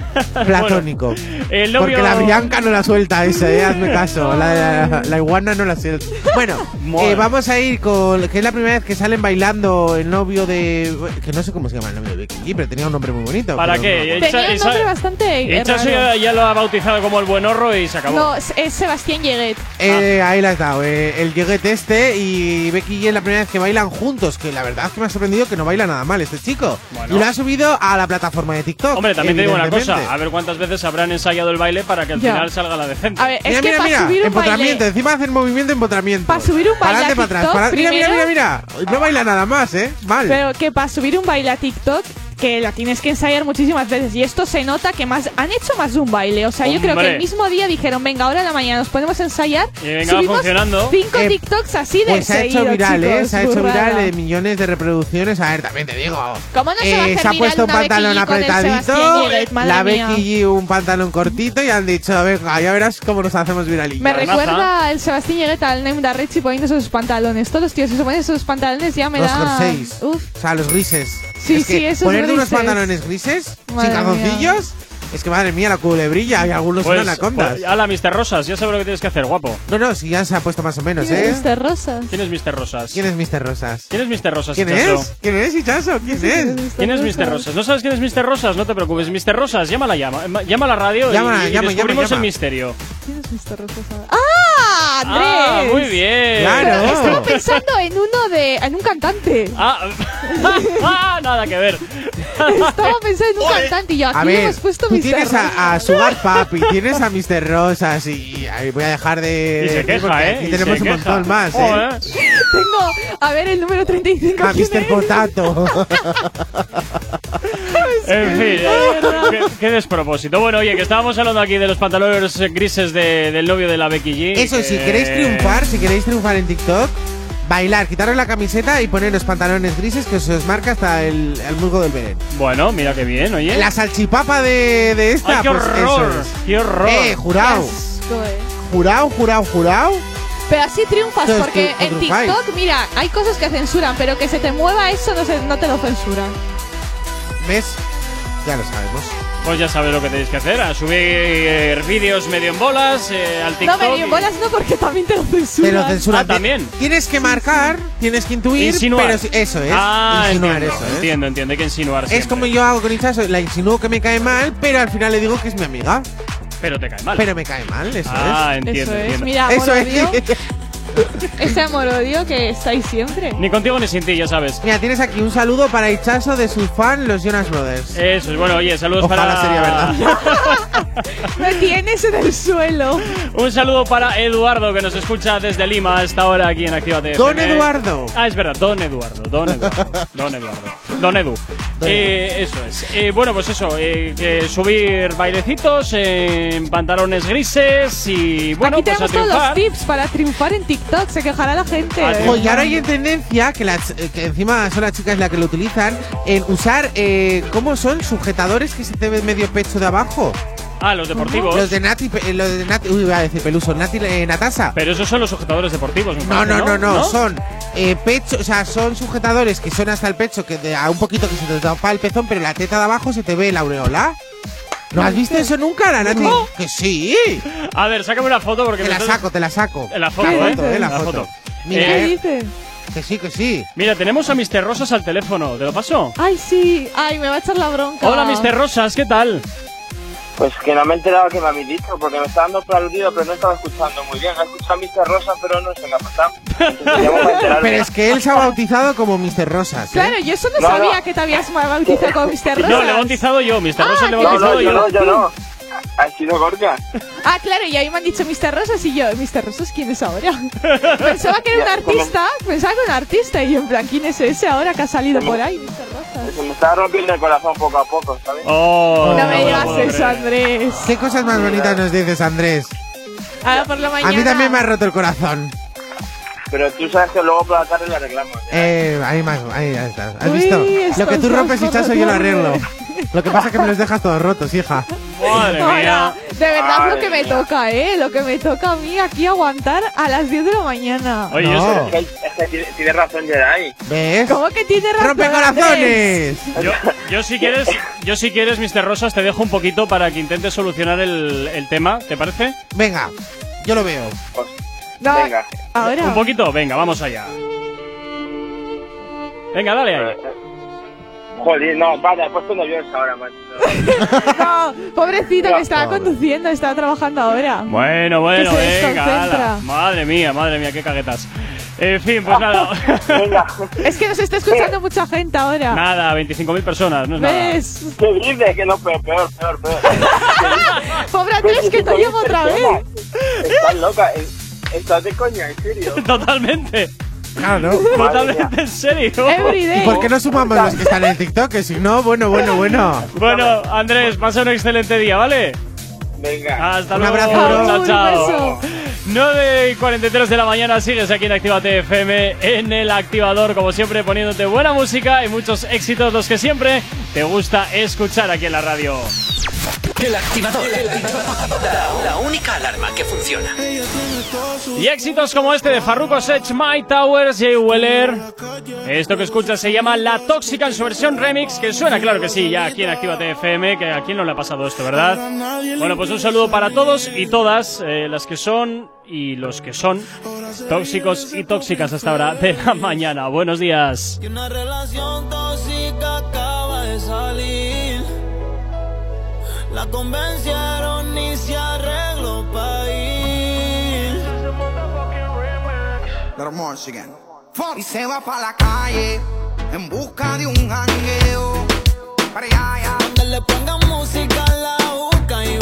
Speaker 4: Platónico.
Speaker 2: el novio-
Speaker 4: Porque la Bianca no la suelta esa, eh, hazme caso. La, la- la iguana no la suelta. Bueno, eh, vamos a ir con. que es la primera vez que salen bailando el novio de. que no sé cómo se llama el novio de Becky G, pero tenía un nombre muy bonito.
Speaker 2: ¿Para qué?
Speaker 4: no-
Speaker 3: Tenía un
Speaker 2: Esa-
Speaker 3: nombre bastante
Speaker 2: ya, ya lo ha bautizado como el buen horro y se acabó.
Speaker 3: No, es, Sebastián Yeguet.
Speaker 4: Eh,
Speaker 2: Ah.
Speaker 4: Ahí la has dado, eh, el Yeguet este y Becky G es la primera vez que bailan juntos, que la verdad es que me ha sorprendido que no baila nada mal este chico.
Speaker 2: Bueno.
Speaker 4: Y lo ha subido a la plataforma de TikTok.
Speaker 2: Hombre, también te digo una. Cosa, a ver cuántas veces habrán ensayado el baile para que al
Speaker 3: Ya.
Speaker 2: final salga la decente.
Speaker 3: A ver, es
Speaker 4: Mira,
Speaker 3: que
Speaker 4: mira,
Speaker 3: para
Speaker 4: mira,
Speaker 3: subir un
Speaker 4: empotramiento,
Speaker 3: baile.
Speaker 4: encima hacer movimiento empotramiento.
Speaker 3: Pa' subir un baile a
Speaker 4: atrás,
Speaker 3: TikTok,
Speaker 4: para- Mira, mira, mira,
Speaker 3: primero.
Speaker 4: mira. No baila nada más, ¿eh? Mal.
Speaker 3: Pero que para subir un baile a TikTok, que la tienes que ensayar muchísimas veces. Y esto se nota que más han hecho más de un baile. O sea, yo creo que el mismo día dijeron, venga, ahora en la mañana nos ponemos a ensayar.
Speaker 2: Y venga,
Speaker 3: subimos
Speaker 2: funcionando.
Speaker 3: Cinco
Speaker 4: Eh,
Speaker 3: TikToks así de
Speaker 4: Pues se ha hecho
Speaker 3: seguido,
Speaker 4: viral, ¿eh? Se ha hecho viral de millones de reproducciones. A ver, también te digo.
Speaker 3: ¿Cómo no se va a
Speaker 4: Eh,
Speaker 3: hacer
Speaker 4: se ha puesto un pantalón
Speaker 3: el
Speaker 4: apretadito.
Speaker 3: Sebastián? Madre
Speaker 4: La. Becky G un pantalón cortito y han dicho, venga, ya verás cómo nos hacemos viralillos.
Speaker 3: Me recuerda el Sebastián Yeguet al Name da Richie poniéndose sus pantalones. Todos los tíos que se ponen esos pantalones ya me
Speaker 4: los
Speaker 3: da.
Speaker 4: jerseys.
Speaker 3: Uf.
Speaker 4: O sea, los grises.
Speaker 3: Sí,
Speaker 4: es que
Speaker 3: sí, esos
Speaker 4: Ponerte unos pantalones grises,
Speaker 3: Madre
Speaker 4: sin calzoncillos, es que madre mía, la culebrilla. Y algunos
Speaker 2: Pues,
Speaker 4: son anacondas.
Speaker 2: pues, ala, Mr. Rosas, ya sabes lo que tienes que hacer, guapo.
Speaker 4: No, no, si ya se ha puesto más o menos,
Speaker 3: ¿Quién
Speaker 4: ¿eh?
Speaker 3: es Mr. Rosas?
Speaker 2: ¿Quién es Mr. Rosas?
Speaker 4: ¿Quién es Mr. Rosas?
Speaker 2: ¿Quién es Mr. Rosas,
Speaker 4: ¿Quién
Speaker 2: Hichazo?
Speaker 4: es? ¿Quién es, Hichazo? ¿Quién es?
Speaker 2: ¿Quién es Mr. Rosas? ¿No sabes quién es Mr. Rosas? No te preocupes. Mr. Rosas, llámala, llama, ma- llama a la radio y-
Speaker 4: Llama,
Speaker 2: y,
Speaker 4: llama,
Speaker 2: descubrimos
Speaker 4: llama, llama.
Speaker 2: el misterio.
Speaker 3: ¿Quién es Mr. Rosas? ¡Ah! ¡Andrés!
Speaker 2: Ah, muy bien.
Speaker 4: Claro.
Speaker 3: Estaba pensando en uno de. en un cantante.
Speaker 2: Ah, ah, nada que ver.
Speaker 3: Estaba pensando en un cantante y yo aquí
Speaker 4: A ver,
Speaker 3: hemos puesto
Speaker 4: tú
Speaker 3: Mr.
Speaker 4: tienes a. Sugar Papi, tienes a Mr. Rosas y ahí voy a dejar de...
Speaker 2: Y se queja,
Speaker 4: porque
Speaker 2: ¿eh?
Speaker 4: Aquí
Speaker 2: Y
Speaker 4: tenemos
Speaker 2: se
Speaker 4: un
Speaker 2: queja.
Speaker 4: montón más, ¿eh?
Speaker 2: Joder.
Speaker 3: Tengo. A ver, el número 35.
Speaker 4: A
Speaker 3: ¿quién
Speaker 4: Mr.
Speaker 3: es?
Speaker 4: Potato.
Speaker 2: En fin, eh, qué, qué despropósito. Bueno, oye, que estábamos hablando aquí de los pantalones grises de- del novio de la Becky G.
Speaker 4: Eso, si
Speaker 2: que-
Speaker 4: queréis triunfar, si queréis triunfar en TikTok, bailar, quitaros la camiseta y poner los pantalones grises que se os marca hasta el, el musgo del Belén.
Speaker 2: Bueno, mira qué bien, oye.
Speaker 4: La salchipapa de, de esta,
Speaker 2: Ay, qué
Speaker 4: pues
Speaker 2: horror,
Speaker 4: eso es.
Speaker 2: qué horror.
Speaker 4: Eh, jurado.
Speaker 3: Eh.
Speaker 4: jurado, jurado, jurado.
Speaker 3: Pero así triunfas,
Speaker 4: Entonces,
Speaker 3: porque
Speaker 4: ¿qué-
Speaker 3: en? TikTok, mira, hay cosas que censuran, pero que se te mueva eso no, se, no te lo censuran.
Speaker 4: ¿Ves? Ya lo sabemos.
Speaker 2: Pues ya sabes lo que tenéis que hacer, a subir eh, vídeos medio en bolas eh, al
Speaker 3: No,
Speaker 2: TikTok.
Speaker 3: medio en bolas no, porque también te lo censuran.
Speaker 4: Te lo censuran.
Speaker 2: Ah, también.
Speaker 4: Tienes que marcar, tienes que intuir,
Speaker 2: Insinuar.
Speaker 4: pero si- eso es.
Speaker 2: Ah,
Speaker 4: insinuar
Speaker 2: entiendo,
Speaker 4: eso, ¿eh?
Speaker 2: entiendo, entiendo, hay que insinuar
Speaker 4: Es
Speaker 2: siempre.
Speaker 4: como yo hago con Itzazo, la insinúo que me cae mal, pero al final le digo que es mi amiga.
Speaker 2: Pero te cae mal.
Speaker 4: Pero me cae mal, eso
Speaker 2: Ah,
Speaker 4: es.
Speaker 2: entiendo,
Speaker 3: Eso es,
Speaker 2: entiendo.
Speaker 3: mira,
Speaker 4: Eso es.
Speaker 3: Ese amor-odio que estáis siempre.
Speaker 2: Ni contigo ni sin ti, ya sabes.
Speaker 4: Mira, tienes aquí un saludo para Itzazo de su fan, los Jonas Brothers.
Speaker 2: Eso es, bueno, oye, saludos
Speaker 4: Ojalá
Speaker 2: para...
Speaker 4: sería verdad.
Speaker 3: Me tienes en el suelo.
Speaker 2: Un saludo para Eduardo, que nos escucha desde Lima a esta hora aquí en Actívate
Speaker 4: Don
Speaker 2: FM.
Speaker 4: Eduardo.
Speaker 2: Ah, es verdad, Don Eduardo, Don Eduardo, Don Eduardo, Don Edu. Eh, eso es. Eh, bueno, pues eso, eh, que subir bailecitos en pantalones grises y bueno,
Speaker 3: Aquí
Speaker 2: pues a
Speaker 3: tenemos todos los tips para triunfar en TikTok. Se quejará la gente.
Speaker 2: Ah,
Speaker 3: ¿eh?
Speaker 4: Oye, ahora hay en tendencia, que, las, eh, que encima son las chicas las que lo utilizan, en usar, eh, ¿cómo son? Sujetadores que se te ven medio pecho de abajo.
Speaker 2: Ah, los deportivos.
Speaker 4: Los de Nati, eh, los de Nati, uy, iba a decir Peluso, Nati eh, Natasa.
Speaker 2: Pero esos son los sujetadores deportivos, me
Speaker 4: No,
Speaker 2: parece,
Speaker 4: no, no, no, son eh, pecho, o sea, son sujetadores que son hasta el pecho, que de, a un poquito que se te tapa el pezón, pero la teta de abajo se te ve la aureola. ¿No has visto eso nunca, la Nati?
Speaker 2: No.
Speaker 4: Que sí.
Speaker 2: A ver, sácame una foto porque
Speaker 4: Te
Speaker 2: me
Speaker 4: la
Speaker 2: estás-
Speaker 4: saco, te la saco.
Speaker 2: La foto,
Speaker 4: La
Speaker 2: ¿eh?
Speaker 4: foto, eh, la
Speaker 2: La
Speaker 4: foto.
Speaker 2: foto.
Speaker 4: Mira,
Speaker 3: ¿Qué
Speaker 2: Eh,
Speaker 3: dices?
Speaker 4: que sí, que sí.
Speaker 2: Mira, tenemos a Mr. Rosas al teléfono, ¿te lo paso?
Speaker 3: Ay, sí. Ay, me va a echar la bronca.
Speaker 2: Hola, Mr. Rosas, ¿qué tal?
Speaker 31: Pues que no me he enterado que me habéis dicho, porque me estaba dando por aludido, pero no estaba escuchando muy bien. He escuchado a Mr. Rosa, pero no sé qué ha pasado.
Speaker 4: Pero es que él se ha bautizado como Mr. Rosas. ¿eh?
Speaker 3: Claro, yo eso no,
Speaker 31: No, no.
Speaker 3: sabía que te habías bautizado como Mr. Rosa.
Speaker 2: No, le he bautizado yo, Mr. Rosas le he bautizado
Speaker 31: no, yo
Speaker 2: yo.
Speaker 31: no, yo no. Ha sido Gorka.
Speaker 3: Ah, claro, y ahí me han dicho Mr. Rosas y yo, ¿Mr. Rosas quién es ahora? Pensaba que era un artista, pensaba que era un artista y yo en plan, ¿quién es ese ahora que ha salido por ahí, Mr. Rosas?
Speaker 31: Se me está rompiendo el corazón poco a poco, ¿sabes?
Speaker 2: Oh,
Speaker 3: no me digas eso. Andrés.
Speaker 4: ¿Qué cosas más bonitas nos dices, Andrés?
Speaker 3: Ahora por la mañana.
Speaker 4: A mí también me ha roto el corazón.
Speaker 31: Pero tú sabes que luego por la tarde lo arreglamos.
Speaker 4: Eh, ahí más, ahí ya está. ¿Has
Speaker 3: Uy,
Speaker 4: visto? Lo que tú rompes, Hichazo, yo lo arreglo. Lo que pasa es que me los dejas todos rotos, hija.
Speaker 2: Madre
Speaker 3: de verdad
Speaker 31: Madre
Speaker 3: lo que me toca, ¿eh? Lo que me toca a mí aquí aguantar a las 10 de la mañana.
Speaker 2: Oye,
Speaker 4: No.
Speaker 2: yo,
Speaker 31: Es que, es que tiene, tiene razón Geray.
Speaker 4: ¿Ves?
Speaker 3: ¿Cómo que tiene razón?
Speaker 4: ¡Rompe corazones!
Speaker 2: yo, yo si quieres, yo si quieres, Mr. Rosas, te dejo un poquito para que intentes solucionar el, el tema, ¿te parece?
Speaker 4: Venga, yo lo veo.
Speaker 31: Pues,
Speaker 3: No,
Speaker 31: venga.
Speaker 3: ahora.
Speaker 2: Un poquito, venga, vamos allá. Venga, dale ahí.
Speaker 31: Joder, no, vale, he puesto nervioso ahora, macho.
Speaker 3: No, pobrecito, que estaba conduciendo, estaba trabajando ahora.
Speaker 2: Bueno, bueno,
Speaker 3: se
Speaker 2: venga,
Speaker 3: desconcentra.
Speaker 2: ala. Madre mía, madre mía, qué caguetas. En fin, pues nada.
Speaker 31: Venga.
Speaker 3: Es que nos está escuchando mucha gente ahora.
Speaker 2: nada, 25.000 personas, no es nada.
Speaker 3: ¿Ves?
Speaker 31: ¿Qué dices? Que no, peor, peor, peor, peor.
Speaker 3: Pobre Andrés, que te llamo otra vez.
Speaker 31: Estás loca. eh, Estás de coña, en serio.
Speaker 2: Totalmente,
Speaker 4: Claro.
Speaker 2: totalmente en serio.
Speaker 3: Every
Speaker 4: ¿Y por qué no sumamos los que están en TikTok? Que si no, bueno, bueno, bueno.
Speaker 2: Bueno, Andrés, pasa un excelente día, ¿vale?
Speaker 31: Venga.
Speaker 2: Hasta
Speaker 4: Un
Speaker 2: luego.
Speaker 4: abrazo,
Speaker 2: Chao, chao.
Speaker 3: beso.
Speaker 2: 9 y 43 de la mañana sigues aquí en Actívate FM en el activador, como siempre, poniéndote buena música y muchos éxitos, los que siempre te gusta escuchar aquí en la radio.
Speaker 1: El activador. La, la única alarma que funciona.
Speaker 2: Y éxitos como este de Farruko Sech, My Towers, Jay Weller. Esto que escuchas se llama La Tóxica en su versión remix, que suena, claro que sí, ya aquí en Actívate FM, que a quién no le ha pasado esto, ¿verdad? Bueno, pues un saludo para todos y todas, eh, las que son y los que son tóxicos y tóxicas hasta ahora de la mañana. Buenos días.
Speaker 21: Que una relación tóxica La convencieron y se arregló para ir.
Speaker 29: Y se va para la calle en busca de un jangueo. Para allá, allá.
Speaker 21: Donde le pongan música la busca y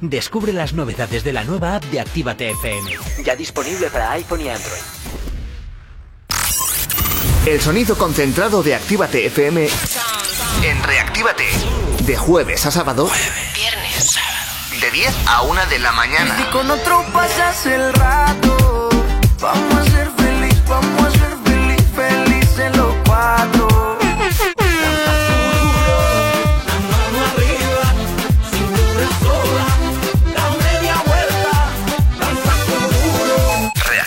Speaker 1: Descubre las novedades de la nueva app de Actívate FM.
Speaker 32: Ya disponible para iPhone y Android.
Speaker 25: El sonido concentrado de Actívate FM en Reactívate. De jueves a sábado.
Speaker 21: Viernes, sábado.
Speaker 25: De 10 a 1 de la mañana.
Speaker 21: Si con otro pasas el rato, vamos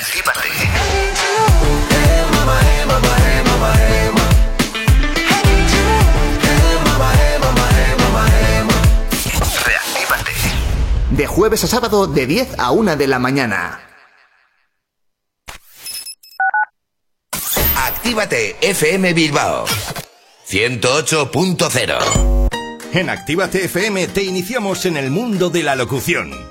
Speaker 25: Reactívate. Reactívate. De jueves a sábado de 10 a 1 de la mañana.
Speaker 9: Actívate FM Bilbao 108.0
Speaker 17: En Actívate FM te iniciamos en el mundo de la locución.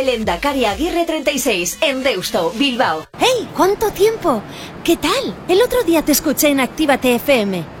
Speaker 11: calle Lendakari Aguirre 36, en Deusto, Bilbao.
Speaker 33: ¡Hey! ¿Cuánto tiempo? ¿Qué tal? El otro día te escuché en Actívate FM.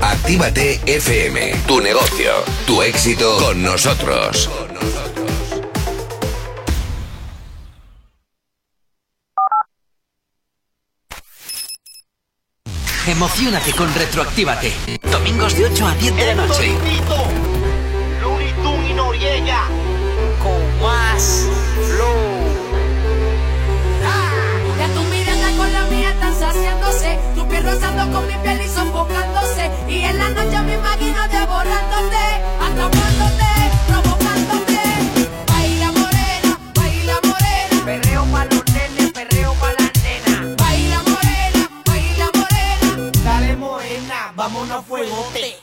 Speaker 9: Actívate FM, tu negocio, tu éxito con nosotros.
Speaker 34: Emocionate con Retroactívate. Domingos de 8 a 10 de la noche.
Speaker 30: Tunes y Noriega con más
Speaker 14: Y en la noche me imagino devorándote, atrapándote, provocándote. Baila morena, baila morena.
Speaker 30: Perreo pa' los nenes, perreo pa' las nenas.
Speaker 14: Baila morena, baila morena.
Speaker 30: Dale morena, vámonos a fuegote.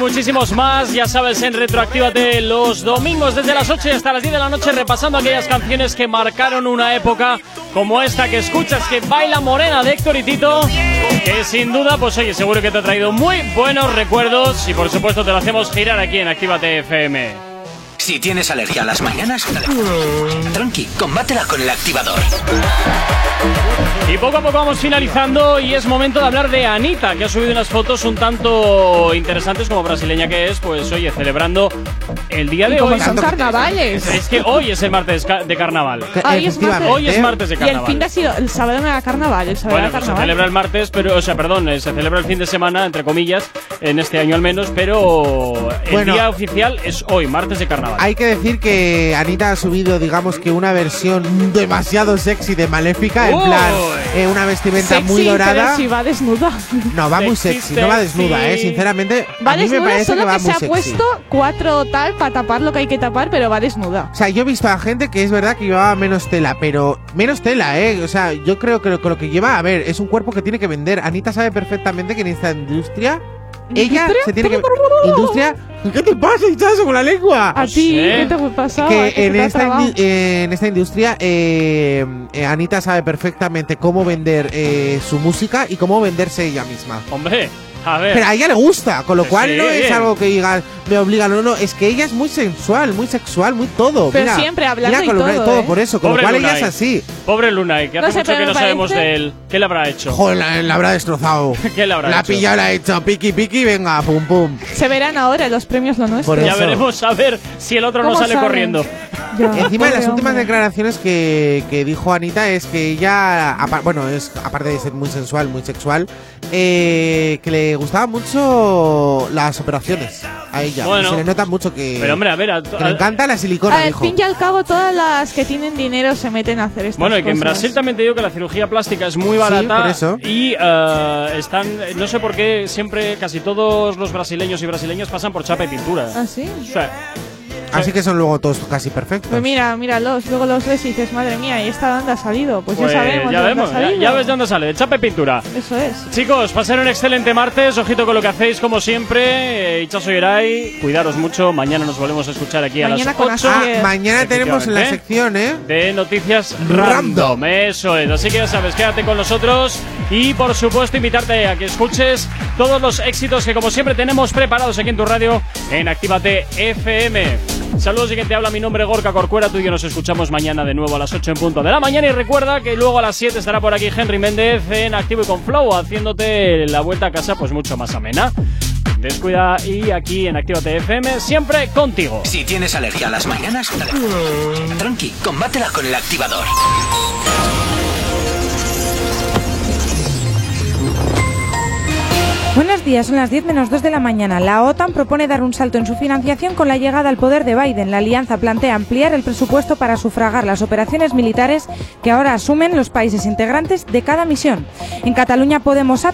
Speaker 2: Muchísimos más, ya sabes, en Retroactívate los domingos desde las 8 hasta las 10 de la noche repasando aquellas canciones que marcaron una época como esta que escuchas, que baila morena de Héctor y Tito, que sin duda, pues oye, seguro que te ha traído muy buenos recuerdos y por supuesto te lo hacemos girar aquí en Actívate FM.
Speaker 1: Si tienes alergia a las mañanas, tranqui, combátela con el activador.
Speaker 2: Y poco a poco vamos finalizando y es momento de hablar de Anita, que ha subido unas fotos un tanto interesantes como brasileña que es, pues oye, celebrando el día de hoy.
Speaker 3: son carnavales.
Speaker 2: Es que hoy es el martes de carnaval.
Speaker 3: Hoy es martes.
Speaker 2: Hoy es martes de
Speaker 3: Y el
Speaker 2: carnaval.
Speaker 3: fin de ha sido el sábado era carnaval, el sábado
Speaker 2: Bueno,
Speaker 3: era
Speaker 2: pues se
Speaker 3: carnaval.
Speaker 2: celebra el martes, pero, o sea, perdón, eh, se celebra el fin de semana, entre comillas, en este año al menos, pero el
Speaker 4: Bueno.
Speaker 2: día oficial es hoy, martes de carnaval.
Speaker 4: Hay que decir que Anita ha subido, digamos que una versión demasiado sexy de Maléfica, en
Speaker 2: Uy.
Speaker 4: plan, eh, una vestimenta
Speaker 3: Sexy,
Speaker 4: muy dorada.
Speaker 3: si va desnuda.
Speaker 4: No, va muy
Speaker 2: Sexy,
Speaker 4: sexy, no va
Speaker 2: sexy.
Speaker 4: desnuda, eh. Sinceramente,
Speaker 3: Va
Speaker 4: a mí me
Speaker 3: desnuda,
Speaker 4: parece
Speaker 3: solo
Speaker 4: que
Speaker 3: que,
Speaker 4: va
Speaker 3: se
Speaker 4: muy
Speaker 3: ha
Speaker 4: sexy.
Speaker 3: puesto cuatro tal para tapar lo que hay que tapar, pero va desnuda.
Speaker 4: O sea, yo he visto a gente que es verdad que llevaba menos tela, pero menos tela, ¿eh? O sea, yo creo que lo, que lo que lleva, a ver, es un cuerpo que tiene que vender. Anita sabe perfectamente que en esta industria, ella
Speaker 3: ¿Industria?
Speaker 4: se tiene que. ¿Industria? ¿Qué te pasa, Hichazo, con la lengua?
Speaker 3: A ti, ¿qué te pasaba?
Speaker 4: que
Speaker 3: ¿Qué
Speaker 4: en esta, eh, en esta industria eh, eh, Anita sabe perfectamente cómo vender eh, su música y cómo venderse ella misma.
Speaker 2: Hombre, a ver.
Speaker 4: Pero a ella le gusta, con lo cual
Speaker 2: Sí,
Speaker 4: no es
Speaker 2: bien.
Speaker 4: algo que diga me obliga, no, no, es que ella es muy sensual, muy sexual, muy todo.
Speaker 3: Pero
Speaker 4: mira,
Speaker 3: siempre hablando
Speaker 4: mira,
Speaker 3: y
Speaker 4: con
Speaker 3: todo,
Speaker 4: todo
Speaker 3: ¿eh?
Speaker 4: por eso, con
Speaker 2: Pobre
Speaker 4: lo cual ella
Speaker 2: Lunay.
Speaker 4: es así.
Speaker 2: Pobre Lunay, que
Speaker 3: No
Speaker 2: hace
Speaker 3: sé,
Speaker 2: mucho que no
Speaker 3: me
Speaker 2: sabemos
Speaker 3: parece-
Speaker 2: de él. ¿Qué le habrá hecho?
Speaker 4: Joder, la, la habrá destrozado.
Speaker 2: ¿Qué le habrá
Speaker 4: la
Speaker 2: hecho?
Speaker 4: pillado, la ha hecho piqui piqui, venga, pum pum.
Speaker 3: Se verán ahora los premios lo nuestro.
Speaker 4: Por
Speaker 2: Ya veremos a ver si el otro no
Speaker 3: ¿Cómo
Speaker 2: sale
Speaker 3: saben?
Speaker 2: corriendo.
Speaker 3: Ya,
Speaker 4: Encima de las últimas
Speaker 3: hombre.
Speaker 4: declaraciones que, que dijo Anita es que ella, bueno, es aparte de ser muy sensual, muy sexual, eh, que le gustaban mucho las operaciones a ella.
Speaker 2: Bueno.
Speaker 4: Se le nota mucho que,
Speaker 2: Pero hombre, a ver, a-
Speaker 4: que le encanta la silicona,
Speaker 3: Al fin y al cabo, todas las que tienen dinero se meten a hacer estas
Speaker 2: Bueno, y que en
Speaker 3: cosas.
Speaker 2: Brasil también te digo que la cirugía plástica es muy barata.
Speaker 4: por eso.
Speaker 2: Y eh, están, no sé por qué, siempre casi todos los brasileños y brasileñas pasan por chapa y pintura.
Speaker 3: ¿Ah, sí?
Speaker 2: O sea,
Speaker 4: Así que son luego todos casi perfectos.
Speaker 3: Pues mira, míralos, luego los ves y dices, madre mía, ¿y esta dónde ha salido? Pues,
Speaker 2: pues
Speaker 3: ya sabemos.
Speaker 2: ya vemos,
Speaker 3: ha
Speaker 2: ya,
Speaker 3: salido.
Speaker 2: ya ves de dónde sale, y pintura.
Speaker 3: Eso es.
Speaker 2: Chicos, pasen un excelente martes, ojito con lo que hacéis como siempre. Eh, Ichazo Yeray, cuidaros mucho, mañana nos volvemos a escuchar aquí
Speaker 3: Mañana
Speaker 2: a las 8.
Speaker 4: Ah, mañana tenemos en la sección, ¿eh?
Speaker 2: de noticias random. Eso es. Así que ya sabes, quédate con nosotros y por supuesto invitarte a que escuches todos los éxitos que como siempre tenemos preparados aquí en tu radio en Actívate FM. Saludos y quien te habla, mi nombre es Gorka Corcuera, tú y yo nos escuchamos mañana de nuevo a las 8 en punto de la mañana y recuerda que luego a las 7 estará por aquí Henry Méndez en Activo y con Flow haciéndote la vuelta a casa pues mucho más amena. Descuida y aquí en Actívate FM siempre contigo.
Speaker 1: Si tienes alergia a las mañanas, tranqui, combátela con el activador.
Speaker 20: Buenos días, son las 10 menos 2 de la mañana. La OTAN propone dar un salto en su financiación con la llegada al poder de Biden. La alianza plantea ampliar el presupuesto para sufragar las operaciones militares que ahora asumen los países integrantes de cada misión. En Cataluña, Podemos ha, ha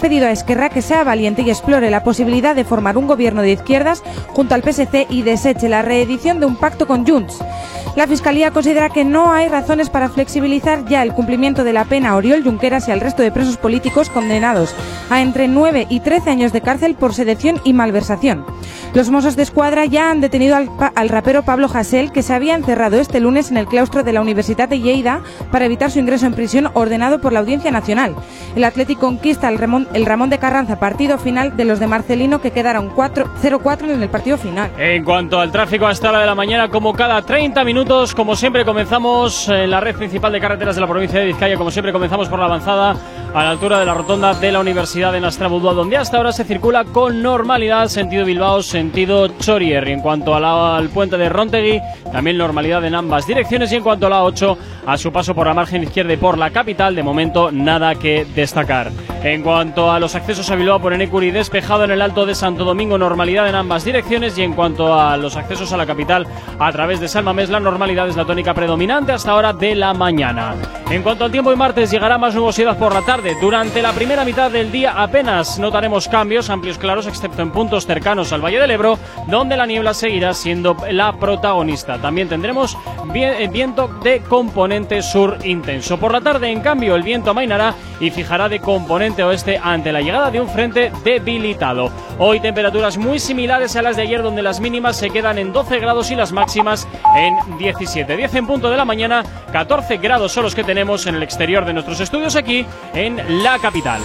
Speaker 20: pedido a Esquerra que sea valiente y explore la posibilidad de formar un gobierno de izquierdas junto al PSC y deseche la reedición de un pacto con Junts. La Fiscalía considera que no hay razones para flexibilizar ya el cumplimiento de la pena a Oriol Junqueras y al resto de presos políticos condenados a entre 9 y 13 años de cárcel por sedición y malversación. Los Mossos de Escuadra ya han detenido al, rapero Pablo Hasél, que se había encerrado este lunes en el claustro de la Universidad de Lleida para evitar su ingreso en prisión ordenado por la Audiencia Nacional. El Atlético conquista el Ramón, el Ramón de Carranza, partido final de los de Marcelino, que quedaron 4 0-4 en el partido final.
Speaker 2: En cuanto al tráfico a esta hora de la mañana, como cada 30 minutos, como siempre comenzamos en la red principal de carreteras de la provincia de Vizcaya, como siempre comenzamos por la avanzada a la altura de la rotonda de la Universidad de Nastrabudúa, donde hasta ahora se circula con normalidad sentido Bilbao, sentido Chorier. En cuanto a la- al puente de Rontegui, también normalidad en ambas direcciones. Y en cuanto a la 8, a su paso por la margen izquierda y por la capital, de momento nada que destacar. En cuanto a los accesos a Bilbao por Enecuri, despejado en el Alto de Santo Domingo, normalidad en ambas direcciones. Y en cuanto a los accesos a la capital a través de Salmamés, la normalidad es la tónica predominante hasta ahora de la mañana. En cuanto al tiempo y martes, llegará más nubosidad por la tarde. Durante la primera mitad del día apenas notaremos cambios amplios claros, excepto en puntos cercanos al Valle del Ebro, donde la niebla seguirá siendo la protagonista. También tendremos vie- viento de componente sur intenso. Por la tarde, en cambio, el viento amainará y fijará de componente oeste ante la llegada de un frente debilitado. Hoy temperaturas muy similares a las de ayer, donde las mínimas se quedan en 12 grados y las máximas en 17. 10 en punto de la mañana, 14 grados son los que tenemos en el exterior de nuestros estudios aquí en la capital.